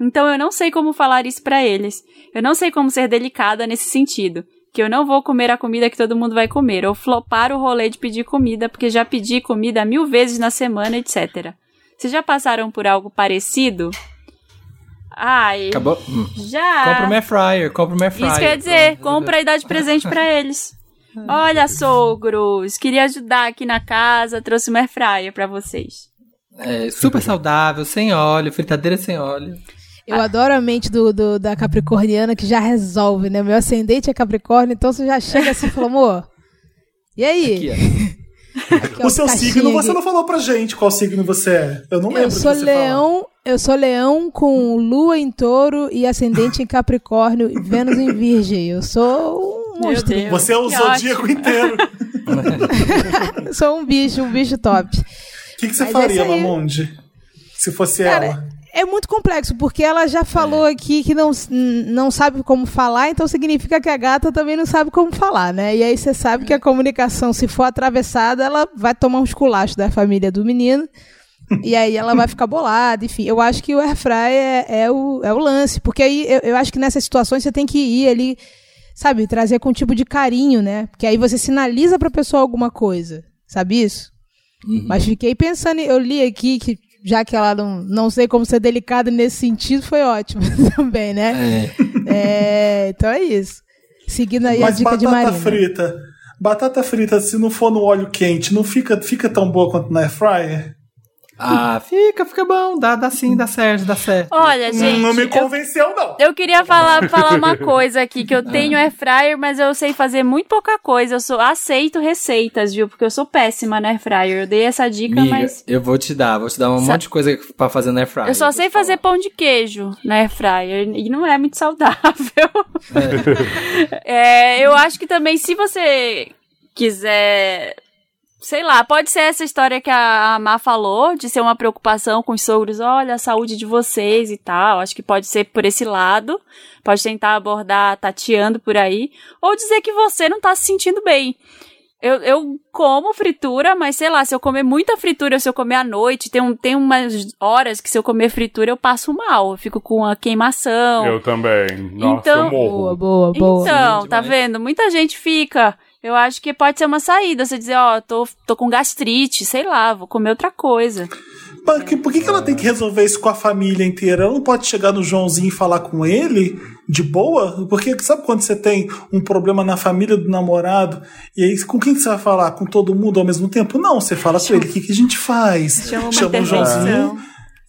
Speaker 2: Então eu não sei como falar isso pra eles. Eu não sei como ser delicada nesse sentido. Que eu não vou comer a comida que todo mundo vai comer, ou flopar o rolê de pedir comida, porque já pedi comida mil vezes na semana, etc. Vocês já passaram por algo parecido? Ai,
Speaker 3: Acabou? Hum.
Speaker 2: já.
Speaker 3: Compra uma air fryer, compra air fryer.
Speaker 2: Isso quer dizer,
Speaker 3: Pronto.
Speaker 2: compra e dá de presente pra eles. Olha, sogros, queria ajudar aqui na casa, trouxe uma air fryer pra vocês.
Speaker 3: É, super saudável, sem óleo, fritadeira sem óleo.
Speaker 5: Eu adoro a mente do, do- da capricorniana que já resolve, né? Meu ascendente é capricórnio, então você já chega assim e fala, amor, e aí?
Speaker 3: Aqui, ó.
Speaker 5: Aqui, ó,
Speaker 1: O seu signo, você
Speaker 5: aqui.
Speaker 1: não falou pra gente qual signo você é. Eu não lembro.
Speaker 5: Eu sou leão, eu sou leão com lua em touro e ascendente em capricórnio e Vênus em virgem. Eu sou um monstro.
Speaker 1: Você é o
Speaker 2: Que
Speaker 1: zodíaco
Speaker 2: ótimo.
Speaker 1: inteiro.
Speaker 5: Sou um bicho, um bicho top.
Speaker 1: O que, que você
Speaker 5: Mas
Speaker 1: faria, Mamundi? Se fosse
Speaker 5: Cara,
Speaker 1: ela?
Speaker 5: É muito complexo, porque ela já falou aqui que não, não sabe como falar, então significa que a gata também não sabe como falar, né? E aí você sabe que a comunicação, se for atravessada, ela vai tomar um esculacho da família do menino. E aí ela vai ficar bolada, enfim. Eu acho que o airfry é, é, o, é o lance, porque aí eu, eu acho que nessas situações você tem que ir ali, sabe, trazer com um tipo de carinho, né? Porque aí você sinaliza pra pessoa alguma coisa, sabe isso? Mas fiquei pensando, eu li aqui que já que ela não, não sei como ser delicada nesse sentido, foi ótimo também, né?
Speaker 3: É.
Speaker 5: É, então é isso. Seguindo aí a
Speaker 1: Mas
Speaker 5: dica de
Speaker 1: batata
Speaker 5: Marina.
Speaker 1: frita. Batata frita, se não for no óleo quente, não fica, fica tão boa quanto na air fryer?
Speaker 3: Ah, fica, fica bom. Dá, dá sim, dá certo, dá certo.
Speaker 2: Olha, gente.
Speaker 1: não me
Speaker 2: eu-
Speaker 1: convenceu, não.
Speaker 2: Eu queria falar, falar uma coisa aqui, que eu tenho air fryer, mas eu sei fazer muito pouca coisa. Eu sou aceito receitas, viu? Porque eu sou péssima na air fryer. Eu dei essa dica,
Speaker 3: Amiga,
Speaker 2: mas
Speaker 3: eu vou te dar, vou te dar um
Speaker 2: Sa-
Speaker 3: monte de coisa pra fazer na air fryer.
Speaker 2: eu só sei fazer pão de queijo na air fryer e não é muito saudável. É, eu acho que também se você quiser Sei lá, pode ser essa história que a Má falou, de ser uma preocupação com os sogros, olha, a saúde de vocês e tal. Acho que pode ser por esse lado. Pode tentar abordar tateando por aí. Ou dizer que você não tá se sentindo bem. Eu, eu como fritura, mas sei lá, se eu comer muita fritura, se eu comer à noite, tem, um, tem umas horas que se eu comer fritura eu passo mal. Eu fico com a queimação.
Speaker 4: Eu também. Nossa,
Speaker 2: Então-
Speaker 4: eu morro.
Speaker 5: Boa, boa, boa.
Speaker 2: Então,
Speaker 3: Sim,
Speaker 2: tá vendo? Muita gente fica. Eu acho que pode ser uma saída. Você dizer, ó, tô, tô com gastrite, sei lá, vou comer outra coisa.
Speaker 1: Por que, por que que ela tem que resolver isso com a família inteira? Ela não pode chegar no Joãozinho e falar com ele de boa? Porque sabe quando você tem um problema na família do namorado e aí com quem que você vai falar? Com todo mundo ao mesmo tempo? Não, você fala com ele. O que, que a gente faz?
Speaker 2: Chama uma
Speaker 1: o. Joãozinho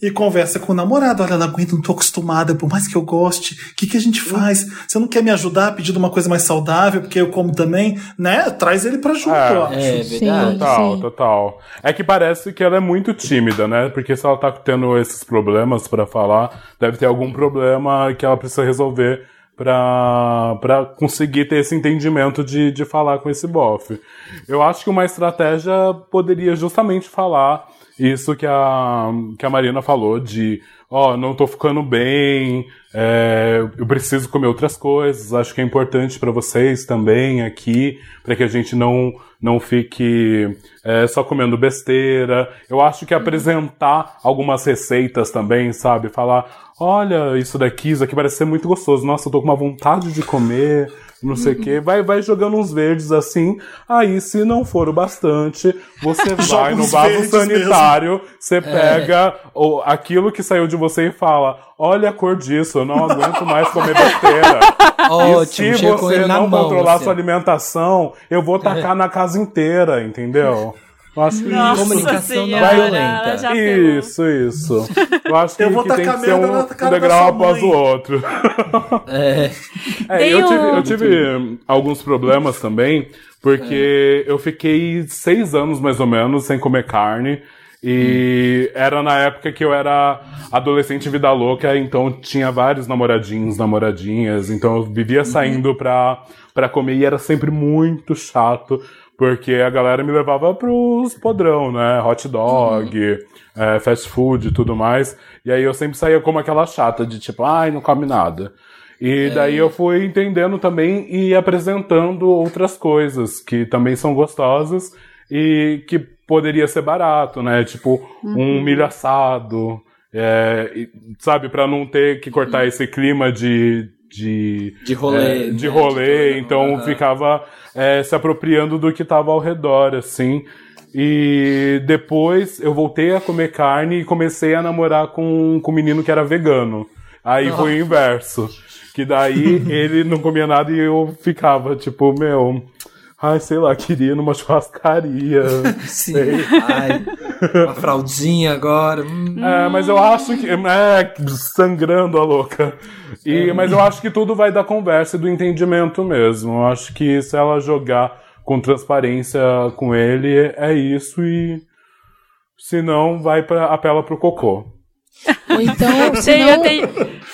Speaker 1: e conversa com o namorado. Olha, não aguento, não tô acostumada, por mais que eu goste. O que, que a gente faz? Você não quer me ajudar pedindo uma coisa mais saudável, porque eu como também? Né? Traz ele pra junto,
Speaker 4: É.
Speaker 1: eu acho.
Speaker 3: É
Speaker 5: Sim.
Speaker 3: verdade.
Speaker 4: Total,
Speaker 5: Sim.
Speaker 4: total. É que parece que ela é muito tímida, né? Porque se ela tá tendo esses problemas pra falar, deve ter algum problema que ela precisa resolver pra, pra conseguir ter esse entendimento de, de falar com esse bofe. Eu acho que uma estratégia poderia justamente falar isso que a, que a Marina falou de ó, não tô ficando bem, é, eu preciso comer outras coisas, acho que é importante pra vocês também aqui, pra que a gente não, não fique é, só comendo besteira. Eu acho que apresentar algumas receitas também, sabe? Falar, olha, isso daqui, isso aqui parece ser muito gostoso, nossa, eu tô com uma vontade de comer, não sei o quê. Vai, vai jogando uns verdes assim, aí se não for o bastante, você vai no vaso sanitário, você pega o, aquilo que saiu de você e fala: Olha a cor disso, eu não aguento mais comer besteira. e se você não
Speaker 3: mão,
Speaker 4: controlar sua alimentação, eu vou tacar na casa inteira, entendeu? Eu acho que
Speaker 2: Nossa
Speaker 3: Comunicação não
Speaker 2: senhora,
Speaker 3: violenta.
Speaker 2: ela já pegou.
Speaker 4: Isso, isso. Eu acho que,
Speaker 1: Eu vou
Speaker 4: que tem
Speaker 1: tacar
Speaker 4: que ser um, um degrau após o outro.
Speaker 3: É.
Speaker 4: É, eu, tive, eu tive alguns problemas também, porque eu fiquei seis anos mais ou menos sem comer carne. E era na época que eu era adolescente vida louca, então tinha vários namoradinhos, namoradinhas, então eu vivia saindo pra, pra comer e era sempre muito chato, porque a galera me levava pros podrão, né? Hot dog, é, fast food e tudo mais. E aí eu sempre saía como aquela chata de tipo, ai, não come nada. E daí eu fui entendendo também e apresentando outras coisas que também são gostosas e que poderia ser barato, né? Tipo, um milho assado, é, sabe? Pra não ter que cortar esse clima de... De,
Speaker 3: De rolê,
Speaker 4: é, de
Speaker 3: né?
Speaker 4: rolê,
Speaker 3: De
Speaker 4: então
Speaker 3: aham.
Speaker 4: ficava é, se apropriando do que tava ao redor, assim. E depois eu voltei a comer carne e comecei a namorar com, com um menino que era vegano. Aí foi o inverso. Que daí ele não comia nada e eu ficava, tipo, meu. Ai, sei lá, queria ir numa churrascaria.
Speaker 3: Sim.
Speaker 4: sei.
Speaker 3: Ai, uma fraldinha agora. hum.
Speaker 4: É, mas eu acho que. É, sangrando a louca. E, Mas eu acho que tudo vai da conversa e do entendimento mesmo. Eu acho que se ela jogar com transparência com ele, é isso e. Se não, vai pra, apela pro cocô.
Speaker 5: Ou então, se
Speaker 2: Tenho,
Speaker 5: não,
Speaker 2: tenho,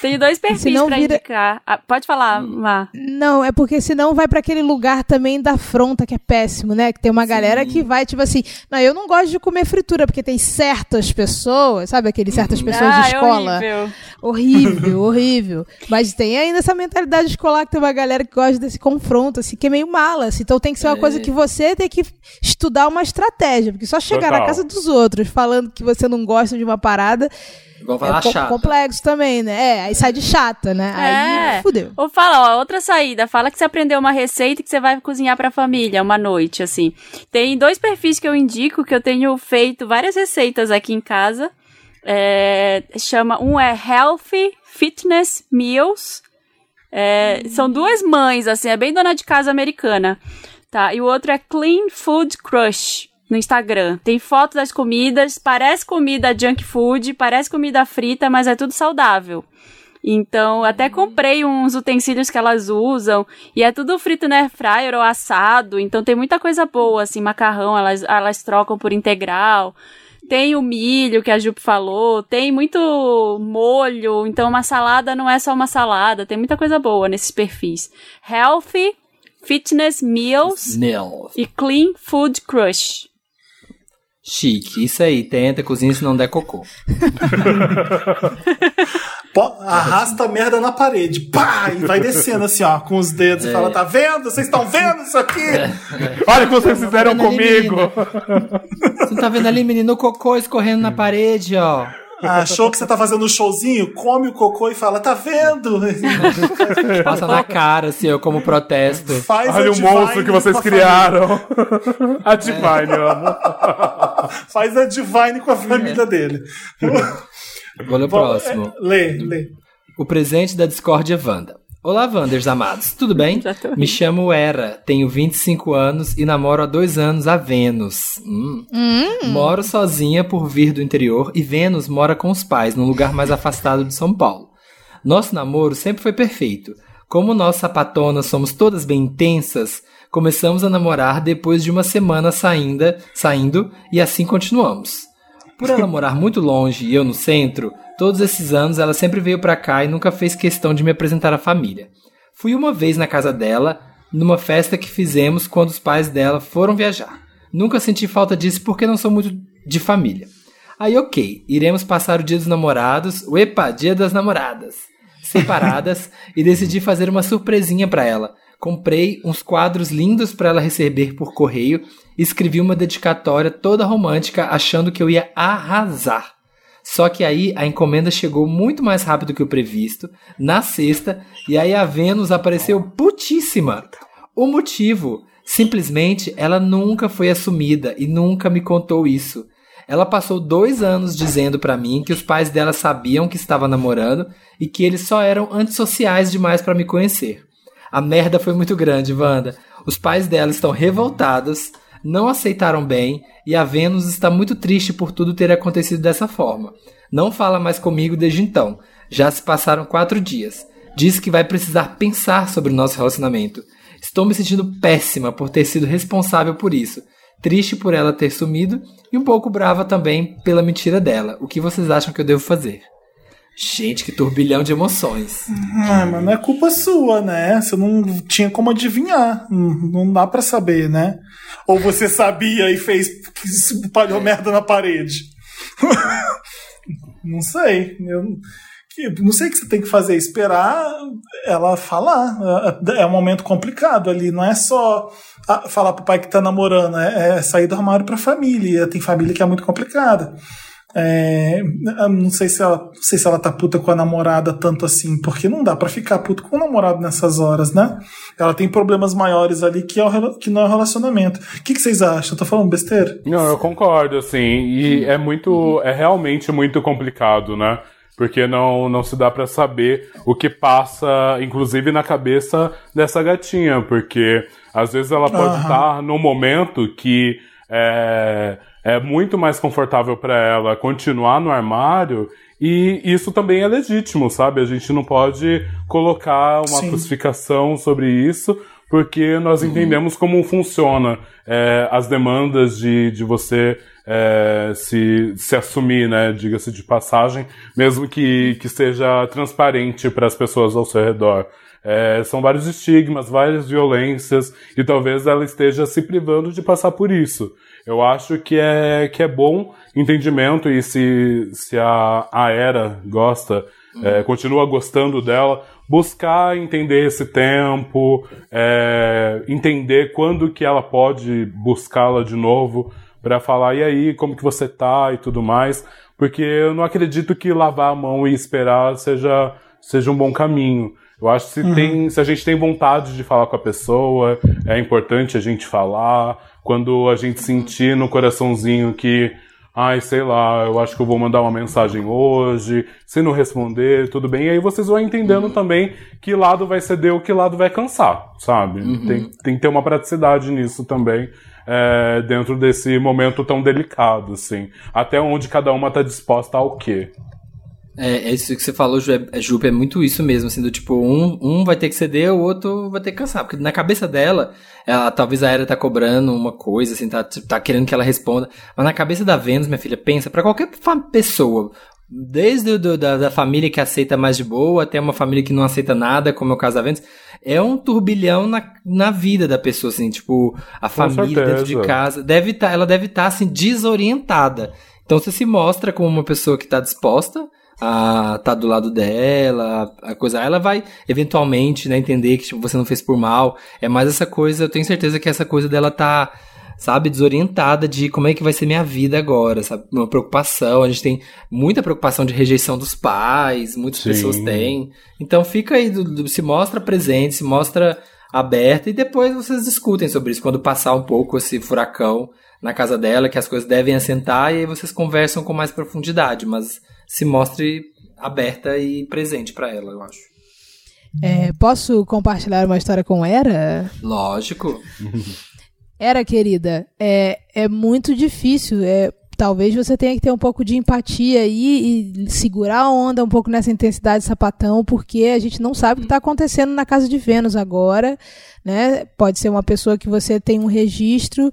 Speaker 2: tenho dois perfis
Speaker 5: Senão
Speaker 2: pra
Speaker 5: vira-
Speaker 2: indicar. Ah, pode falar, Má.
Speaker 5: Não, é porque senão vai pra aquele lugar também da afronta que é péssimo, né? Que tem uma galera que vai, tipo assim, não, eu não gosto de comer fritura, porque tem certas pessoas, sabe aqueles certas pessoas
Speaker 2: ah,
Speaker 5: de escola?
Speaker 2: É horrível.
Speaker 5: Horrível, horrível. Mas tem ainda essa mentalidade escolar que tem uma galera que gosta desse confronto, assim, que é meio mala. Assim, então tem que ser uma coisa que você tem que estudar uma estratégia. Porque só chegar na
Speaker 4: Total.
Speaker 5: casa dos outros falando que você não gosta de uma parada
Speaker 3: Igual
Speaker 5: é
Speaker 3: falar
Speaker 5: co-
Speaker 3: chata.
Speaker 5: complexo também, né? É, aí sai de chata, né? Aí
Speaker 2: É.
Speaker 5: fudeu.
Speaker 2: Ou fala, ó, outra saída. Fala que você aprendeu uma receita e que você vai cozinhar pra família uma noite, assim. Tem dois perfis que eu indico, que eu tenho feito várias receitas aqui em casa. É, chama, um é Healthy Fitness Meals. É, São duas mães, assim, é bem dona de casa americana. Tá? E o outro é Clean Food Crush no Instagram. Tem foto das comidas, parece comida junk food, parece comida frita, mas é tudo saudável. Então, até comprei uns utensílios que elas usam. E é tudo frito no air fryer ou assado. Então, tem muita coisa boa, assim, macarrão, elas, elas trocam por integral. Tem o milho que a Jupe falou. Tem muito molho. Então, uma salada não é só uma salada. Tem muita coisa boa nesses perfis. Healthy, Fitness Meals e Clean Food Crush.
Speaker 3: Chique. Isso aí. Tenta, cozinha se não der cocô.
Speaker 1: Arrasta a merda na parede. Pá! E vai descendo assim, ó, com os dedos e fala: tá vendo? Vocês estão vendo isso aqui?
Speaker 4: Olha o que vocês fizeram
Speaker 3: vendo ali,
Speaker 4: comigo!
Speaker 3: Você não tá vendo ali, menino, o cocô escorrendo na parede, ó.
Speaker 1: Achou que você tá fazendo um showzinho? Come o cocô e fala: tá vendo?
Speaker 3: Passa na cara, assim, eu como protesto.
Speaker 1: Faz
Speaker 4: Olha o monstro que vocês criaram! a Divine, eu amo.
Speaker 1: Faz a Divine com a família dele.
Speaker 3: Vou ler o próximo.
Speaker 1: É, lê, lê.
Speaker 3: O presente da discórdia Wanda. Olá, Wanders amados. Tudo bem? Me chamo Era, tenho 25 anos e namoro há dois anos a Vênus. Hum. Moro sozinha por vir do interior e Vênus mora com os pais, num lugar mais afastado de São Paulo. Nosso namoro sempre foi perfeito. Como nós sapatonas somos todas bem intensas, começamos a namorar depois de uma semana saindo, saindo e assim continuamos. Por ela morar muito longe e eu no centro, todos esses anos ela sempre veio pra cá e nunca fez questão de me apresentar à família. Fui uma vez na casa dela, numa festa que fizemos quando os pais dela foram viajar. Nunca senti falta disso porque não sou muito de família. Aí, ok, iremos passar o dia dos namorados, o epa, dia das namoradas, separadas, e decidi fazer uma surpresinha pra ela. Comprei uns quadros lindos para ela receber por correio e escrevi uma dedicatória toda romântica achando que eu ia arrasar. Só que aí a encomenda chegou muito mais rápido que o previsto, na sexta, e aí a Vênus apareceu putíssima. O motivo, simplesmente ela nunca foi assumida e nunca me contou isso. Ela passou dois anos dizendo pra mim que os pais dela sabiam que estava namorando e que eles só eram antissociais demais pra me conhecer. A merda foi muito grande, Wanda. Os pais dela estão revoltados, não aceitaram bem e a Vênus está muito triste por tudo ter acontecido dessa forma. Não fala mais comigo desde então. Já se passaram quatro dias. Diz que vai precisar pensar sobre o nosso relacionamento. Estou me sentindo péssima por ter sido responsável por isso. Triste por ela ter sumido e um pouco brava também pela mentira dela. O que vocês acham que eu devo fazer? Gente, que turbilhão de emoções.
Speaker 1: Ah, mas não é culpa sua, né? Você não tinha como adivinhar. Não não dá pra saber, né? Ou você sabia e fez. espalhou merda na parede. não sei. Eu, não sei o que você tem que fazer. Esperar ela falar. É um momento complicado ali. Não é só ah, falar pro pai que tá namorando. É, é sair do armário pra família. Tem família que é muito complicada. É, não sei se ela, não sei se ela tá puta com a namorada tanto assim, porque não dá pra ficar puto com o namorado nessas horas, né? Ela tem problemas maiores ali que, é o, que não é o relacionamento. O que, que vocês acham? Eu tô falando besteira?
Speaker 4: Não, eu concordo, assim, e é muito, é realmente muito complicado, né? Porque não, não se dá pra saber o que passa, inclusive na cabeça dessa gatinha, porque às vezes ela pode estar num momento que é, é muito mais confortável pra ela continuar no armário e isso também é legítimo, sabe? A gente não pode colocar uma
Speaker 1: Sim.
Speaker 4: crucificação sobre isso, porque nós entendemos como funciona é, as demandas de, de você é, se, se assumir, né? Diga-se de passagem, mesmo que, que seja transparente para as pessoas ao seu redor. É, são vários estigmas, várias violências, e talvez ela esteja se privando de passar por isso. Eu acho que é, que é bom entendimento, e se, se a, a Era gosta, é, continua gostando dela, buscar entender esse tempo, é, entender quando que ela pode buscá-la de novo para falar e aí como que você tá e tudo mais, porque eu não acredito que lavar a mão e esperar seja seja um bom caminho. Eu acho que se, tem, se a gente tem vontade de falar com a pessoa, é importante a gente falar. Quando a gente sentir no coraçãozinho que ai, sei lá, eu acho que eu vou mandar uma mensagem hoje, se não responder, tudo bem. E aí vocês vão entendendo também que lado vai ceder ou que lado vai cansar, sabe? Tem, tem que ter uma praticidade nisso também, é, dentro desse momento tão delicado, assim. Até onde cada uma tá disposta ao quê.
Speaker 3: É, é isso que você falou, Ju, é, Jupe, é muito isso mesmo, assim, do tipo, um, um vai ter que ceder, o outro vai ter que cansar. Porque na cabeça dela, ela, talvez a Era tá cobrando uma coisa, assim, tá, tá querendo que ela responda. Mas na cabeça da Vênus, minha filha, pensa, pra qualquer pessoa, desde do, da, da família que aceita mais de boa, até uma família que não aceita nada, como é o caso da Vênus, é um turbilhão na, na vida da pessoa, assim, tipo, a família dentro de
Speaker 4: certeza.
Speaker 3: casa, deve tá, ela deve estar, assim, desorientada. Então você se mostra como uma pessoa que tá disposta a tá do lado dela, a coisa, ela vai eventualmente, né, entender que tipo, você não fez por mal. É mais essa coisa, eu tenho certeza que essa coisa dela tá, sabe, desorientada de como é que vai ser minha vida agora, sabe? Uma preocupação, a gente tem muita preocupação de rejeição dos pais, muitas
Speaker 4: Sim.
Speaker 3: pessoas têm. Então fica aí, do- do- se mostra presente, se mostra aberta e depois vocês discutem sobre isso quando passar um pouco esse furacão na casa dela, que as coisas devem assentar e aí vocês conversam com mais profundidade, mas se mostre aberta e presente pra ela, eu acho.
Speaker 5: É, posso compartilhar uma história com Era?
Speaker 3: Lógico.
Speaker 5: Era, querida, é, é muito difícil. É, talvez você tenha que ter um pouco de empatia aí e segurar a onda um pouco nessa intensidade sapatão, porque a gente não sabe o que está acontecendo na casa de Vênus agora. Né? Pode ser uma pessoa que você tem um registro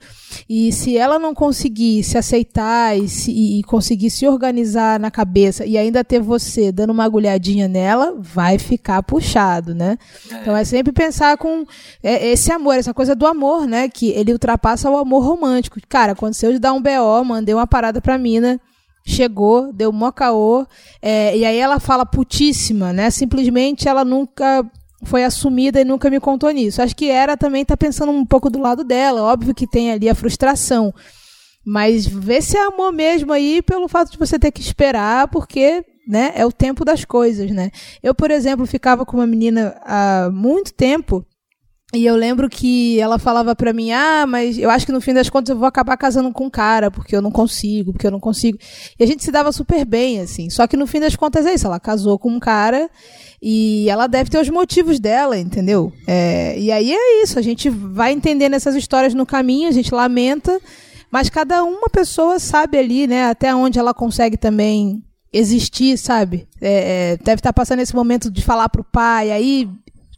Speaker 5: e se ela não conseguir se aceitar e, se- e conseguir se organizar na cabeça e ainda ter você dando uma agulhadinha nela, vai ficar puxado, né? Então é sempre pensar com é, esse amor, essa coisa do amor, né? Que ele ultrapassa o amor romântico. Cara, aconteceu de dar um BO, mandei uma parada pra mina, chegou, deu mó caô, é, e aí ela fala putíssima, né? Simplesmente ela nunca foi assumida e nunca me contou nisso. Acho que era também tá pensando um pouco do lado dela, óbvio que tem ali a frustração. Mas vê se é amor mesmo aí pelo fato de você ter que esperar, porque né, é o tempo das coisas, né? Eu, por exemplo, ficava com uma menina há muito tempo E eu lembro que ela falava pra mim: "Ah, mas eu acho que no fim das contas eu vou acabar casando com um cara, porque eu não consigo, porque eu não consigo". E a gente se dava super bem assim. Só que no fim das contas é isso, ela casou com um cara e ela deve ter os motivos dela, entendeu? É, e aí é isso, a gente vai entendendo essas histórias no caminho, a gente lamenta, mas cada uma pessoa sabe ali, né, até onde ela consegue também existir, sabe? É, é, deve estar passando esse momento de falar pro pai, aí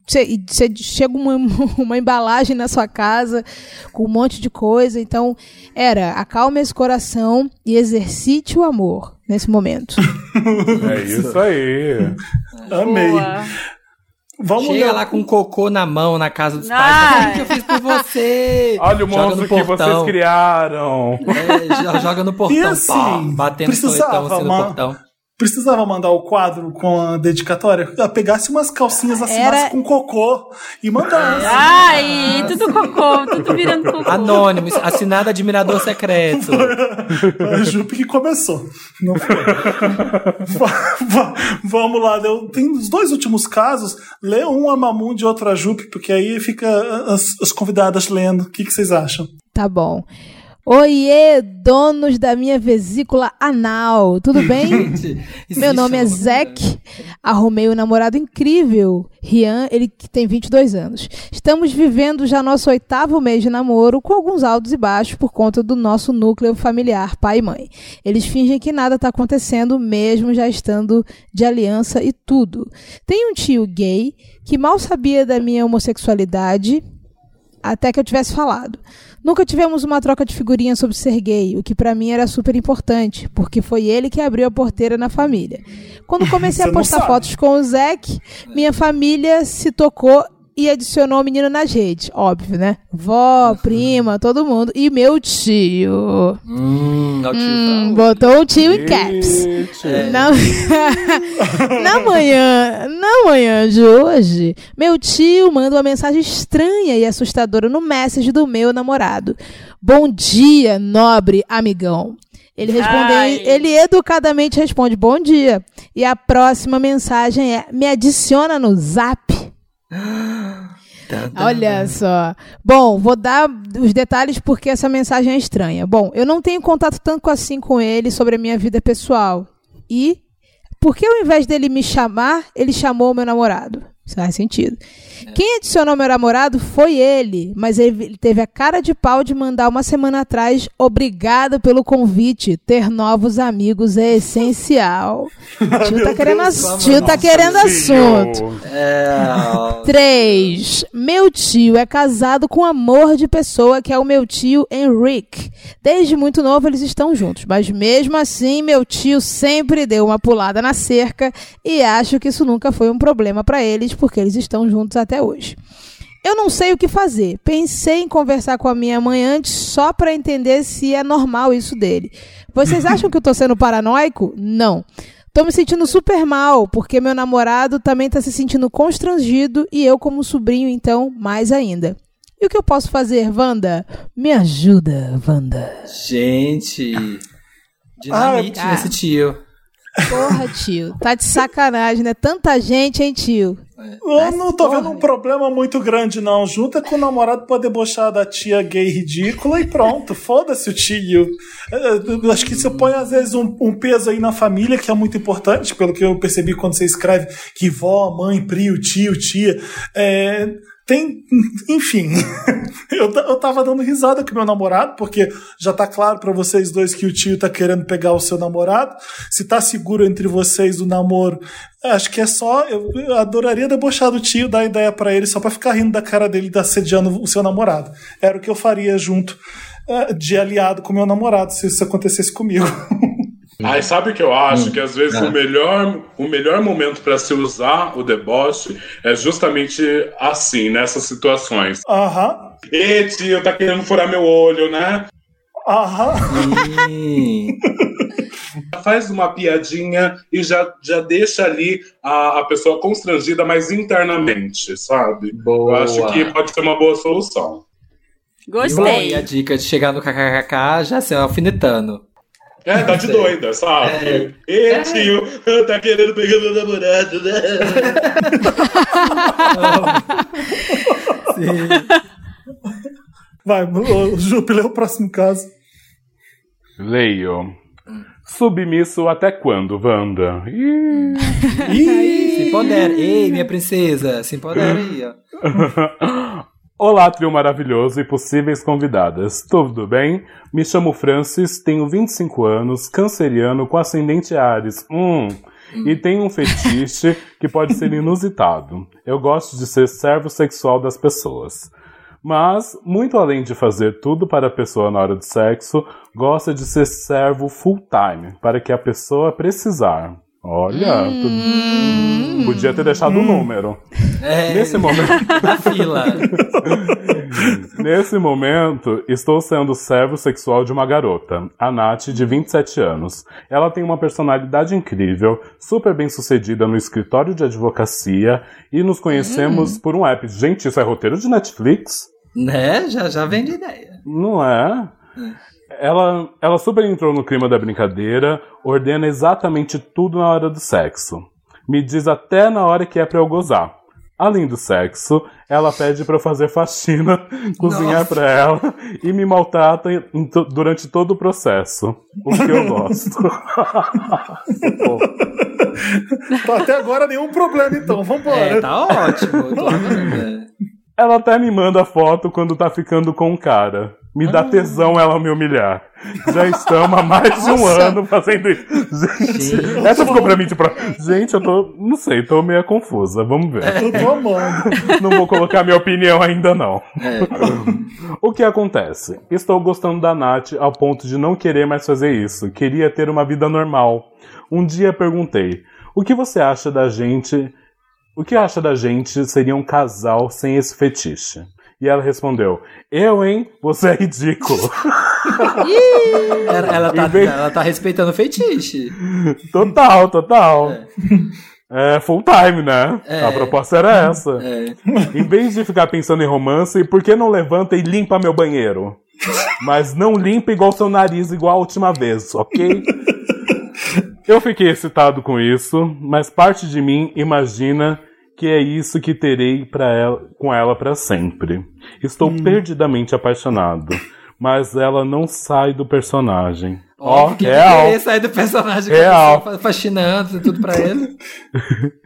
Speaker 5: você chega uma, uma embalagem na sua casa com um monte de coisa. Então, era acalme esse coração e exercite o amor nesse momento.
Speaker 4: É isso aí.
Speaker 1: Amei.
Speaker 2: Boa.
Speaker 1: Vamos
Speaker 3: Chega
Speaker 1: ler-
Speaker 3: lá com cocô na mão na casa dos
Speaker 2: Ai.
Speaker 3: pais. O que eu fiz por você?
Speaker 4: Olha o
Speaker 3: Joga
Speaker 4: monstro que vocês criaram.
Speaker 3: É, jo- joga no portão,
Speaker 1: E assim,
Speaker 3: pá, batendo
Speaker 1: precisava,
Speaker 3: assim no portão.
Speaker 1: Precisava mandar o quadro com a dedicatória? Ah, Pegasse umas calcinhas, assinasse
Speaker 5: Era-
Speaker 1: com cocô e mandasse.
Speaker 2: Ai, tudo cocô, tudo virando cocô.
Speaker 3: Anônimo, assinado admirador secreto.
Speaker 1: A Jupe que começou. Não foi. Va- va- Vamos lá. Eu, tem os dois últimos casos. Lê um a Mamundi e outro a Jupe, porque aí fica as, as convidadas lendo. O que, que vocês acham?
Speaker 5: Tá bom. Oiê, donos da minha vesícula anal, tudo bem? Meu nome é Zack, arrumei um namorado incrível, Rian, ele que tem 22 anos. Estamos vivendo já nosso oitavo mês de namoro, com alguns altos e baixos por conta do nosso núcleo familiar, pai e mãe. Eles fingem que nada está acontecendo, mesmo já estando de aliança e tudo. Tem um tio gay que mal sabia da minha homossexualidade, até que eu tivesse falado. Nunca tivemos uma troca de figurinhas sobre ser gay, o que pra mim era super importante, porque foi ele que abriu a porteira na família. Quando comecei a postar fotos com o Zack, minha família se tocou e adicionou o menino nas redes. Óbvio, né? Vó, prima, todo mundo. E meu tio.
Speaker 3: Hum, é
Speaker 5: Hum,
Speaker 3: Fran.
Speaker 5: botou o tio em caps.
Speaker 4: Gente.
Speaker 5: Na... na manhã, na manhã de hoje, meu tio manda uma mensagem estranha e assustadora no message do meu namorado. Bom dia, nobre amigão. Ele responde,
Speaker 2: Ai.
Speaker 5: ele educadamente responde bom dia. E a próxima mensagem é: me adiciona no Zap.
Speaker 3: Tan, tan.
Speaker 5: Olha só. Bom, vou dar os detalhes porque essa mensagem é estranha. Bom, eu não tenho contato tanto assim com ele sobre a minha vida pessoal. E por que ao invés dele me chamar, ele chamou o meu namorado? Isso faz sentido. Quem adicionou meu namorado foi ele, mas ele teve a cara de pau de mandar uma semana atrás. Obrigado pelo convite. Ter novos amigos é essencial. Tio tá
Speaker 1: Meu
Speaker 5: querendo,
Speaker 1: Deus,
Speaker 5: ass- tio tá querendo assunto.
Speaker 3: É,
Speaker 5: 3. Meu tio é casado com um amor de pessoa que é o meu tio Henrique. Desde muito novo eles estão juntos, mas mesmo assim meu tio sempre deu uma pulada na cerca e acho que isso nunca foi um problema para eles porque eles estão juntos até hoje. Eu não sei o que fazer. Pensei em conversar com a minha mãe antes só para entender se é normal isso dele. Vocês acham que eu tô sendo paranoico? Não. Tô me sentindo super mal, porque meu namorado também tá se sentindo constrangido e eu, como sobrinho, então, mais ainda. E o que eu posso fazer, Wanda? Me ajuda, Wanda.
Speaker 3: Gente. Dinamite
Speaker 1: Ah,
Speaker 3: nesse tio.
Speaker 5: Porra, tio. Tá de sacanagem, né? Tanta gente, hein, tio?
Speaker 1: Eu não tô vendo um problema muito grande, não. Junta com o namorado pra debochar da tia gay ridícula e pronto. Foda-se o tio. Eu Acho que você põe, às vezes, um, um peso aí na família, que é muito importante, pelo que eu percebi quando você escreve que vó, mãe, prio, tio, tia. É, tem. Enfim. eu, eu tava dando risada com meu namorado, porque já tá claro pra vocês dois que o tio tá querendo pegar o seu namorado. Se tá seguro entre vocês o namoro, acho que é só. Eu, eu adoraria debochar do tio, dar ideia pra ele, só pra ficar rindo da cara dele e assediando o seu namorado. Era o que eu faria junto. eh, De aliado com meu namorado, se isso acontecesse comigo.
Speaker 4: Ai, sabe o que eu acho? Que às vezes
Speaker 3: Ah.
Speaker 4: o, melhor, o melhor momento para se usar o deboche é justamente assim, nessas situações.
Speaker 1: Aham,
Speaker 4: Ê, tio, tá querendo furar meu olho, né?
Speaker 1: aham.
Speaker 3: Ih,
Speaker 4: Faz uma piadinha e já, já deixa ali a, a pessoa constrangida, mas internamente, sabe?
Speaker 3: Boa.
Speaker 4: Eu acho que pode ser uma boa solução.
Speaker 3: Bom, e a
Speaker 2: Gostei.
Speaker 3: dica de chegar no kkkk já assim, alfinetando.
Speaker 4: É, tá de doida, sabe? Ê, tio, tá querendo pegar meu namorado, né?
Speaker 1: Vai, o Jupe, lê o próximo caso.
Speaker 4: Leio. Submisso até quando, Wanda? Ih.
Speaker 3: Se empodera. Ei, minha princesa, se empodera aí, ó.
Speaker 4: Olá, trio maravilhoso e possíveis convidadas. Tudo bem? Me chamo Francis, tenho 25 anos, canceriano com ascendente Ares. Hum. E tenho um fetiche que pode ser inusitado. Eu gosto de ser servo sexual das pessoas. Mas, muito além de fazer tudo para a pessoa na hora do sexo, gosta de ser servo full time, para que a pessoa precisar. Olha, tu- podia ter deixado o número.
Speaker 3: É,
Speaker 4: Nesse momento.
Speaker 3: fila.
Speaker 4: Nesse momento, estou sendo servo sexual de uma garota, a Nath, de 27 anos. Ela tem uma personalidade incrível, super bem sucedida no escritório de advocacia e nos conhecemos por um app. Gente, isso é roteiro de Netflix?
Speaker 3: Né? Já, já vem de ideia.
Speaker 4: Não é? Ela, ela super entrou no clima da brincadeira, ordena exatamente tudo na hora do sexo. Me diz até na hora que é pra eu gozar. Além do sexo, ela pede pra eu fazer faxina, cozinhar pra ela e me maltrata durante todo o processo. O que eu gosto.
Speaker 1: Tá, Até agora nenhum problema, então. Vambora.
Speaker 3: É, tá ótimo. eu tô adorando, é.
Speaker 4: Ela até me manda foto quando tá ficando com o cara. Me dá tesão ela me humilhar. Já estamos há mais de um ano fazendo isso. Gente, essa ficou pra mim tipo. Gente, eu tô. Não sei, tô meio confusa. Vamos ver.
Speaker 1: Eu tô amando.
Speaker 4: Não vou colocar minha opinião ainda, não.
Speaker 3: É.
Speaker 4: O que acontece? Estou gostando da Nath ao ponto de não querer mais fazer isso. Queria ter uma vida normal. Um dia perguntei: O que você acha da gente? O que acha da gente seria um casal sem esse fetiche? E ela respondeu: Eu, hein? Você é ridículo.
Speaker 3: Ela, ela tá, ela tá respeitando o fetiche.
Speaker 4: total, total. É full time, né?
Speaker 3: É.
Speaker 4: A proposta era essa.
Speaker 3: É.
Speaker 4: Em vez de ficar pensando em romance, por que não levanta e limpa meu banheiro? Mas não limpa igual seu nariz, igual a última vez, ok? Eu fiquei excitado com isso, mas parte de mim imagina que é isso que terei ela, com ela pra sempre. Estou perdidamente apaixonado, mas ela não sai do personagem. Ó,
Speaker 3: Óbvio que
Speaker 4: real.
Speaker 3: ele sair do personagem
Speaker 4: Real.
Speaker 3: que a pessoa fa- fascinando tudo pra ele.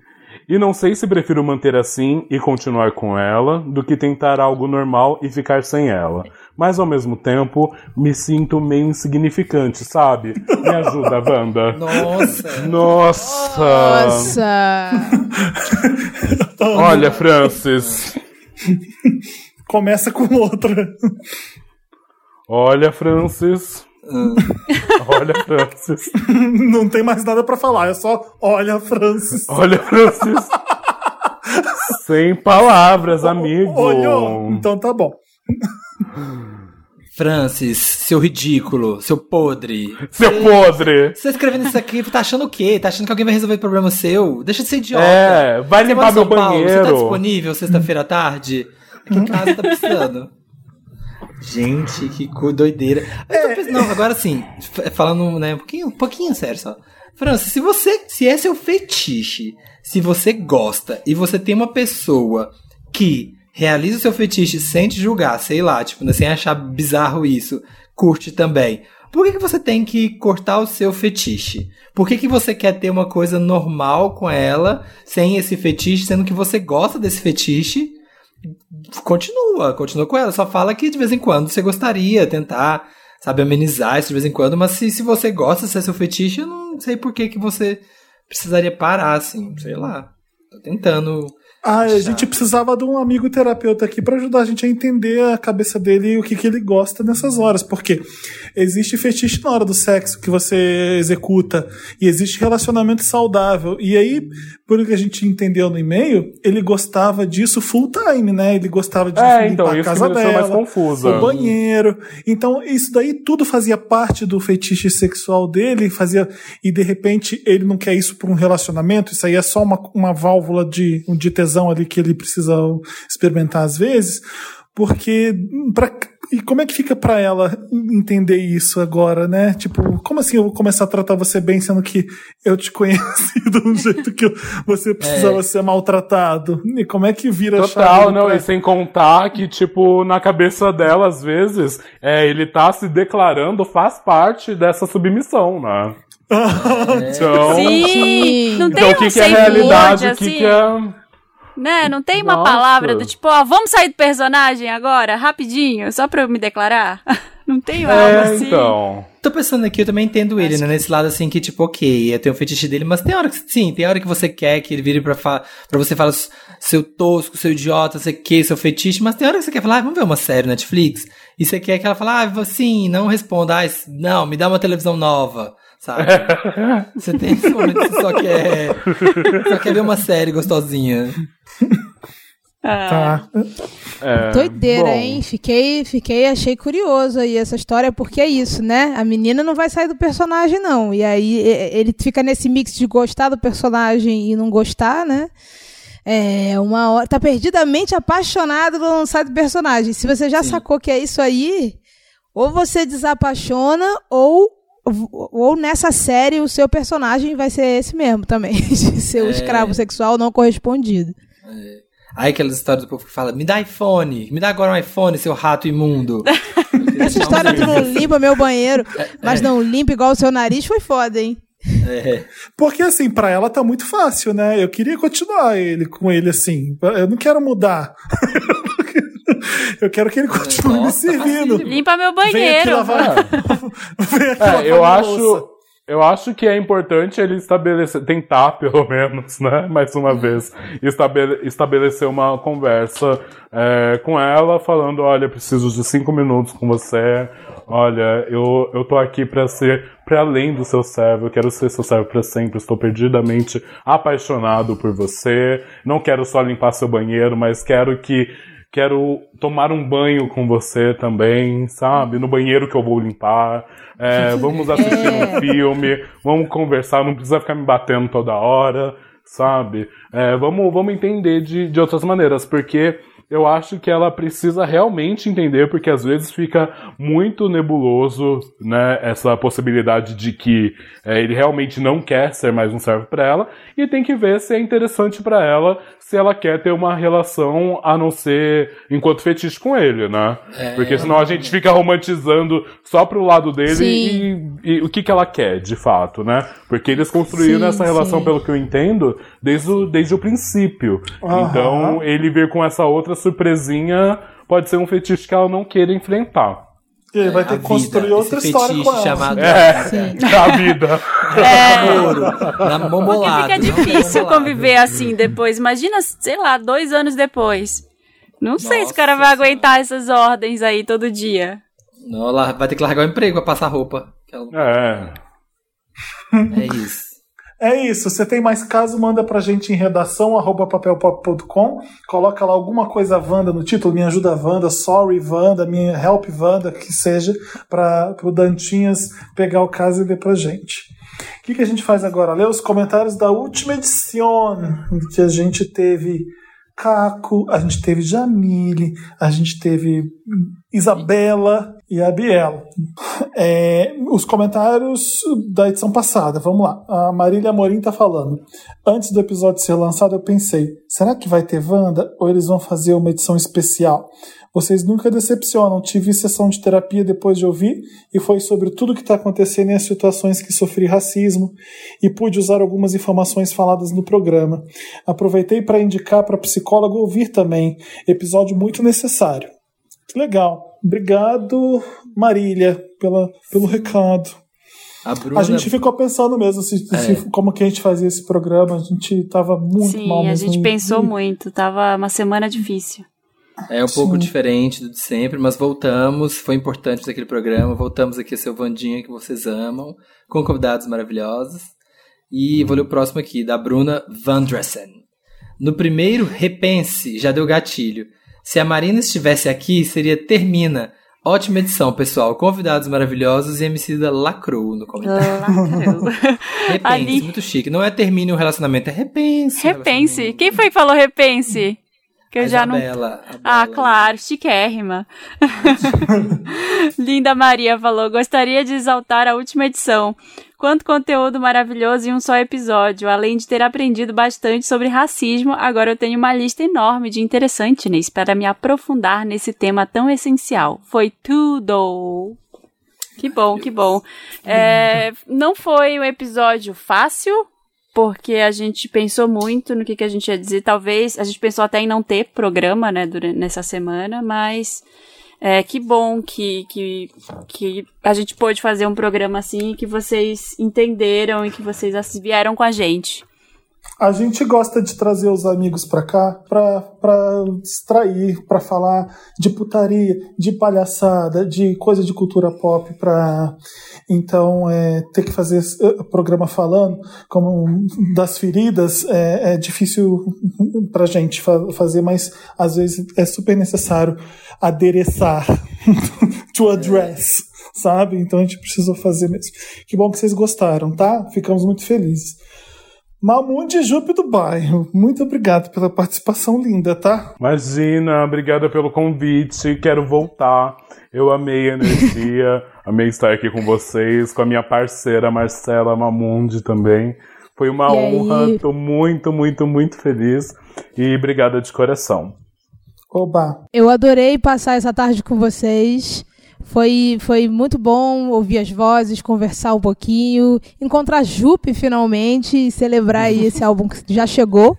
Speaker 4: E não sei se prefiro manter assim e continuar com ela do que tentar algo normal e ficar sem ela. Mas ao mesmo tempo, me sinto meio insignificante, sabe? Me ajuda, Wanda.
Speaker 3: Nossa.
Speaker 4: Nossa!
Speaker 5: Nossa!
Speaker 4: Olha, Francis.
Speaker 1: Começa com outra.
Speaker 4: Olha, Francis. Olha, Francis.
Speaker 1: Não tem mais nada pra falar, é só olha, Francis.
Speaker 4: Olha, Francis. Sem palavras, amigo.
Speaker 1: Olhou? Então tá bom.
Speaker 3: Francis, seu ridículo, seu podre.
Speaker 4: Seu podre.
Speaker 3: Você escrevendo isso aqui, tá achando o quê? Tá achando que alguém vai resolver o problema seu? Deixa de ser idiota.
Speaker 4: É, vai
Speaker 3: Você
Speaker 4: limpar meu
Speaker 3: São Paulo, Você tá
Speaker 4: banheiro.
Speaker 3: disponível sexta-feira à tarde? Aqui em casa tá precisando. Gente, que doideira. Eu tô pensando- não, agora sim, falando né, um, pouquinho, um pouquinho sério só. França, se você. Se é seu fetiche, se você gosta e você tem uma pessoa que realiza o seu fetiche sem te julgar, sei lá, tipo, né, sem achar bizarro isso, curte também. Por que, que você tem que cortar o seu fetiche? Por que, que você quer ter uma coisa normal com ela, sem esse fetiche, sendo que você gosta desse fetiche? Continua, continua com ela. Só fala que de vez em quando você gostaria tentar, sabe, amenizar isso de vez em quando. Mas se, se você gosta, se é seu fetiche, eu não sei por que, que você precisaria parar, assim. Sei lá. Tô tentando.
Speaker 1: Ah, a gente precisava de um amigo terapeuta aqui pra ajudar a gente a entender a cabeça dele e o que, que ele gosta nessas horas. Porque existe fetiche na hora do sexo que você executa e existe relacionamento saudável. E aí, por o que a gente entendeu no e-mail, ele gostava disso full time, né? Ele gostava de
Speaker 4: É,
Speaker 1: limpar
Speaker 4: então,
Speaker 1: a casa dela, o banheiro. Então, isso daí tudo fazia parte do fetiche sexual dele, fazia e de repente ele não quer isso para um relacionamento, isso aí é só uma, uma válvula de, de tesão ali que ele precisa experimentar às vezes, porque pra, e como é que fica pra ela entender isso agora, né? Tipo, como assim eu vou começar a tratar você bem, sendo que eu te conheci de um jeito que eu- você precisava ser maltratado? E como é que vira a
Speaker 4: Total, não,
Speaker 1: pra-
Speaker 4: e sem contar que, tipo, na cabeça dela, às vezes, é, ele tá se declarando, faz parte dessa submissão, né? Então,
Speaker 2: Sim! Não tem
Speaker 4: então
Speaker 2: um
Speaker 4: o que, que é realidade, o que,
Speaker 2: assim,
Speaker 4: que é.
Speaker 2: Né? Não tem uma
Speaker 4: Nossa.
Speaker 2: palavra do tipo, ó, vamos sair do personagem agora, rapidinho, só pra eu me declarar? Não tem algo
Speaker 4: É,
Speaker 2: assim?
Speaker 4: então.
Speaker 3: Tô pensando aqui, eu também entendo ele, né? Nesse lado assim que, tipo, ok, é ter um fetiche dele, mas tem hora que sim, tem hora que você quer que ele vire pra, fa pra você falar seu tosco, seu idiota, sei que, seu fetiche, mas tem hora que você quer falar, ah, vamos ver uma série Netflix, e você quer que ela fale, ah, sim, não responda, ah, não, me dá uma televisão nova, sabe? você tem esse momento que você só quer, só quer ver uma série gostosinha.
Speaker 2: Ah,
Speaker 1: Tá.
Speaker 4: É,
Speaker 5: Doideira,
Speaker 4: bom.
Speaker 5: hein? Fiquei, fiquei, achei curioso aí essa história, porque é isso, né? A menina não vai sair do personagem, não. E aí ele fica nesse mix de gostar do personagem e não gostar, né? É uma hora. Tá perdidamente apaixonado não sai do personagem. Se você já sacou que é isso aí, ou você desapaixona, ou. Ou nessa série o seu personagem vai ser esse mesmo também, de ser o escravo sexual não correspondido.
Speaker 3: Aí aquelas histórias do povo que fala, me dá iPhone, me dá agora um iPhone, seu rato imundo.
Speaker 5: Essa história tu não limpa meu banheiro, mas não limpa igual o seu nariz foi foda, hein?
Speaker 3: É.
Speaker 1: Porque assim, pra ela tá muito fácil, né? Eu queria continuar ele com ele assim. Eu não quero mudar. eu quero que ele continue me
Speaker 3: Nossa,
Speaker 1: servindo.
Speaker 2: Limpa meu
Speaker 1: Vem aqui
Speaker 2: banheiro.
Speaker 1: lavar. Vem aqui
Speaker 4: É,
Speaker 1: lavar
Speaker 4: eu
Speaker 1: minha
Speaker 4: acho,
Speaker 1: louça.
Speaker 4: eu acho que é importante ele estabelecer, tentar pelo menos, né, mais uma vez, estabele- estabelecer uma conversa é, com ela, falando, olha, preciso de cinco minutos com você, olha, eu, eu tô aqui pra ser para além do seu servo, eu quero ser seu servo pra sempre, estou perdidamente apaixonado por você, não quero só limpar seu banheiro, mas quero que quero tomar um banho com você também, sabe? No banheiro que eu vou limpar. É, vamos assistir um filme, vamos conversar, não precisa ficar me batendo toda hora, sabe? É, vamos, vamos entender de, de outras maneiras, porque eu acho que ela precisa realmente entender, porque às vezes fica muito nebuloso, né, essa possibilidade de que é, ele realmente não quer ser mais um servo para ela, e tem que ver se é interessante para ela, se ela quer ter uma relação a não ser enquanto fetiche com ele, né? porque senão a gente fica romantizando só pro lado dele e, e o que, que ela quer, de fato, né? Porque eles construíram
Speaker 5: Sim,
Speaker 4: essa relação,
Speaker 5: sim.
Speaker 4: pelo que eu entendo, desde o, desde o princípio.
Speaker 1: Aham.
Speaker 4: Então, ele vir com essa outra surpresinha pode ser um fetiche que ela não queira enfrentar.
Speaker 1: E ele vai ter
Speaker 3: A
Speaker 1: que construir
Speaker 3: vida,
Speaker 1: outra história com ela.
Speaker 3: chamado
Speaker 4: É,
Speaker 5: Sim.
Speaker 4: a vida.
Speaker 3: namoro, na
Speaker 2: Porque fica difícil
Speaker 3: namolado.
Speaker 2: conviver assim depois. Imagina, sei lá, dois anos depois. Não sei se o
Speaker 3: Nossa
Speaker 2: cara vai
Speaker 3: Senhora.
Speaker 2: aguentar essas ordens aí todo dia.
Speaker 3: Não, ela vai ter que largar o emprego pra passar roupa. Que ela-
Speaker 4: É.
Speaker 3: É isso.
Speaker 1: É isso. Você tem mais caso, manda pra gente em redação papelpop.com. Coloca lá alguma coisa Wanda no título, me ajuda Wanda, sorry Wanda, me help Wanda, que seja, para o Dantinhas pegar o caso e ler pra gente. O que, que a gente faz agora? Lê os comentários da última edição, que a gente teve Caco, a gente teve Jamile, a gente teve Isabela e a Biela. É, os comentários da edição passada, vamos lá. A Marília Amorim tá falando. Antes do episódio ser lançado, eu pensei: será que vai ter Wanda ou eles vão fazer uma edição especial? Vocês nunca decepcionam. Tive sessão de terapia depois de ouvir e foi sobre tudo que está acontecendo e as situações que sofri racismo e pude usar algumas informações faladas no programa. Aproveitei para indicar para psicólogo ouvir também. Episódio muito necessário. Legal. Obrigado, Marília, pela, pelo recado.
Speaker 3: A Bruna.
Speaker 1: A gente ficou pensando mesmo se, se- como que a gente fazia esse programa. A gente tava muito mal
Speaker 2: Sim, a gente pensou
Speaker 1: e-
Speaker 2: muito. Tava uma semana difícil.
Speaker 3: É um pouco
Speaker 1: Sim.
Speaker 3: diferente do de sempre, mas voltamos. Foi importante fazer aquele programa. Voltamos aqui a seu Vandinha que vocês amam, com convidados maravilhosos. E vou ler o próximo aqui, da Bruna Vandressen. No primeiro, repense, já deu gatilho. Se a Marina estivesse aqui, seria Termina. Ótima edição, pessoal. Convidados maravilhosos e MC da Lacrou no comentário.
Speaker 2: Lacrou.
Speaker 3: Repense,
Speaker 2: Ali.
Speaker 3: muito chique. Não é termine o relacionamento, é repense.
Speaker 2: repense. Quem foi que falou repense? Que eu
Speaker 3: A
Speaker 2: já não.
Speaker 3: Isabela, a
Speaker 2: Ah, claro, chiquérrima. Linda Maria falou: gostaria de exaltar a última edição. Quanto conteúdo maravilhoso em um só episódio. Além de ter aprendido bastante sobre racismo, agora eu tenho uma lista enorme de interessantes para me aprofundar nesse tema tão essencial. Foi tudo! Que bom, que bom. É, não foi um episódio fácil, porque a gente pensou muito no que, que a gente ia dizer. Talvez a gente pensou até em não ter programa, né, durante, nessa semana, mas é, que bom que, que, que a gente pôde fazer um programa assim que vocês entenderam e que vocês vieram com a gente.
Speaker 1: A gente gosta de trazer os amigos pra cá pra distrair, pra falar de putaria, de palhaçada, de coisa de cultura pop. Pra... Então, é, ter que fazer eh, programa falando como das feridas é, é difícil pra gente fa- fazer, mas às vezes é super necessário adereçar, to address, sabe? Então a gente precisou fazer mesmo. Que bom que vocês gostaram, tá? Ficamos muito felizes. Mamundi Jupe do bairro, muito obrigado pela participação linda, tá?
Speaker 4: Imagina, obrigada pelo convite. Quero voltar. Eu amei a energia, amei estar aqui com vocês, com a minha parceira Marcela Mamundi também. Foi uma
Speaker 5: E aí?
Speaker 4: honra, tô muito, muito, muito feliz e obrigada de coração.
Speaker 1: Oba.
Speaker 5: Eu adorei passar essa tarde com vocês. Foi, foi muito bom ouvir as vozes, conversar um pouquinho, encontrar a Jupe finalmente e celebrar aí esse álbum que já chegou.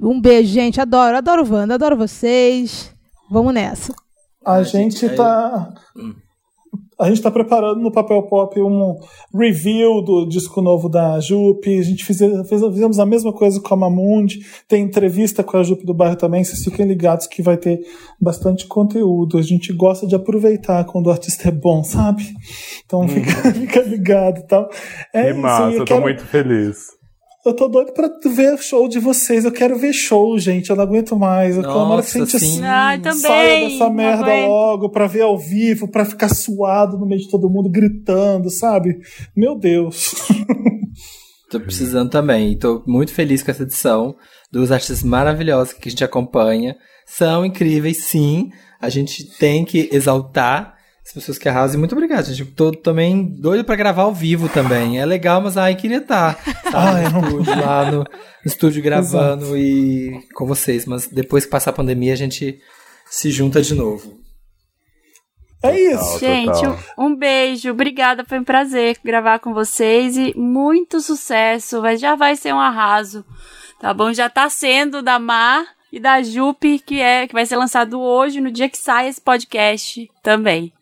Speaker 5: Um beijo, gente. Adoro, adoro Wanda, adoro vocês. Vamos nessa.
Speaker 1: A gente
Speaker 3: gente,
Speaker 1: tá. A gente tá preparando no Papel Pop um review do disco novo da Jupe. A gente fiz, fez- fizemos a mesma coisa com a Mamundi. Tem entrevista com a Jupe do bairro também. Vocês fiquem ligados que vai ter bastante conteúdo. A gente gosta de aproveitar quando o artista é bom, sabe? Então fica, fica ligado e tal. É
Speaker 4: que
Speaker 1: isso,
Speaker 4: massa,
Speaker 1: e eu
Speaker 4: eu tô
Speaker 1: quero-
Speaker 4: muito feliz.
Speaker 1: Eu tô doido pra ver show de vocês. Eu quero ver show, gente. Eu não aguento mais. Eu tomara que a
Speaker 3: Nossa,
Speaker 1: gente
Speaker 3: sim.
Speaker 1: assim,
Speaker 2: Ai, também,
Speaker 1: saia dessa merda
Speaker 2: aguento.
Speaker 1: logo pra ver ao vivo, pra ficar suado no meio de todo mundo gritando, sabe? Meu Deus.
Speaker 3: Tô precisando também. Tô muito feliz com essa edição dos artistas maravilhosos que a gente acompanha. São incríveis, sim. A gente tem que exaltar as pessoas que arrasam. E muito obrigado, gente. Tô também doido pra gravar ao vivo também. É legal, mas ai, queria estar
Speaker 1: Ai,
Speaker 3: no estúdio, lá no, no estúdio gravando e com vocês. Mas depois que passar a pandemia, a gente se junta de novo.
Speaker 1: É isso.
Speaker 4: Total.
Speaker 2: Gente, um, um beijo. Obrigada, foi um prazer gravar com vocês e muito sucesso. Vai, já vai ser um arraso. Tá bom? Já tá sendo da Mar e da Jupe, que é que vai ser lançado hoje, no dia que sai esse podcast também.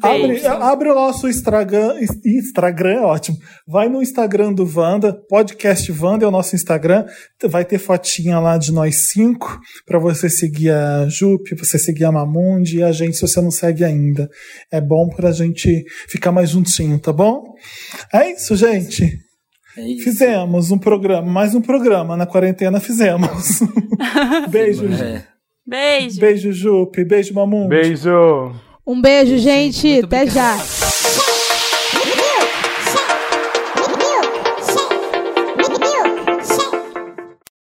Speaker 1: Abre, abre o nosso Instagram. Instagram é ótimo. Vai no Instagram do Wanda, podcast Wanda é o nosso Instagram. Vai ter fotinha lá de nós cinco pra você seguir a Jupe, você seguir a Mamundi e a gente se você não segue ainda. É bom pra gente ficar mais juntinho, tá bom? É isso, gente.
Speaker 3: É isso.
Speaker 1: Fizemos um programa, mais um programa na quarentena fizemos. beijo,
Speaker 3: É.
Speaker 2: Beijo.
Speaker 1: beijo Jupe, beijo Mamundi.
Speaker 4: Beijo!
Speaker 5: Um beijo, gente. Até já.